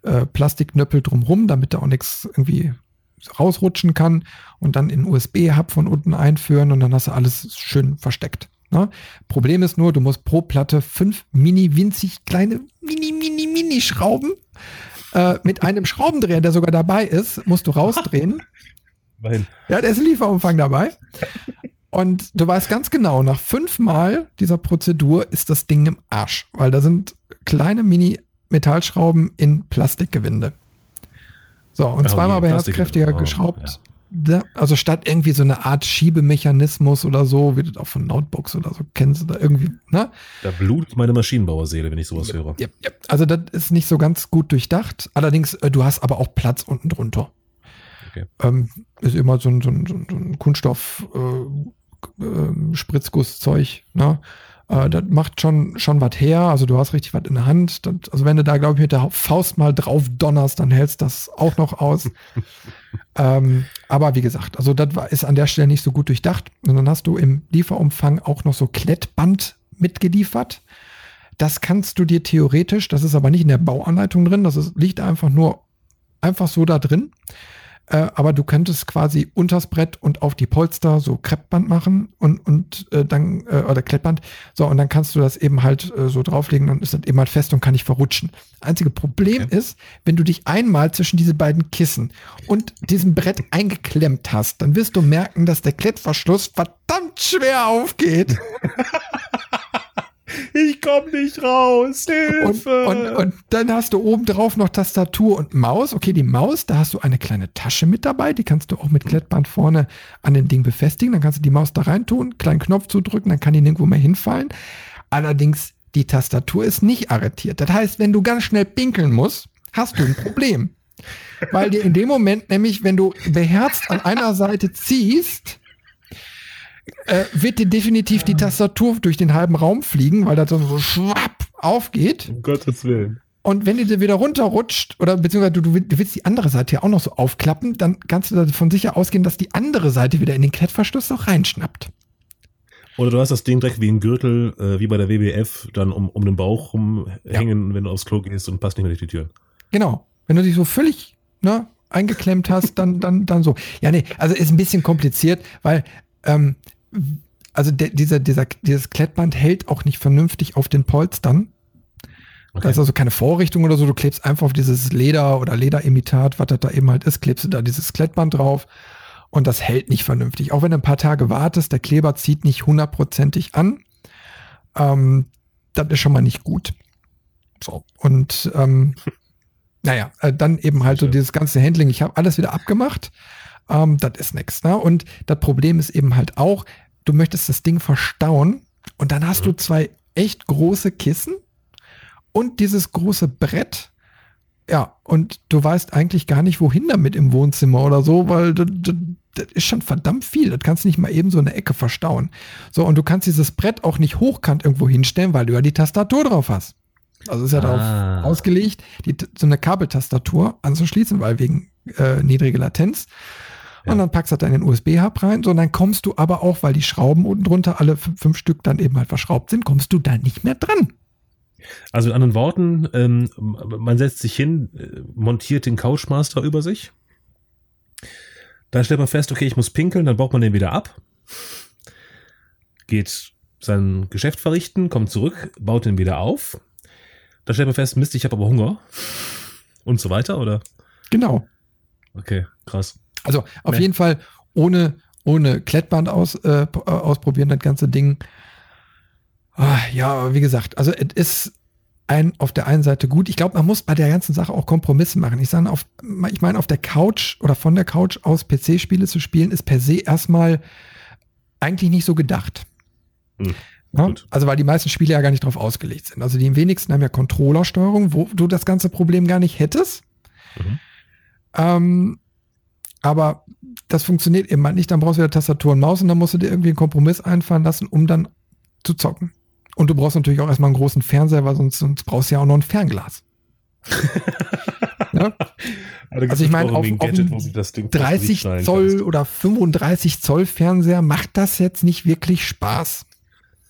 äh, Plastiknöppel drumrum, damit da auch nichts irgendwie rausrutschen kann und dann in USB-Hub von unten einführen und dann hast du alles schön versteckt. Ne? Problem ist nur, du musst pro Platte fünf mini winzig kleine mini mini mini Schrauben äh, mit einem Schraubendreher, der sogar dabei ist, musst du rausdrehen. Nein. Ja, der ist ein Lieferumfang dabei. Und du weißt ganz genau, nach fünfmal dieser Prozedur ist das Ding im Arsch, weil da sind kleine Mini-Metallschrauben in Plastikgewinde. So, und ja, zweimal aber herzkräftiger oh, geschraubt. Ja. Da, also statt irgendwie so eine Art Schiebemechanismus oder so, wie du das auch von Notebooks oder so kennst oder irgendwie, ne? Da blutet meine Maschinenbauerseele, wenn ich sowas ja, höre. Ja, ja. Also das ist nicht so ganz gut durchdacht. Allerdings, äh, du hast aber auch Platz unten drunter. Okay. Ähm, ist immer so ein, so ein, so ein Kunststoff äh, äh, Spritzgusszeug, ne? Äh, das macht schon, schon was her. Also du hast richtig was in der Hand. Das, also wenn du da, glaube ich, mit der Faust mal drauf donnerst, dann hältst das auch noch aus. ähm, aber wie gesagt, also das war, ist an der Stelle nicht so gut durchdacht. Und dann hast du im Lieferumfang auch noch so Klettband mitgeliefert. Das kannst du dir theoretisch, das ist aber nicht in der Bauanleitung drin, das ist, liegt einfach nur einfach so da drin. Äh, aber du könntest quasi unters Brett und auf die Polster so Kreppband machen und, und äh, dann, äh, oder Klettband. So, und dann kannst du das eben halt äh, so drauflegen, dann ist das eben halt fest und kann nicht verrutschen. Einzige Problem okay. ist, wenn du dich einmal zwischen diese beiden Kissen und diesem Brett eingeklemmt hast, dann wirst du merken, dass der Klettverschluss verdammt schwer aufgeht. Ich komme nicht raus. Hilfe. Und, und, und dann hast du oben drauf noch Tastatur und Maus. Okay, die Maus, da hast du eine kleine Tasche mit dabei. Die kannst du auch mit Klettband vorne an den Ding befestigen. Dann kannst du die Maus da rein tun, kleinen Knopf zudrücken, dann kann die nirgendwo mehr hinfallen. Allerdings, die Tastatur ist nicht arretiert. Das heißt, wenn du ganz schnell pinkeln musst, hast du ein Problem. Weil dir in dem Moment nämlich, wenn du beherzt an einer Seite ziehst, äh, wird dir definitiv die Tastatur durch den halben Raum fliegen, weil das so schwapp aufgeht. Um Gottes Willen. Und wenn die wieder runterrutscht, oder beziehungsweise du, du, du willst die andere Seite ja auch noch so aufklappen, dann kannst du davon sicher ausgehen, dass die andere Seite wieder in den Klettverschluss noch reinschnappt. Oder du hast das Ding direkt wie ein Gürtel, äh, wie bei der WWF, dann um, um den Bauch rumhängen, ja. wenn du aufs Klo gehst und passt nicht mehr durch die Türen. Genau. Wenn du dich so völlig ne, eingeklemmt hast, dann, dann, dann so. Ja, nee, also ist ein bisschen kompliziert, weil ähm, also der, dieser, dieser, dieses Klettband hält auch nicht vernünftig auf den Polstern. Okay. Da ist also keine Vorrichtung oder so, du klebst einfach auf dieses Leder oder Lederimitat, was das da eben halt ist, klebst du da dieses Klettband drauf und das hält nicht vernünftig. Auch wenn du ein paar Tage wartest, der Kleber zieht nicht hundertprozentig an. Ähm, das ist schon mal nicht gut. So. Und ähm, naja, äh, dann eben halt so dieses ganze Handling. Ich habe alles wieder abgemacht. Ähm, das ist nichts. Ne? Und das Problem ist eben halt auch, du möchtest das Ding verstauen und dann hast mhm. du zwei echt große Kissen und dieses große Brett. Ja, und du weißt eigentlich gar nicht, wohin damit im Wohnzimmer oder so, weil das, das, ist schon verdammt viel. Das kannst du nicht mal eben so eine Ecke verstauen. So, und du kannst dieses Brett auch nicht hochkant irgendwo hinstellen, weil du ja die Tastatur drauf hast. Also ist ja ah. darauf ausgelegt, die, so eine Kabeltastatur anzuschließen, weil wegen äh, niedrige Latenz. Und dann packst du da in den USB-Hub rein, so und dann kommst du aber auch, weil die Schrauben unten drunter alle fünf Stück dann eben halt verschraubt sind, kommst du da nicht mehr dran. Also in anderen Worten, ähm, man setzt sich hin, äh, montiert den Couchmaster über sich. Dann stellt man fest, okay, ich muss pinkeln, dann baut man den wieder ab. Geht sein Geschäft verrichten, kommt zurück, baut den wieder auf. Dann stellt man fest, Mist, ich habe aber Hunger. Und so weiter, oder? Genau. Okay, krass. Also auf nee. jeden Fall ohne, ohne Klettband aus, äh, ausprobieren, das ganze Ding. Ah, ja, wie gesagt, also es ist ein, auf der einen Seite gut. Ich glaube, man muss bei der ganzen Sache auch Kompromisse machen. Ich sage, auf, ich meine, auf der Couch oder von der Couch aus PC-Spiele zu spielen, ist per se erstmal eigentlich nicht so gedacht. Hm, ja? Also, weil die meisten Spiele ja gar nicht drauf ausgelegt sind. Also, die wenigsten haben ja Controllersteuerung, wo du das ganze Problem gar nicht hättest. Mhm. Ähm, aber das funktioniert eben halt nicht. Dann brauchst du wieder Tastatur und Maus und dann musst du dir irgendwie einen Kompromiss einfallen lassen, um dann zu zocken. Und du brauchst natürlich auch erstmal einen großen Fernseher, weil sonst, sonst brauchst du ja auch noch ein Fernglas. ja? Also ich meine, auf, Gadget, auf 30 Zoll kannst. oder 35 Zoll Fernseher macht das jetzt nicht wirklich Spaß.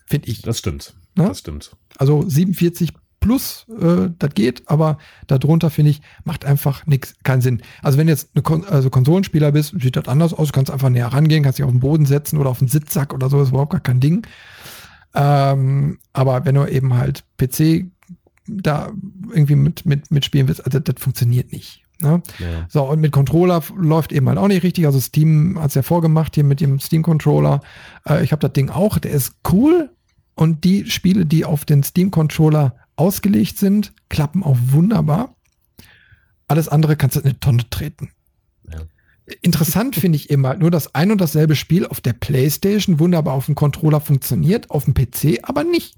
Finde ich. Das stimmt. Ja? Das stimmt. Also 47 plus, äh, das geht, aber darunter finde ich, macht einfach nichts, keinen Sinn. Also wenn du jetzt eine Kon also Konsolenspieler bist, sieht das anders aus, du kannst einfach näher rangehen, kannst dich auf den Boden setzen oder auf den Sitzsack oder so, ist überhaupt gar kein Ding. Ähm, aber wenn du eben halt PC da irgendwie mit, mit, mitspielen willst, also das funktioniert nicht. Ne? Ja. So, und mit Controller läuft eben halt auch nicht richtig. Also Steam hat es ja vorgemacht hier mit dem Steam-Controller. Äh, ich habe das Ding auch, der ist cool. Und die Spiele, die auf den Steam-Controller ausgelegt sind, klappen auch wunderbar. Alles andere kannst du in eine Tonne treten. Ja. Interessant finde ich immer nur, dass ein und dasselbe Spiel auf der Playstation wunderbar auf dem Controller funktioniert, auf dem PC aber nicht.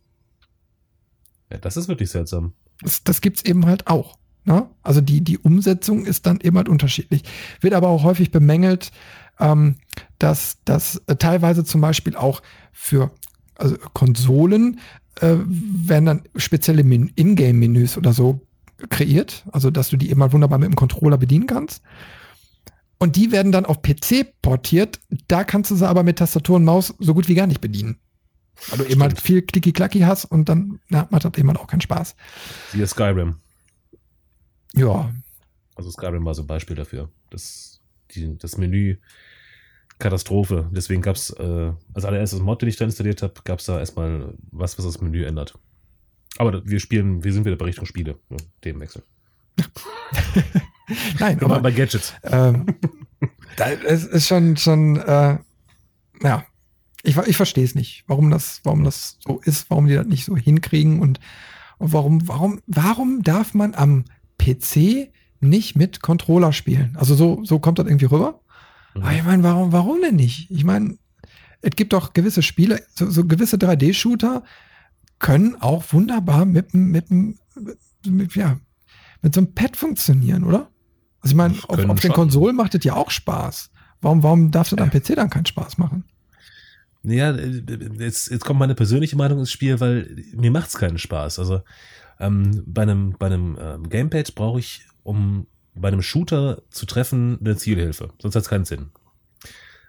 Ja, das ist wirklich seltsam. Das, das gibt's eben halt auch. Ne? Also die, die Umsetzung ist dann eben halt unterschiedlich. Wird aber auch häufig bemängelt, ähm, dass das äh, teilweise zum Beispiel auch für also Konsolen äh, werden dann spezielle Ingame-Menüs oder so kreiert, also dass du die immer wunderbar mit dem Controller bedienen kannst. Und die werden dann auf PC portiert. Da kannst du sie aber mit Tastatur und Maus so gut wie gar nicht bedienen. Weil du eben halt viel Klicki-Klacki hast und dann na, macht das eben halt auch keinen Spaß. Siehe Skyrim. Ja. Also Skyrim war so ein Beispiel dafür. Das, die, das Menü Katastrophe. Deswegen gab es äh, als allererstes Mod, den ich da installiert habe, gab es da erstmal was, was das Menü ändert. Aber wir spielen, wir sind wieder bei Richtung Spiele, ne? Themenwechsel. Nein, aber bei Gadgets. Ähm, es ist schon, schon, äh, ja, ich, ich verstehe es nicht, warum das, warum das so ist, warum die das nicht so hinkriegen und, und warum, warum, warum darf man am PC nicht mit Controller spielen? Also so, so kommt das irgendwie rüber. Mhm. Aber ich meine, warum, warum denn nicht? Ich meine, es gibt doch gewisse Spiele, so, so gewisse 3D-Shooter können auch wunderbar mit, mit, mit, ja, mit so einem Pad funktionieren, oder? Also ich meine, auf, auf den Konsolen macht das ja auch Spaß. Warum, warum darf das am PC dann keinen Spaß machen? Ja, jetzt, jetzt kommt meine persönliche Meinung ins Spiel, weil mir macht es keinen Spaß. Also ähm, bei einem, bei einem ähm, Gamepad brauche ich, um bei einem Shooter zu treffen, eine Zielhilfe. Sonst hat es keinen Sinn.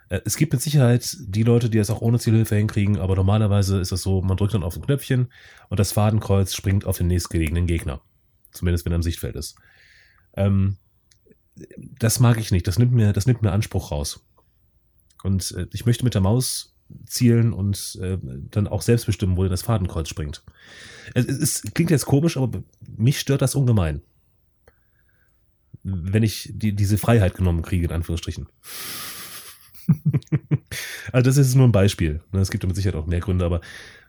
Äh, es gibt mit Sicherheit die Leute, die es auch ohne Zielhilfe hinkriegen, aber normalerweise ist es so, man drückt dann auf ein Knöpfchen und das Fadenkreuz springt auf den nächstgelegenen Gegner. Zumindest wenn er im Sichtfeld ist. Ähm, das mag ich nicht. Das nimmt mir, das nimmt mir Anspruch raus. Und äh, ich möchte mit der Maus zielen und äh, dann auch selbst bestimmen, wo das Fadenkreuz springt. Es, es, klingt jetzt komisch, aber mich stört das ungemein. Wenn ich die, diese Freiheit genommen kriege, in Anführungsstrichen. also das ist nur ein Beispiel. Ne? Es gibt mit Sicherheit auch mehr Gründe, aber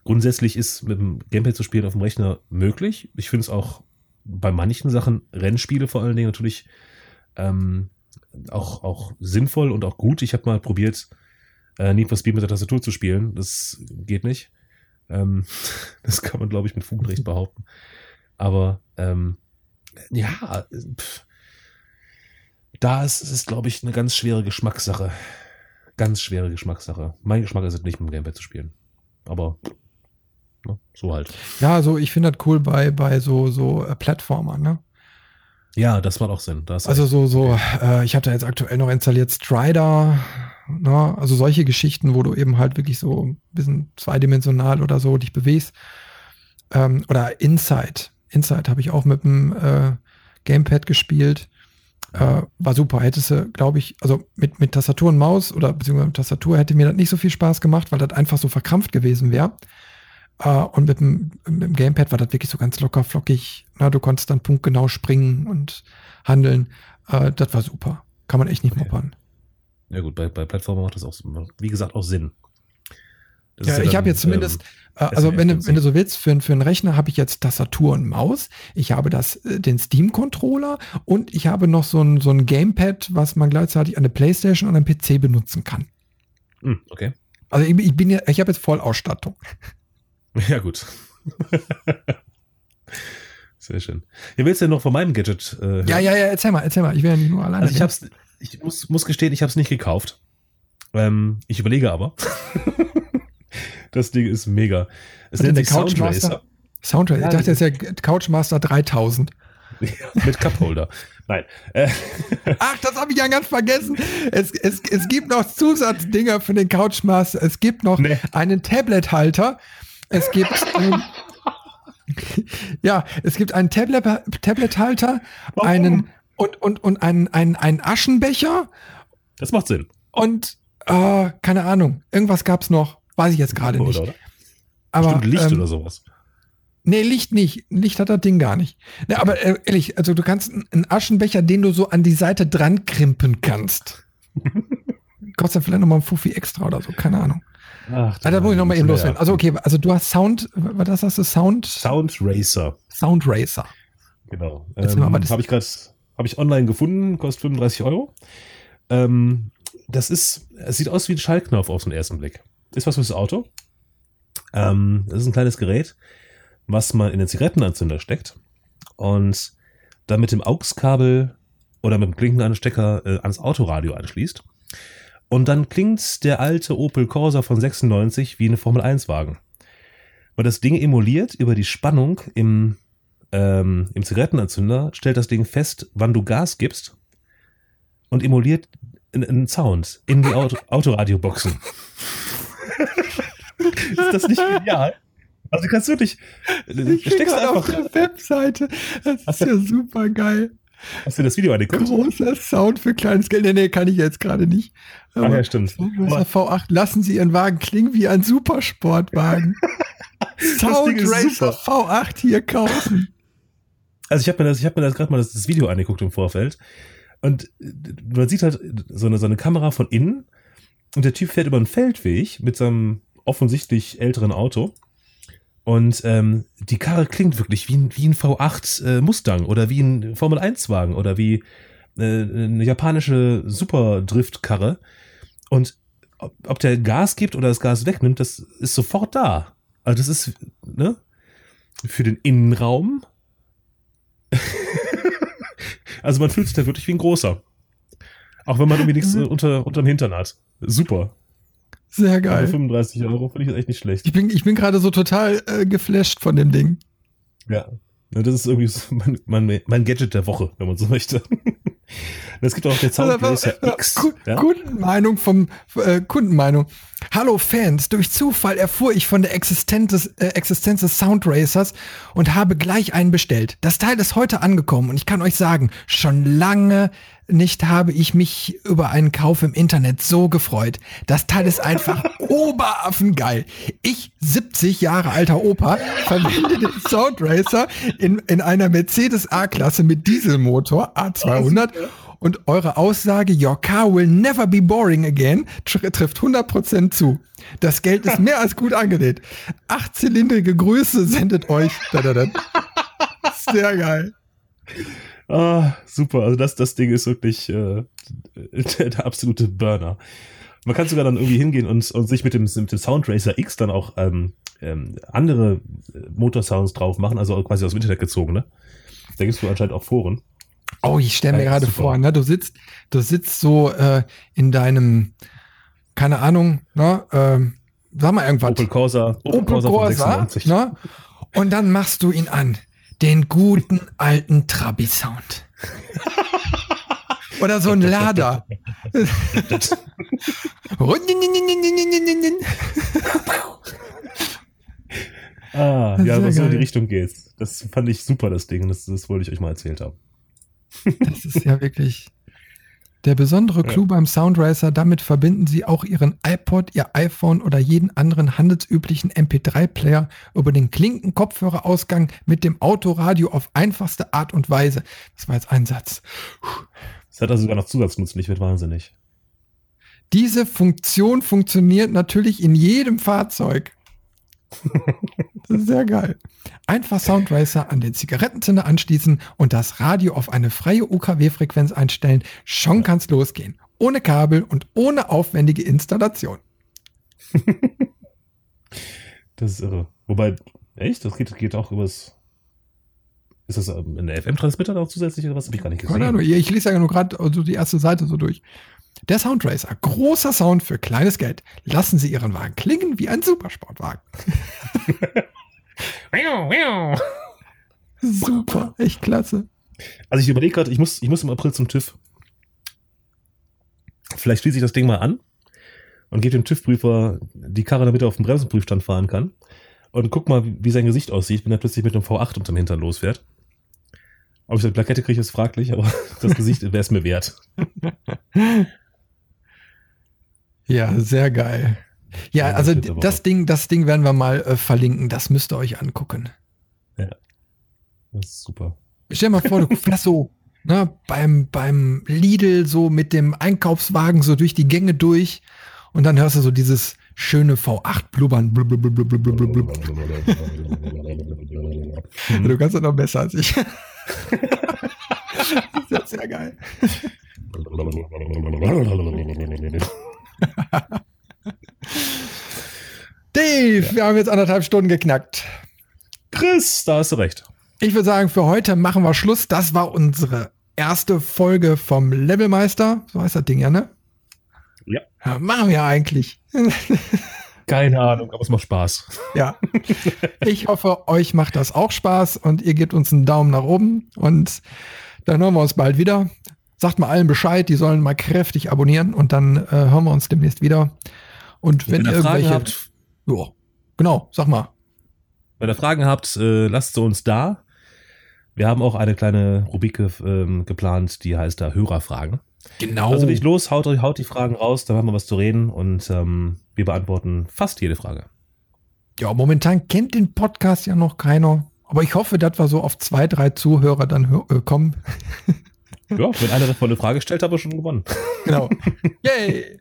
grundsätzlich ist mit dem Gamepad zu spielen auf dem Rechner möglich. Ich finde es auch bei manchen Sachen, Rennspiele vor allen Dingen natürlich ähm, auch, auch sinnvoll und auch gut. Ich habe mal probiert, äh, Need for Speed mit der Tastatur zu spielen. Das geht nicht. Ähm, das kann man, glaube ich, mit Fug und Recht behaupten. Aber ähm, ja, pff, da ist es, glaube ich, eine ganz schwere Geschmackssache. Ganz schwere Geschmackssache. Mein Geschmack ist es nicht, mit dem Gamepad zu spielen. Aber ne, so halt. Ja, also ich finde das cool bei, bei so, so äh, Plattformern, ne? Ja, das macht auch Sinn. Das also so, so, äh, ich habe da jetzt aktuell noch installiert Strider, ne? also solche Geschichten, wo du eben halt wirklich so ein bisschen zweidimensional oder so dich bewegst. Ähm, oder Inside. Inside habe ich auch mit dem äh, Gamepad gespielt. Äh, war super. Hättest du, glaube ich, also mit, mit Tastatur und Maus oder beziehungsweise mit Tastatur hätte mir das nicht so viel Spaß gemacht, weil das einfach so verkrampft gewesen wäre. Äh, und mit dem, mit dem, Gamepad war das wirklich so ganz locker flockig. Na, du konntest dann punktgenau springen und handeln. Äh, das war super. Kann man echt nicht okay. moppern. Ja gut, bei, bei Plattformen macht das auch, wie gesagt, auch Sinn. Ja, ja, ich habe jetzt zumindest, ähm, also wenn du, wenn du so willst, für, für einen Rechner habe ich jetzt Tastatur und Maus. Ich habe das, äh, den Steam-Controller und ich habe noch so ein, so ein Gamepad, was man gleichzeitig an der Playstation und am PC benutzen kann. Hm, okay. Also ich, ich bin ja, ich habe jetzt Vollausstattung. Ja, gut. Sehr schön. Ja, willst du denn noch von meinem Gadget? Äh, ja, ja, ja, erzähl mal, erzähl mal. Ich wäre ja nicht nur alleine. Also ich hab's, ich muss, muss gestehen, ich habe es nicht gekauft. Ähm, ich überlege aber. das Ding ist mega. Es nennt sich Couchmaster. Soundracer. Ich dachte, das ist ja Couchmaster 3000. mit Cupholder. Nein. Äh. Ach, das habe ich ja ganz vergessen. Es, es, es gibt noch Zusatzdinger für den Couchmaster. Es gibt noch nee. einen Tablet-Halter. Es gibt ähm, ja, es gibt einen Tablet-Halter, Tablet einen und, und, und einen, einen, einen Aschenbecher. Das macht Sinn. Und äh, keine Ahnung, irgendwas gab es noch. Weiß ich jetzt gerade nicht. Oder? Aber, Bestimmt Licht ähm, oder sowas. Nee, Licht nicht. Licht hat das Ding gar nicht. Nee, aber äh, ehrlich, also du kannst einen Aschenbecher, den du so an die Seite dran krimpen kannst. Kostet vielleicht nochmal ein Fuffi extra oder so, keine Ahnung. Ach, ah, da muss ich nochmal eben loswerden. Also okay, also du hast Sound, was hast du? Sound? Sound Racer. Sound Racer. Genau. Ähm, habe ich gerade, habe ich online gefunden, kostet 35 Euro. Ähm, das ist, es sieht aus wie ein Schallknopf auf den ersten Blick. Ist was fürs Auto. Ähm, das ist ein kleines Gerät, was man in den Zigarettenanzünder steckt und dann mit dem AUX-Kabel oder mit dem Klinkenanstecker äh, ans Autoradio anschließt. Und dann klingt der alte Opel Corsa von 96 wie eine Formel 1 Wagen. Weil das Ding emuliert über die Spannung im, ähm, im Zigarettenanzünder, stellt das Ding fest, wann du Gas gibst und emuliert einen Sound in die Auto Autoradioboxen. ist das nicht genial? Also du kannst wirklich, ich steckst einfach auf der Webseite. Das ist ja super geil. Hast du das Video angeguckt? Großer Sound für kleines Geld. Nee, nee, kann ich jetzt gerade nicht. Aber Ach ja, stimmt. V8, lassen Sie Ihren Wagen klingen wie ein Supersportwagen. Sound Racer V8 hier kaufen. Also ich habe mir das, ich habe mir das gerade mal das, das, Video angeguckt im Vorfeld und man sieht halt so eine, so eine Kamera von innen und der Typ fährt über einen Feldweg mit seinem offensichtlich älteren Auto und ähm, die Karre klingt wirklich wie ein, wie ein V8 äh, Mustang oder wie ein Formel 1 Wagen oder wie äh, eine japanische Superdrift-Karre. Und ob, ob der Gas gibt oder das Gas wegnimmt, das ist sofort da. Also das ist, ne? Für den Innenraum. also man fühlt sich da wirklich wie ein großer. Auch wenn man irgendwie nichts unter, unterm Hintern hat. Super. Sehr geil. Aber 35 Euro finde ich echt nicht schlecht. Ich bin, ich bin gerade so total äh, geflasht von dem Ding. Ja. Das ist irgendwie so mein, mein, mein Gadget der Woche, wenn man so möchte. Es gibt auch den Soundblazer X. Ja? Kundenmeinung vom äh, Kundenmeinung. Hallo Fans, durch Zufall erfuhr ich von der Existenz des, äh, Existenz des Soundracers und habe gleich einen bestellt. Das Teil ist heute angekommen und ich kann euch sagen, schon lange nicht habe ich mich über einen Kauf im Internet so gefreut. Das Teil ist einfach oberaffengeil. Ich, 70 Jahre alter Opa, verwende den Soundracer in, in einer Mercedes A-Klasse mit Dieselmotor A200 und eure Aussage, your car will never be boring again, trifft 100% zu. Das Geld ist mehr als gut angelegt. Achtzylindrige Grüße sendet euch. Sehr geil. Ah, super. Also das, das Ding ist wirklich äh, der, der, absolute Burner. Man kann sogar dann irgendwie hingehen und, und sich mit dem, mit dem Soundracer X dann auch ähm, ähm, andere Motorsounds drauf machen, also quasi aus dem Internet gezogen, ne? Da gibt's du anscheinend auch Foren. Oh, ich stelle mir ja, gerade vor, ne? Du sitzt, du sitzt so äh, in deinem, keine Ahnung, ne? Äh, sag mal irgendwas. Opel Corsa. Opel, Opel Corsa, Corsa ne? Und dann machst du ihn an. Den guten alten Trabi-Sound. Oder so ein Lader. ah, ja, so in die Richtung geht's. Das fand ich super, das Ding. Das, das wollte ich euch mal erzählt haben. Das ist ja wirklich der besondere Clou ja. beim Soundracer. Damit verbinden Sie auch Ihren iPod, Ihr iPhone oder jeden anderen handelsüblichen MP3-Player über den Klinken-Kopfhörerausgang mit dem Autoradio auf einfachste Art und Weise. Das war jetzt ein Satz. Es hat also sogar noch Zusatznutzen. Ich werde wahnsinnig. Diese Funktion funktioniert natürlich in jedem Fahrzeug. Das ist sehr geil. Einfach Soundracer an den Zigarettenzünder anschließen und das Radio auf eine freie UKW-Frequenz einstellen. Schon kann's losgehen. Ohne Kabel und ohne aufwendige Installation. das ist irre. Wobei, echt? Das geht, geht auch übers. Ist das ein FM-Transmitter noch zusätzlich oder was? Hab ich gar nicht gesehen. Keine Ahnung. Ich lese ja nur gerade so die erste Seite so durch. Der Soundracer, großer Sound für kleines Geld. Lassen Sie Ihren Wagen klingen wie ein Supersportwagen. Super, echt klasse. Also ich überlege gerade, ich muss, ich muss im April zum TÜV. Vielleicht schließe ich das Ding mal an und gebe dem TÜV-Prüfer die Karre, damit er auf dem Bremsenprüfstand fahren kann. Und guck mal, wie sein Gesicht aussieht, wenn er plötzlich mit einem V8 unterm Hintern losfährt. Ob ich eine Plakette kriege, ist fraglich, aber das Gesicht wäre es mir wert. Ja, sehr geil. Ja, also das Ding, das Ding werden wir mal äh, verlinken. Das müsst ihr euch angucken. Ja. Das ist super. Stell dir mal vor, du fährst so ne, beim, beim Lidl so mit dem Einkaufswagen so durch die Gänge durch und dann hörst du so dieses schöne V8 blubbern. Blub, blub, blub, blub, blub, blub. du kannst ja noch besser als ich. das ist ja sehr geil. Dave, wir haben jetzt anderthalb Stunden geknackt. Chris, da hast du recht. Ich würde sagen, für heute machen wir Schluss. Das war unsere erste Folge vom Levelmeister. So heißt das Ding ja, ne? Ja. ja machen wir eigentlich. Keine Ahnung, aber es macht Spaß. Ja. Ich hoffe, euch macht das auch Spaß und ihr gebt uns einen Daumen nach oben und dann hören wir uns bald wieder. Sagt mal allen Bescheid, die sollen mal kräftig abonnieren und dann äh, hören wir uns demnächst wieder. Und wenn, Wenn ihr irgendwelche. habt, Ja, genau, sag mal. wenn ihr Fragen habt, äh, lasst sie uns da. Wir haben auch eine kleine Rubrik ähm, geplant, die heißt da Hörerfragen. Genau. Also nicht los, haut, haut die Fragen raus, dann haben wir was zu reden und ähm, wir beantworten fast jede Frage. Ja, momentan kennt den Podcast ja noch keiner. Aber ich hoffe, dass wir so auf zwei, drei Zuhörer dann äh, kommen. Ja, wenn einer davon eine Frage stellt, haben wir schon gewonnen. Genau. Yay!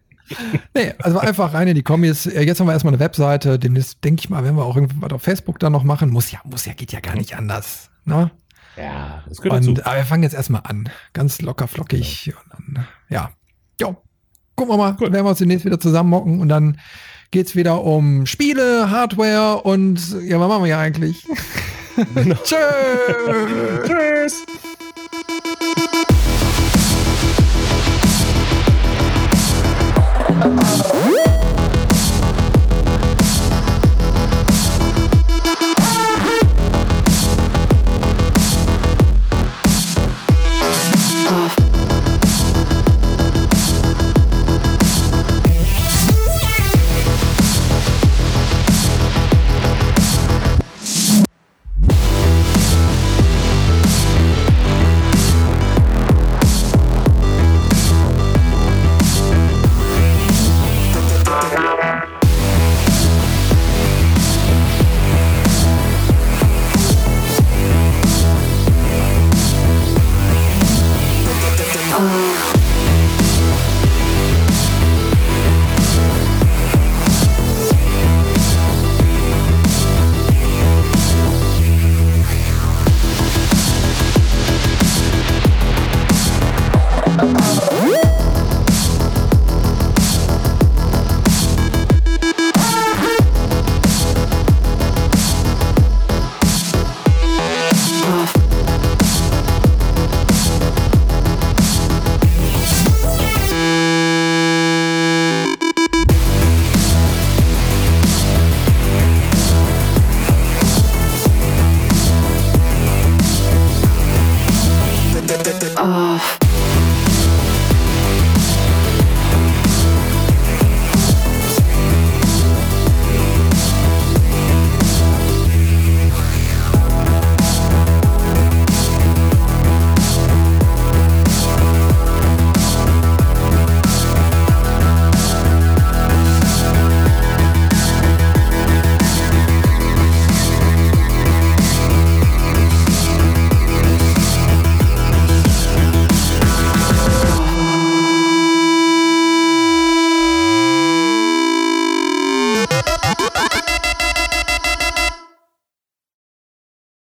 Nee, also einfach rein in die Kommis. Äh, Jetzt haben wir erstmal eine Webseite. Demnächst denke ich mal, wenn wir auch irgendwas auf Facebook dann noch machen. Muss ja, muss ja, geht ja gar nicht anders. Ne? Ja, das gehört dazu. Und aber wir fangen jetzt erstmal an. Ganz locker flockig. Und dann, ja. Jo. Gucken wir mal, Gut. werden wir uns demnächst wieder zusammenmocken und dann geht's wieder um Spiele, Hardware und ja, was machen wir ja eigentlich? Genau. Tschö! Tschüss! Música